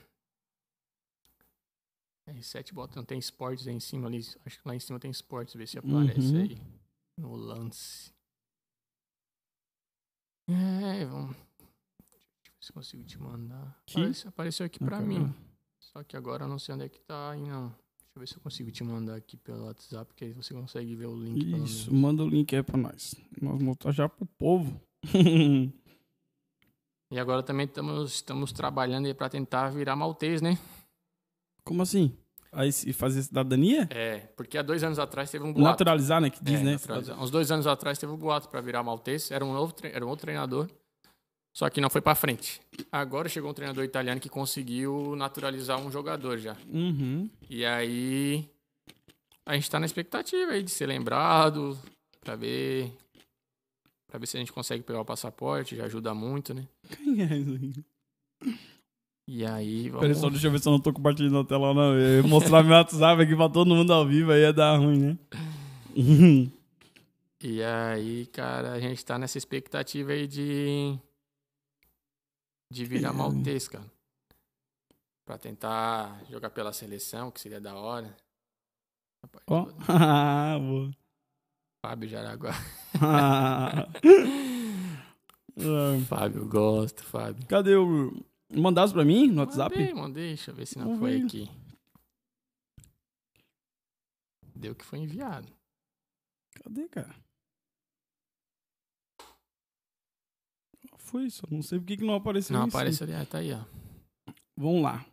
R7 bota, não tem esportes aí em cima ali. Acho que lá em cima tem esportes, ver se aparece Uhum. aí. No lance. É, vamos. Deixa eu ver se consigo te mandar. Aqui? Apareceu, apareceu aqui pra mim. Só que agora eu não sei onde é que tá aí, não. Deixa eu ver se eu consigo te mandar aqui pelo WhatsApp, porque aí você consegue ver o link. Isso, manda o link aí pra nós. Nós vamos mostrar já pro povo. E agora também estamos, estamos trabalhando aí pra tentar virar maltês, né? Como assim? Aí fazer cidadania? É, porque há dois anos atrás teve um boato. Naturalizar, né? Que diz, É, né? Uns dois anos atrás teve um boato pra virar maltês. Era um novo era um outro treinador. Só que não foi pra frente. Agora chegou um treinador italiano que conseguiu naturalizar um jogador já. Uhum. E aí a gente tá na expectativa aí de ser lembrado, pra ver para ver se a gente consegue pegar o passaporte, já ajuda muito, né? Quem é isso aí? E aí vamos Peraí, só deixa eu ver se eu não tô compartilhando a tela, não. Eu ia mostrar meu WhatsApp aqui pra todo mundo ao vivo, aí ia dar ruim, né? E aí, cara, a gente tá nessa expectativa aí de. de virar É. maltês, cara. Pra tentar jogar pela seleção, que seria da hora. Rapaz, Ó. Ah, boa. Fábio Jaraguá. Ah, Fábio, gosto, Fábio. Cadê o. Mandasse pra mim no WhatsApp? Mandei, mandei, deixa eu ver se não foi ver. aqui. Deu que foi enviado. Cadê, cara? Foi isso. Não sei por que não apareceu Não isso. aparece ali, ah, tá aí, ó. Vamos lá.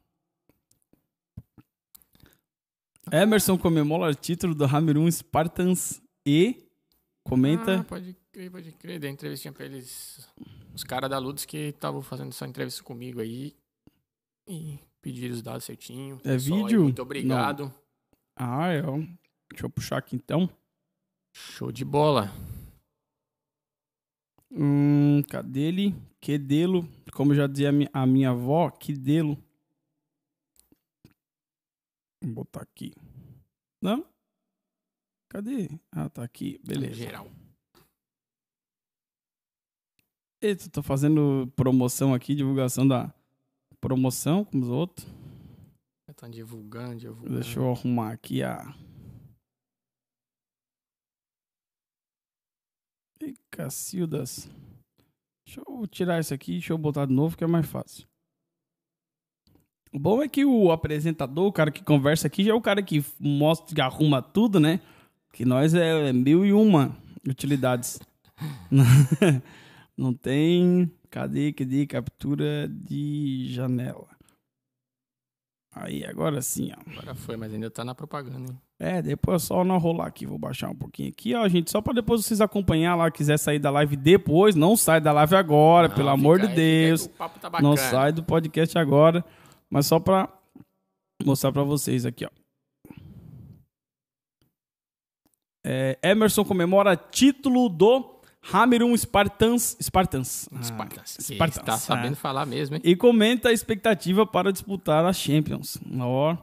Emerson comemora o título do Hamerun Spartans e comenta. Ah, pode crer, pode crer. Dei entrevistinha pra eles. Os caras da Ludus que estavam fazendo essa entrevista comigo aí. E pediram os dados certinho. É Pessoal aí, vídeo? Muito obrigado. Ah, é. Deixa eu puxar aqui então. Show de bola. Hum, cadê ele? Quedelo. Como já dizia a minha avó, Quedelo. Vou botar aqui. Não? Cadê? Ah, tá aqui. Beleza. Geral. Eita, tô fazendo promoção aqui, divulgação da promoção com os outros. Estão divulgando, divulgando. Deixa eu arrumar aqui a. Ih, Cacildas. Deixa eu tirar isso aqui, deixa eu botar de novo que é mais fácil. O bom é que o apresentador, o cara que conversa aqui, já é o cara que mostra, que arruma tudo, né? Que nós é mil e uma utilidades. Não tem. Cadê? Cadê? Captura de janela. Aí, agora sim, ó. Agora foi, mas ainda tá na propaganda, hein? É, depois é só não rolar aqui. Vou baixar um pouquinho aqui, ó, gente. Só pra depois vocês acompanhar lá. Quiser sair da live depois, não sai da live agora, Não, pelo amor de aí, aí Deus. que O papo tá bacana. Não sai do podcast agora. Mas só pra mostrar pra vocês aqui, ó. É, Emerson comemora título do Hamerum Spartans. Spartans. Ah, Spartans. Spartans, Tá é. sabendo falar mesmo, hein? E comenta a expectativa para disputar a Champions. Ó,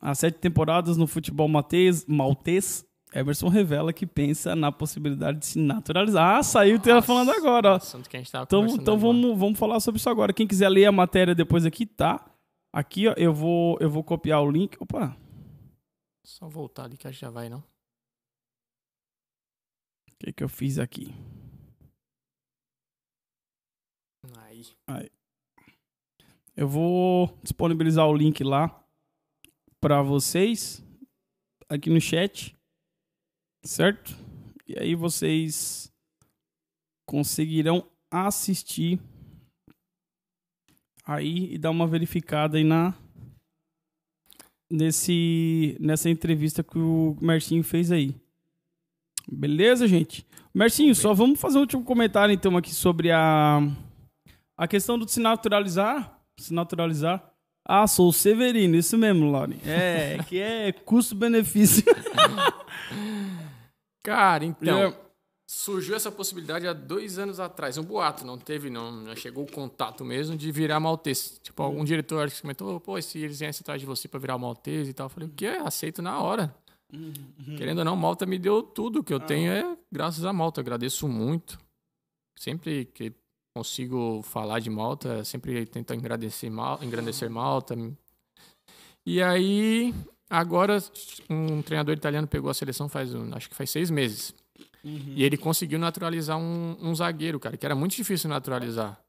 há sete temporadas no futebol maltês, maltês, Emerson revela que pensa na possibilidade de se naturalizar. Ah, saiu o falando agora, ó. Que a gente tava Então, então vamos, vamos falar sobre isso agora. Quem quiser ler a matéria depois aqui, tá? Aqui, ó, eu vou, eu vou copiar o link. Opa, Só voltar ali que acho que já vai, não? O que, que eu fiz aqui? Aí. Eu vou disponibilizar o link lá para vocês aqui no chat, certo? E aí vocês conseguirão assistir aí e dar uma verificada aí na nesse nessa entrevista que o Mercinho fez aí. Beleza, gente? Mercinho, só vamos fazer um último comentário então aqui sobre a a questão do se naturalizar, se naturalizar. Ah, sou o Severino, isso mesmo, Lauren. É, que é custo-benefício. Cara, então. É. Surgiu essa possibilidade há dois anos atrás. Um boato, não teve, não. não chegou o contato mesmo de virar maltese. Tipo, algum diretor que comentou, pô, se eles viessem atrás de você pra virar maltese e tal. Eu falei, o quê? Aceito na hora. Querendo ou não, Malta me deu tudo. Que eu tenho é graças a Malta. Agradeço muito. Sempre que consigo falar de Malta, sempre tento engrandecer, Mal, engrandecer Malta. E aí, agora, um treinador italiano pegou a seleção faz, acho que faz seis meses. E ele conseguiu naturalizar um, um zagueiro, cara, que era muito difícil naturalizar.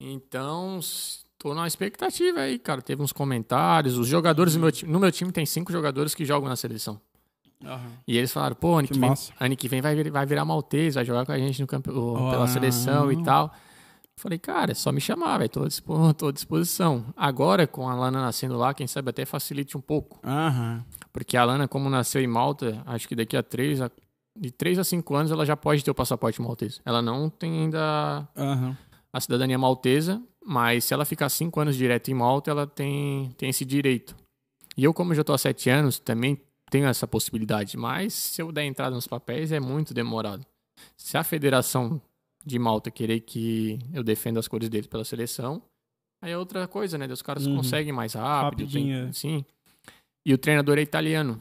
Então, tô na expectativa aí, cara. Teve uns comentários. Os jogadores do meu time. No meu time tem cinco jogadores que jogam na seleção. E eles falaram, pô, ano Que que, vem, ano que vem vai, vir- vai virar maltês, vai jogar com a gente no campo, Ah. pela seleção e tal. Falei, cara, é só me chamar, velho. Tô, tô à disposição. Agora, com a Lana nascendo lá, quem sabe até facilite um pouco. Aham. Porque a Lana, como nasceu em Malta, acho que daqui a três, a, de 3 a 5 anos, ela já pode ter o passaporte maltês. Ela não tem ainda Aham. a cidadania maltesa, mas se ela ficar 5 anos direto em Malta, ela tem, tem esse direito. E eu, como já tô há 7 anos, também tenho essa possibilidade. Mas se eu der entrada nos papéis, é muito demorado. Se a federação de Malta querer que eu defenda as cores deles pela seleção, aí é outra coisa, né? Os caras Uhum. conseguem mais rápido. Rapidinho, tem- é. sim. E o treinador é italiano.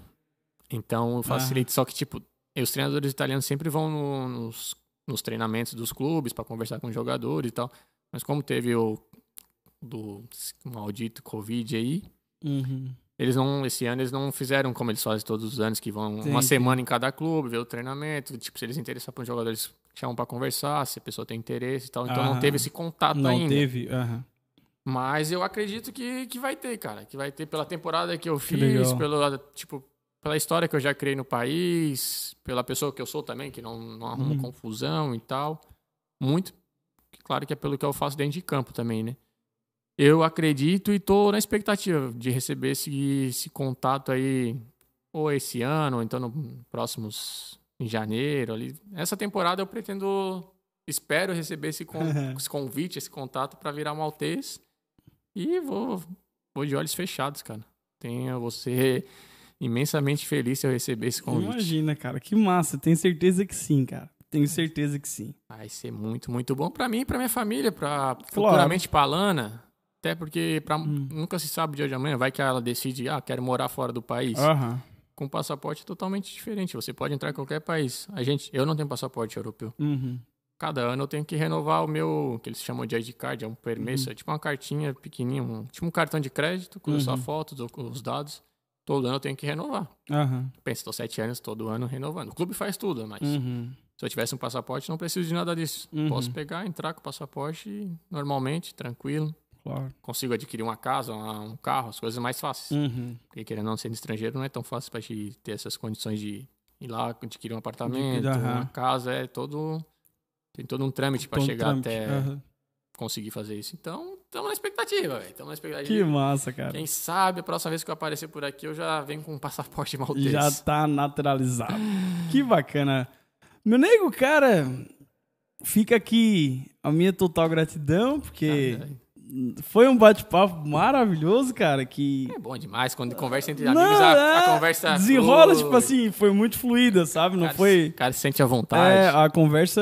Então facilita. Só que, tipo, os treinadores italianos sempre vão no- nos, nos treinamentos dos clubes para conversar com os jogadores e tal. Mas como teve o do maldito Covid aí, Uhum. eles não, esse ano eles não fizeram como eles fazem todos os anos, que vão Entendi. uma semana em cada clube, ver o treinamento, tipo, se eles interessam para os jogadores, chamam para conversar, se a pessoa tem interesse e tal. Então Aham. não teve esse contato Não ainda. teve. aham. Mas eu acredito que, que vai ter, cara. Que vai ter pela temporada que eu Que fiz, pela, tipo, pela história que eu já criei no país, pela pessoa que eu sou também, que não, não arruma Uhum. confusão e tal. Muito. Claro que é pelo que eu faço dentro de campo também, né? Eu acredito e tô na expectativa de receber esse, esse contato aí, ou esse ano, ou então no próximos em janeiro ali. Essa temporada eu pretendo, espero receber esse, con- esse convite, esse contato para virar maltês. E vou, vou de olhos fechados, cara. Tenho você imensamente feliz se eu receber esse convite. Imagina, cara. Que massa. Tenho certeza que sim, cara. Tenho certeza que sim. Vai ser muito, muito bom pra mim e pra minha família, pra futuramente pra Lana. Até porque pra, Hum. nunca se sabe o dia de amanhã. Vai que ela decide, ah, quero morar fora do país. Aham. Com passaporte totalmente diferente. Você pode entrar em qualquer país. A gente, eu não tenho passaporte europeu. Uhum. Cada ano eu tenho que renovar o meu, que eles chamam de ID card, é um permesso, Uhum. é tipo uma cartinha pequenininha, um, tipo um cartão de crédito com só Uhum. fotos, ou com os dados. Todo ano eu tenho que renovar. Pensa, estou sete anos todo ano renovando. O clube faz tudo, mas Uhum. Se eu tivesse um passaporte, não preciso de nada disso. Uhum. Posso pegar, entrar com o passaporte normalmente, tranquilo. Claro. Consigo adquirir uma casa, um carro, as coisas mais fáceis. Uhum. Porque querendo não sendo estrangeiro, não é tão fácil para gente ter essas condições de ir lá, adquirir um apartamento, aham. uma casa, é todo. Tem todo um trâmite para chegar trâmite. até Aham. conseguir fazer isso. Então, estamos na expectativa, velho. Estamos na expectativa. Que massa, cara. Quem sabe a próxima vez que eu aparecer por aqui, eu já venho com um passaporte maltês. Já tá naturalizado. que bacana. Meu nego, cara, fica aqui a minha total gratidão, porque Ah, foi um bate-papo maravilhoso, cara, que... É bom demais. Quando conversa entre Não, amigos, a, é, a conversa. Desenrola, flui. tipo assim, foi muito fluida, sabe? Não Cara, foi... O cara se sente à vontade. É, a conversa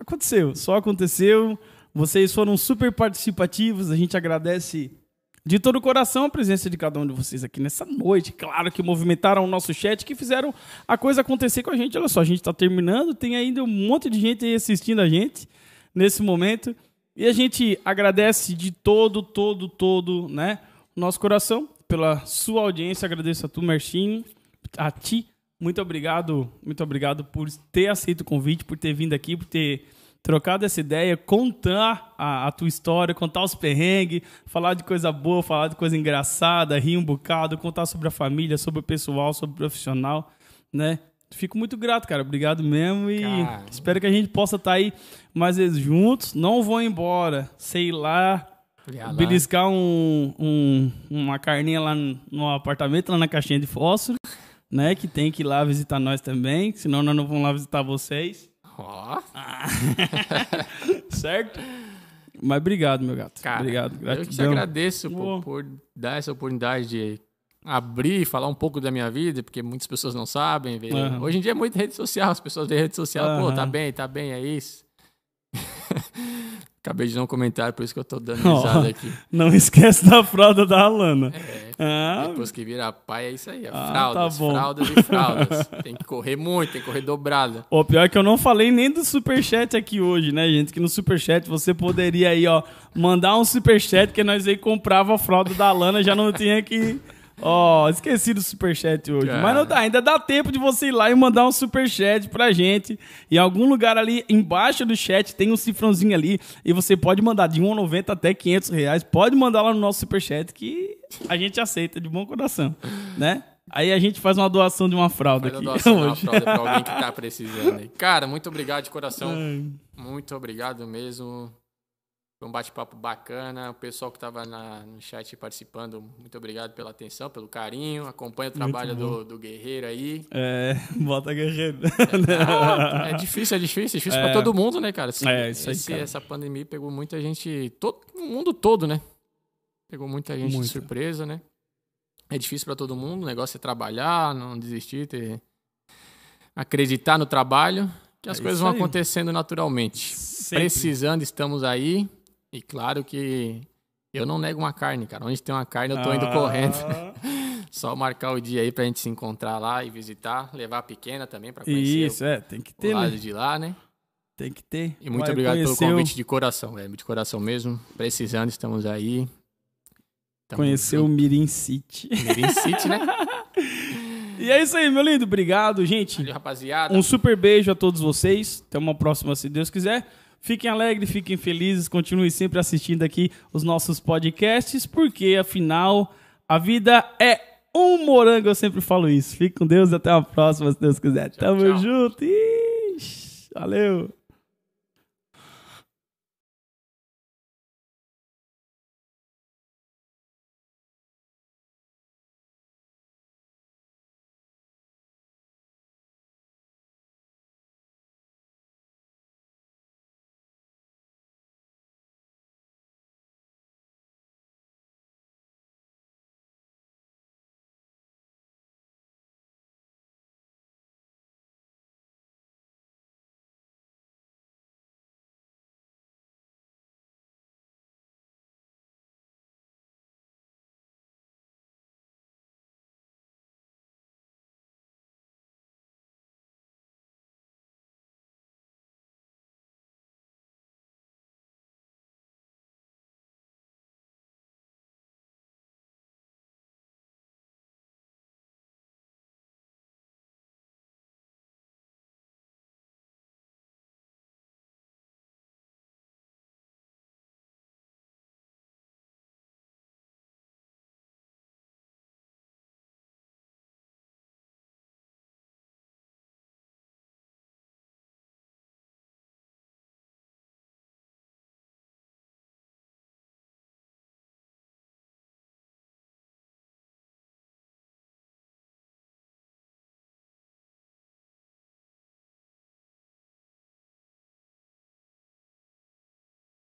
aconteceu, só aconteceu. Vocês foram super participativos, a gente agradece de todo o coração a presença de cada um de vocês aqui nessa noite. Claro que movimentaram o nosso chat, que fizeram a coisa acontecer com a gente. Olha só, a gente tá terminando, tem ainda um monte de gente assistindo a gente nesse momento. E a gente agradece de todo, todo, todo, né, nosso coração pela sua audiência. Agradeço a tu, Merchinho, a ti. Muito obrigado, muito obrigado por ter aceito o convite, por ter vindo aqui, por ter trocado essa ideia, contar a, a tua história, contar os perrengues, falar de coisa boa, falar de coisa engraçada, rir um bocado, contar sobre a família, sobre o pessoal, sobre o profissional, né? Fico muito grato, cara. Obrigado mesmo e Cara. espero que a gente possa estar aí mais vezes juntos. Não vou embora, sei lá, Olha lá. beliscar um, um- uma carninha lá no, no apartamento, lá na caixinha de fósforo, né? Que tem que ir lá visitar nós também, senão nós não vamos lá visitar vocês, Ó, certo? Mas obrigado, meu gato. cara, obrigado, eu gratidão. te agradeço por, por dar essa oportunidade de abrir e falar um pouco da minha vida, porque muitas pessoas não sabem. Aham. Hoje em dia é muito rede social, as pessoas veem rede social, pô, tá bem, tá bem, é isso. Acabei de dar um comentário, por isso que eu tô dando risada aqui. Não esquece da fralda da Alana. É, Ah, depois que vira pai, é isso aí. É Ah, fraldas, tá fraldas e fraldas. tem que correr muito, tem que correr dobrada. O pior é que eu não falei nem do superchat aqui hoje, né, gente? Que no superchat você poderia aí, ó, mandar um superchat que nós aí comprava a fralda da Lana, já não tinha que. Ó, esqueci do superchat hoje. Mas não dá, ainda dá tempo de você ir lá e mandar um superchat pra gente. Em algum lugar ali embaixo do chat tem um cifrãozinho ali e você pode mandar de 1,90 até 500 reais. Pode mandar lá no nosso superchat que a gente aceita de bom coração, né? Aí a gente faz uma doação de uma fralda Faz aqui doação de uma hoje. fralda pra alguém que tá precisando. Cara, muito obrigado de coração. Muito obrigado mesmo. Foi um bate-papo bacana. O pessoal que estava no chat participando, muito obrigado pela atenção, pelo carinho. Acompanha o trabalho do, do Guerreiro aí. É, bota guerreiro. Ah, é difícil, é difícil. É difícil pra todo mundo, né, cara? Esse- É, isso aí, esse- cara. Essa pandemia pegou muita gente, todo, o mundo todo, né? Pegou muita gente de surpresa, né? É difícil pra todo mundo. O negócio é trabalhar, não desistir, ter... acreditar no trabalho, que as É coisas vão aí. acontecendo naturalmente. Sempre. Precisando, estamos aí. E claro que eu não nego uma carne, cara. Onde tem uma carne, eu tô indo Ah, correndo. Só marcar o dia aí pra gente se encontrar lá e visitar, levar a pequena também pra conhecer Isso, é, tem que o, o ter, lado né? de lá, né? Tem que ter. E muito Vai obrigado pelo conhecer o- convite de coração, velho. De coração mesmo. Precisando, estamos aí. Tamo Conhecer o junto. Mirim City. Mirim City, né? E é isso aí, meu lindo. Obrigado, gente. Valeu, rapaziada. Um super beijo a todos vocês. Até uma próxima, se Deus quiser. Fiquem alegres, fiquem felizes. Continuem sempre assistindo aqui os nossos podcasts, porque afinal a vida é um morango. Eu sempre falo isso. Fique com Deus e até a próxima, se Deus quiser. Tamo tchau. junto. Ixi, valeu.